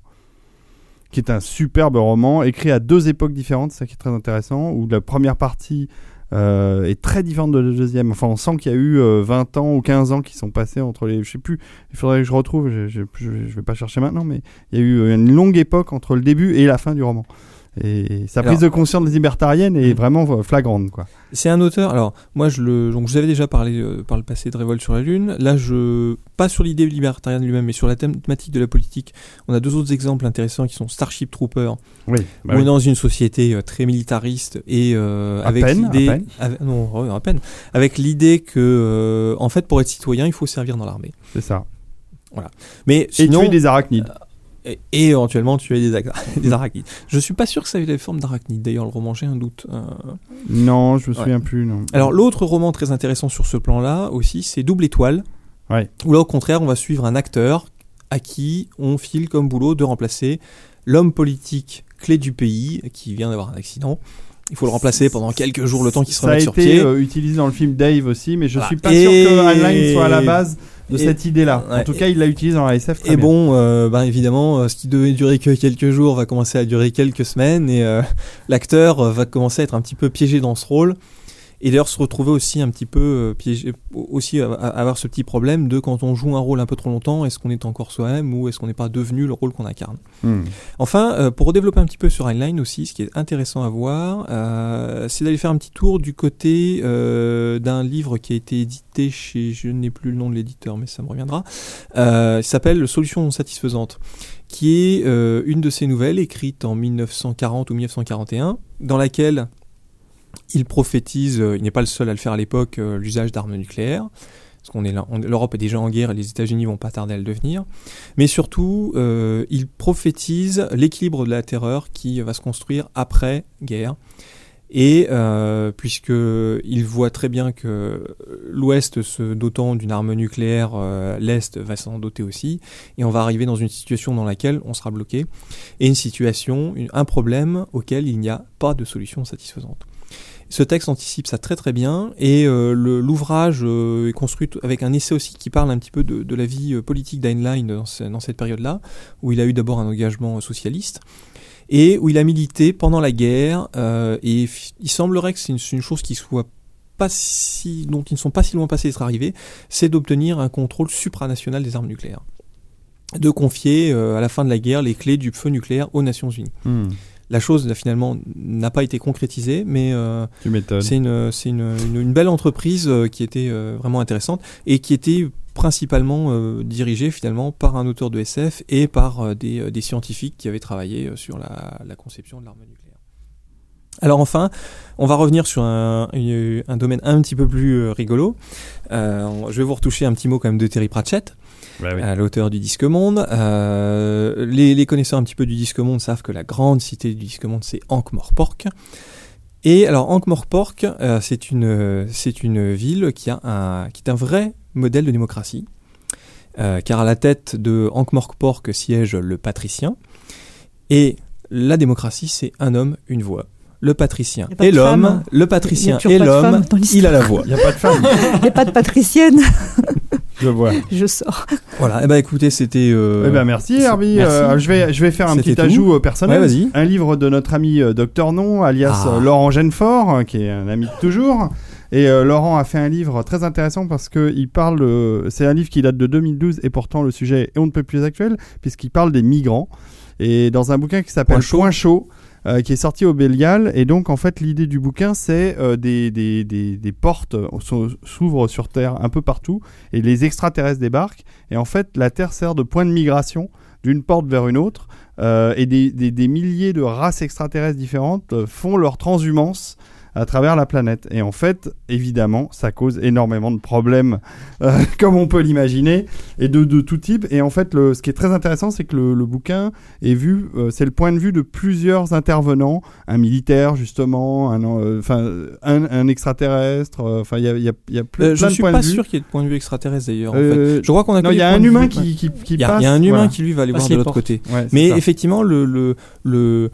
qui est un superbe roman écrit à deux époques différentes, c'est ça qui est très intéressant, où la première partie euh, est très différente de la deuxième. Enfin on sent qu'il y a eu euh, 20 ans ou 15 ans qui sont passés entre les, je sais plus, il faudrait que je retrouve, je, je, je- vais pas chercher maintenant, mais il y a eu une longue époque entre le début et la fin du roman. Et sa prise Alors- de conscience des libertariennes est Mm. vraiment euh, flagrante, quoi. C'est un auteur. Alors moi, je le, donc je vous avais déjà parlé euh, par le passé de Révolte sur la Lune. Là, je pas sur l'idée libertarienne lui-même, mais sur la thématique de la politique. On a deux autres exemples intéressants qui sont Starship Trooper. Oui, où on est dans une société euh, très militariste et euh, À avec l'idée, non, à peine, avec l'idée que en fait, pour être citoyen, il faut servir dans l'armée. c'est ça. Mais Et sinon, tuer des arachnides. Et, et éventuellement tuer des, [laughs] des arachides. Je suis pas sûr que ça ait la forme d'arachnides. D'ailleurs, le roman, j'ai un doute. Euh, Non, je me Ouais. souviens plus, non. Alors l'autre roman très intéressant sur ce plan-là aussi, c'est Double Étoile. Ouais. Où là au contraire, on va suivre un acteur à qui on file comme boulot de remplacer l'homme politique clé du pays qui vient d'avoir un accident. Il faut le remplacer pendant quelques jours, le temps qu'il se ça a remette été sur pied. euh, utilisé dans le film Dave aussi, mais je Voilà. suis pas Et- sûr que Heinlein soit à la base de et- cette idée-là. En tout cas, il l'a utilisé dans la SF. très Et bien. bon, euh, ben évidemment, euh, ce qui devait durer que quelques jours va commencer à durer quelques semaines et euh, [laughs] l'acteur euh, va commencer à être un petit peu piégé dans ce rôle. Et d'ailleurs se retrouver aussi un petit peu euh, piégé, aussi avoir ce petit problème de quand on joue un rôle un peu trop longtemps, est-ce qu'on est encore soi-même ou est-ce qu'on n'est pas devenu le rôle qu'on incarne? Hmm. Enfin, euh, pour développer un petit peu sur Heinlein aussi, ce qui est intéressant à voir, euh, c'est d'aller faire un petit tour du côté euh, d'un livre qui a été édité chez, je n'ai plus le nom de l'éditeur, mais ça me reviendra, euh, il s'appelle Solutions non satisfaisantes, qui est une de ses nouvelles écrite en 1940 ou 1941, dans laquelle il prophétise, euh, il n'est pas le seul à le faire à l'époque, euh, l'usage d'armes nucléaires. Parce qu'on est là, l'Europe est déjà en guerre et les États-Unis vont pas tarder à le devenir. Mais surtout, euh, il prophétise l'équilibre de la terreur qui va se construire après guerre. Et euh, puisque il voit très bien que l'Ouest se dotant d'une arme nucléaire, l'Est va s'en doter aussi, et on va arriver dans une situation dans laquelle on sera bloqué, et une situation, un problème auquel il n'y a pas de solution satisfaisante. Ce texte anticipe ça très très bien et euh, l'ouvrage euh, est construit avec un essai aussi qui parle un petit peu de, la vie euh, politique d'Heinlein dans, ce- dans cette période-là, où il a eu d'abord un engagement socialiste et où il a milité pendant la guerre. et il semblerait que c'est une, chose qui soit pas si, dont ils ne sont pas si loin passés d'être arrivés, c'est d'obtenir un contrôle supranational des armes nucléaires, de confier à la fin de la guerre les clés du feu nucléaire aux Nations Unies. Hmm. La chose finalement n'a pas été concrétisée, mais euh, c'est une, c'est une, une, une belle entreprise euh, qui était euh, vraiment intéressante et qui était principalement euh, dirigée finalement par un auteur de SF et par euh, des, euh, des scientifiques qui avaient travaillé sur la, la conception de l'arme nucléaire. Alors enfin, on va revenir sur un, un domaine un petit peu plus rigolo. Je vais vous retoucher un petit mot quand même de Terry Pratchett, Bah oui. l'auteur du Disque Monde. Euh, les, les connaisseurs un petit peu du Disque Monde savent que la grande cité du Disque Monde, c'est Ankh-Morpork. Et alors Ankh-Morpork, euh, c'est une c'est une ville qui a un qui est un vrai modèle de démocratie, Euh, car à la tête de Ankh-Morpork siège le patricien, et la démocratie, c'est un homme, une voix. Le patricien et l'homme, le patricien et l'homme, il a la voix. [laughs] Il n'y a pas de femme, Il n'y a pas de patricienne, [laughs] je vois. [laughs] je sors. Voilà. Et ben écoutez, c'était. euh, Eh ben merci Herbie. merci. Euh, je vais je vais faire un petit tout. ajout euh, personnel. Ouais, vas-y. un livre de notre ami Docteur Non, alias Ah. Laurent Genefort, qui est un ami de toujours. Et euh, Laurent a fait un livre très intéressant parce que il parle. euh, c'est un livre qui date de 2012 et pourtant le sujet est on ne peut plus actuel puisqu'il parle des migrants. Et dans un bouquin qui s'appelle Point chaud. Euh, qui est sorti au Bélial et donc en fait l'idée du bouquin c'est euh, des, des, des, des portes euh, s'ou- s'ouvrent sur Terre un peu partout et les extraterrestres débarquent. Et en fait la Terre sert de point de migration d'une porte vers une autre euh, et des, milliers de races extraterrestres différentes font leur transhumance à travers la planète. Et en fait, évidemment, ça cause énormément de problèmes, euh, [laughs] comme on peut l'imaginer, et de, de tout type. Et en fait, le, ce qui est très intéressant, c'est que le, le bouquin est vu, euh, c'est le point de vue de plusieurs intervenants, un militaire justement, un, euh, un, un extraterrestre, euh, enfin, il y a, y a, y a je plein de suis points pas de vue. sûr qu'il y ait de point de vue extraterrestre d'ailleurs. en fait. Je crois qu'on a non, il y a un humain qui, qui, passe. il y a un humain voilà. qui lui va aller voir de l'autre côté. Ouais, Mais ça. effectivement, le, le, le,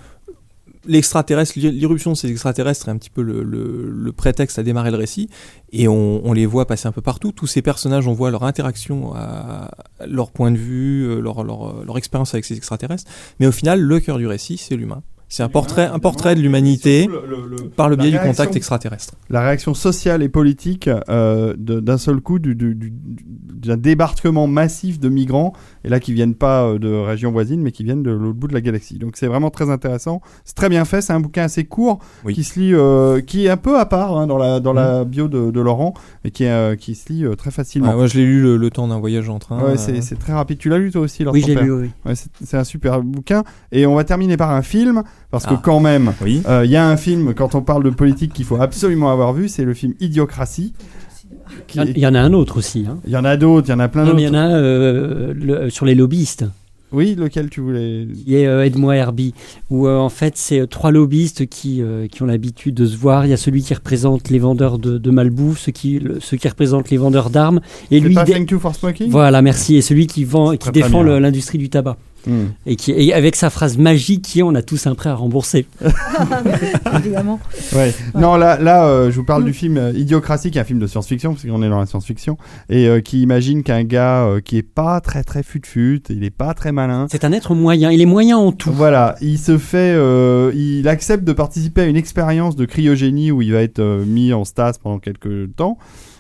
l'extraterrestre, l'irruption de ces extraterrestres est un petit peu le, le, le prétexte à démarrer le récit. Et on, on les voit passer un peu partout. Tous ces personnages, on voit leur interaction, à, leur point de vue, euh, leur, leur, leur expérience avec ces extraterrestres. Mais au final, le cœur du récit, c'est l'humain. C'est un portrait, un portrait de l'humanité par le biais du contact extraterrestre. la réaction sociale et politique euh, d'un seul coup du, du- du- d'un débarquement massif de migrants et là qui viennent pas euh, de régions voisines mais qui viennent de l'autre bout de la galaxie donc c'est vraiment très intéressant c'est très bien fait c'est un bouquin assez court Oui. qui se lit euh, qui est un peu à part hein, dans la dans la bio de, de Laurent et qui est, euh, qui se lit euh, très facilement Ouais, moi, je l'ai lu le, le temps d'un voyage en train. Ouais, euh, c'est, très rapide tu l'as lu toi aussi Laurent Oui, j'ai lu, oui. Ouais, c'est un super bouquin et on va terminer par un film parce que Ah. quand même Oui. euh, Il y a un film, quand on parle de politique, qu'il faut absolument avoir vu, c'est le film Idiocratie. Qui Il y en- il y a un autre aussi. Hein. Il y en a d'autres, il y en a plein d'autres. il y en a un euh, le- sur les lobbyistes. Oui, lequel tu voulais qui est euh, Aide-moi Herbie, où euh, en fait c'est euh, trois lobbyistes qui, euh, qui ont l'habitude de se voir. Il y a celui qui représente les vendeurs de, de malbouffe, ceux qui, le- ceux qui représentent les vendeurs d'armes, et lui, pas dé- Thank You for Smoking? Voilà, merci, et celui qui vend, qui défend l'industrie du tabac, Et qui, et avec sa phrase magique qui est on a tous un prêt à rembourser. [laughs] [laughs] évidemment. Ouais. Non, là, là euh, je vous parle du film euh, Idiocratie, qui est un film de science-fiction, parce qu'on est dans la science-fiction, et euh, qui imagine qu'un gars euh, qui est pas très très fut-fut, il est pas très malin. C'est un être moyen, il est moyen en tout. Voilà, il se fait, euh, il accepte de participer à une expérience de cryogénie où il va être euh, mis en stase pendant quelques temps.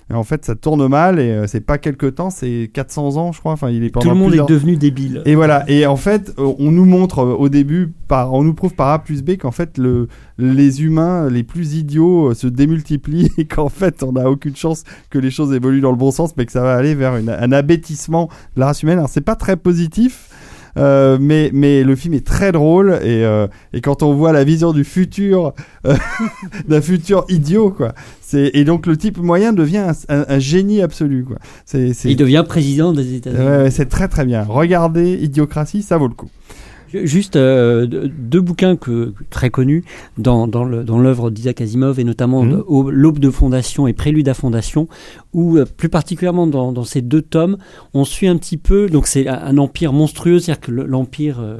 Et en fait, ça tourne mal et euh, c'est pas quelques temps, c'est 400 ans, je crois. Enfin, il est Tout le monde plusieurs- est devenu débile. Et voilà. Et en fait, euh, on nous montre euh, au début, par, on nous prouve par A plus B qu'en fait, le, les humains les plus idiots se démultiplient [laughs] et qu'en fait, on n'a aucune chance que les choses évoluent dans le bon sens, mais que ça va aller vers une- un abêtissement de la race humaine. Alors, c'est pas très positif. Euh, mais, mais le film est très drôle et, euh, et quand on voit la vision du futur euh, [laughs] d'un futur idiot quoi c'est et donc le type moyen devient un, un- un génie absolu quoi Il devient président des États-Unis. C'est très très bien. Regardez Idiocratie, ça vaut le coup. Juste euh, deux bouquins que, très connus dans, l'œuvre d'Isaac Asimov et notamment au- L'Aube de Fondation et Prélude à Fondation, où euh, plus particulièrement dans, dans ces deux tomes, on suit un petit peu, donc c'est un, empire monstrueux, c'est-à-dire que le- l'empire... euh,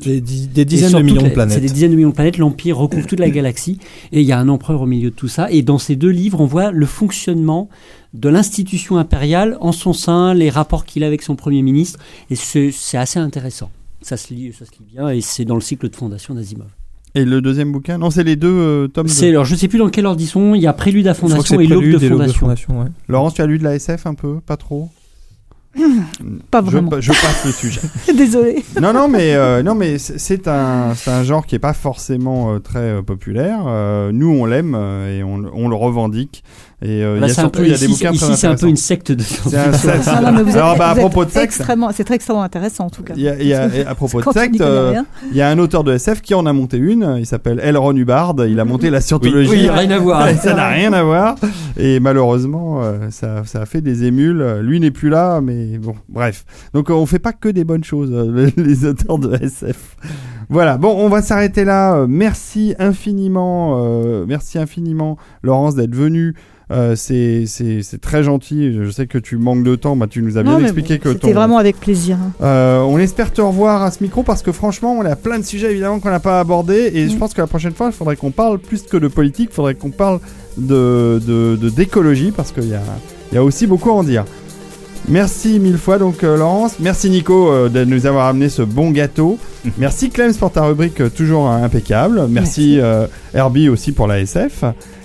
Des, des dizaines de millions de planètes. C'est des dizaines de millions de planètes. L'Empire recouvre toute la [coughs] galaxie. Et il y a un empereur au milieu de tout ça. Et dans ces deux livres, on voit le fonctionnement de l'institution impériale en son sein, les rapports qu'il a avec son Premier ministre. Et c'est assez intéressant. Ça se, lit, ça se lit bien. Et c'est dans le cycle de fondation d'Asimov. Et le deuxième bouquin Non, c'est les deux euh, tomes. de- C'est, alors, je ne sais plus dans quel ordre ils sont. Il y a Prélude à Fondation et L'Aube de Fondation. Ouais. Laurence, tu as lu de la SF un peu Pas trop? [clears throat] Pas vraiment. je passe le sujet. [laughs] Désolée. non, non, mais euh, non, mais c'est- un, c'est un genre qui est pas forcément euh, très euh, populaire. Euh, nous, on l'aime euh, et on, on le revendique. Et euh, il Là, y a surtout peu- il y a des ici, bouquins ici, c'est un peu une secte de êtes- Alors, bah, à propos de secte, extrêmement, c'est très extrêmement intéressant en tout cas. il y a, il y a- et à propos de secte, euh, il y a un auteur de SF qui en a monté une. Il s'appelle Elron Hubbard. Il a monté la scientologie. Oui, rien à voir. [laughs] ça n'a rien à voir. Et malheureusement, euh, ça, ça a fait des émules. Lui n'est plus là, mais bon, bref. Donc on fait pas que des bonnes choses, les auteurs de SF. Voilà. Bon, on va s'arrêter là. Merci infiniment, euh, merci infiniment, Laurence, d'être venue. Euh, c'est c'est c'est très gentil. Je sais que tu manques de temps. Bah, tu nous as bien Non, expliqué bon, que C'était ton vraiment avec plaisir. hein. euh, on espère te revoir à ce micro parce que franchement, on a plein de sujets évidemment qu'on n'a pas abordés et je Mm. pense que la prochaine fois, il faudrait qu'on parle plus que de politique, il faudrait qu'on parle de de- de- d'écologie parce qu'il y a, il y a aussi beaucoup à en dire. Merci mille fois donc euh, Laurence, merci Nico euh, de nous avoir amené ce bon gâteau. [laughs] merci Clem pour ta rubrique euh, toujours euh, impeccable. Merci, euh, Herbie aussi pour la SF.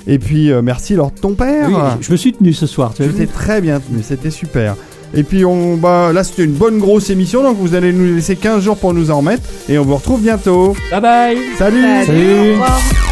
Et puis euh, merci Lord ton père. Oui, je me suis tenu ce soir. Tu t'es très bien tenu, c'était super. Et puis on, bah, là c'était une bonne grosse émission, donc vous allez nous laisser 15 jours pour nous en remettre. Et on vous retrouve bientôt. Bye bye Salut Au revoir.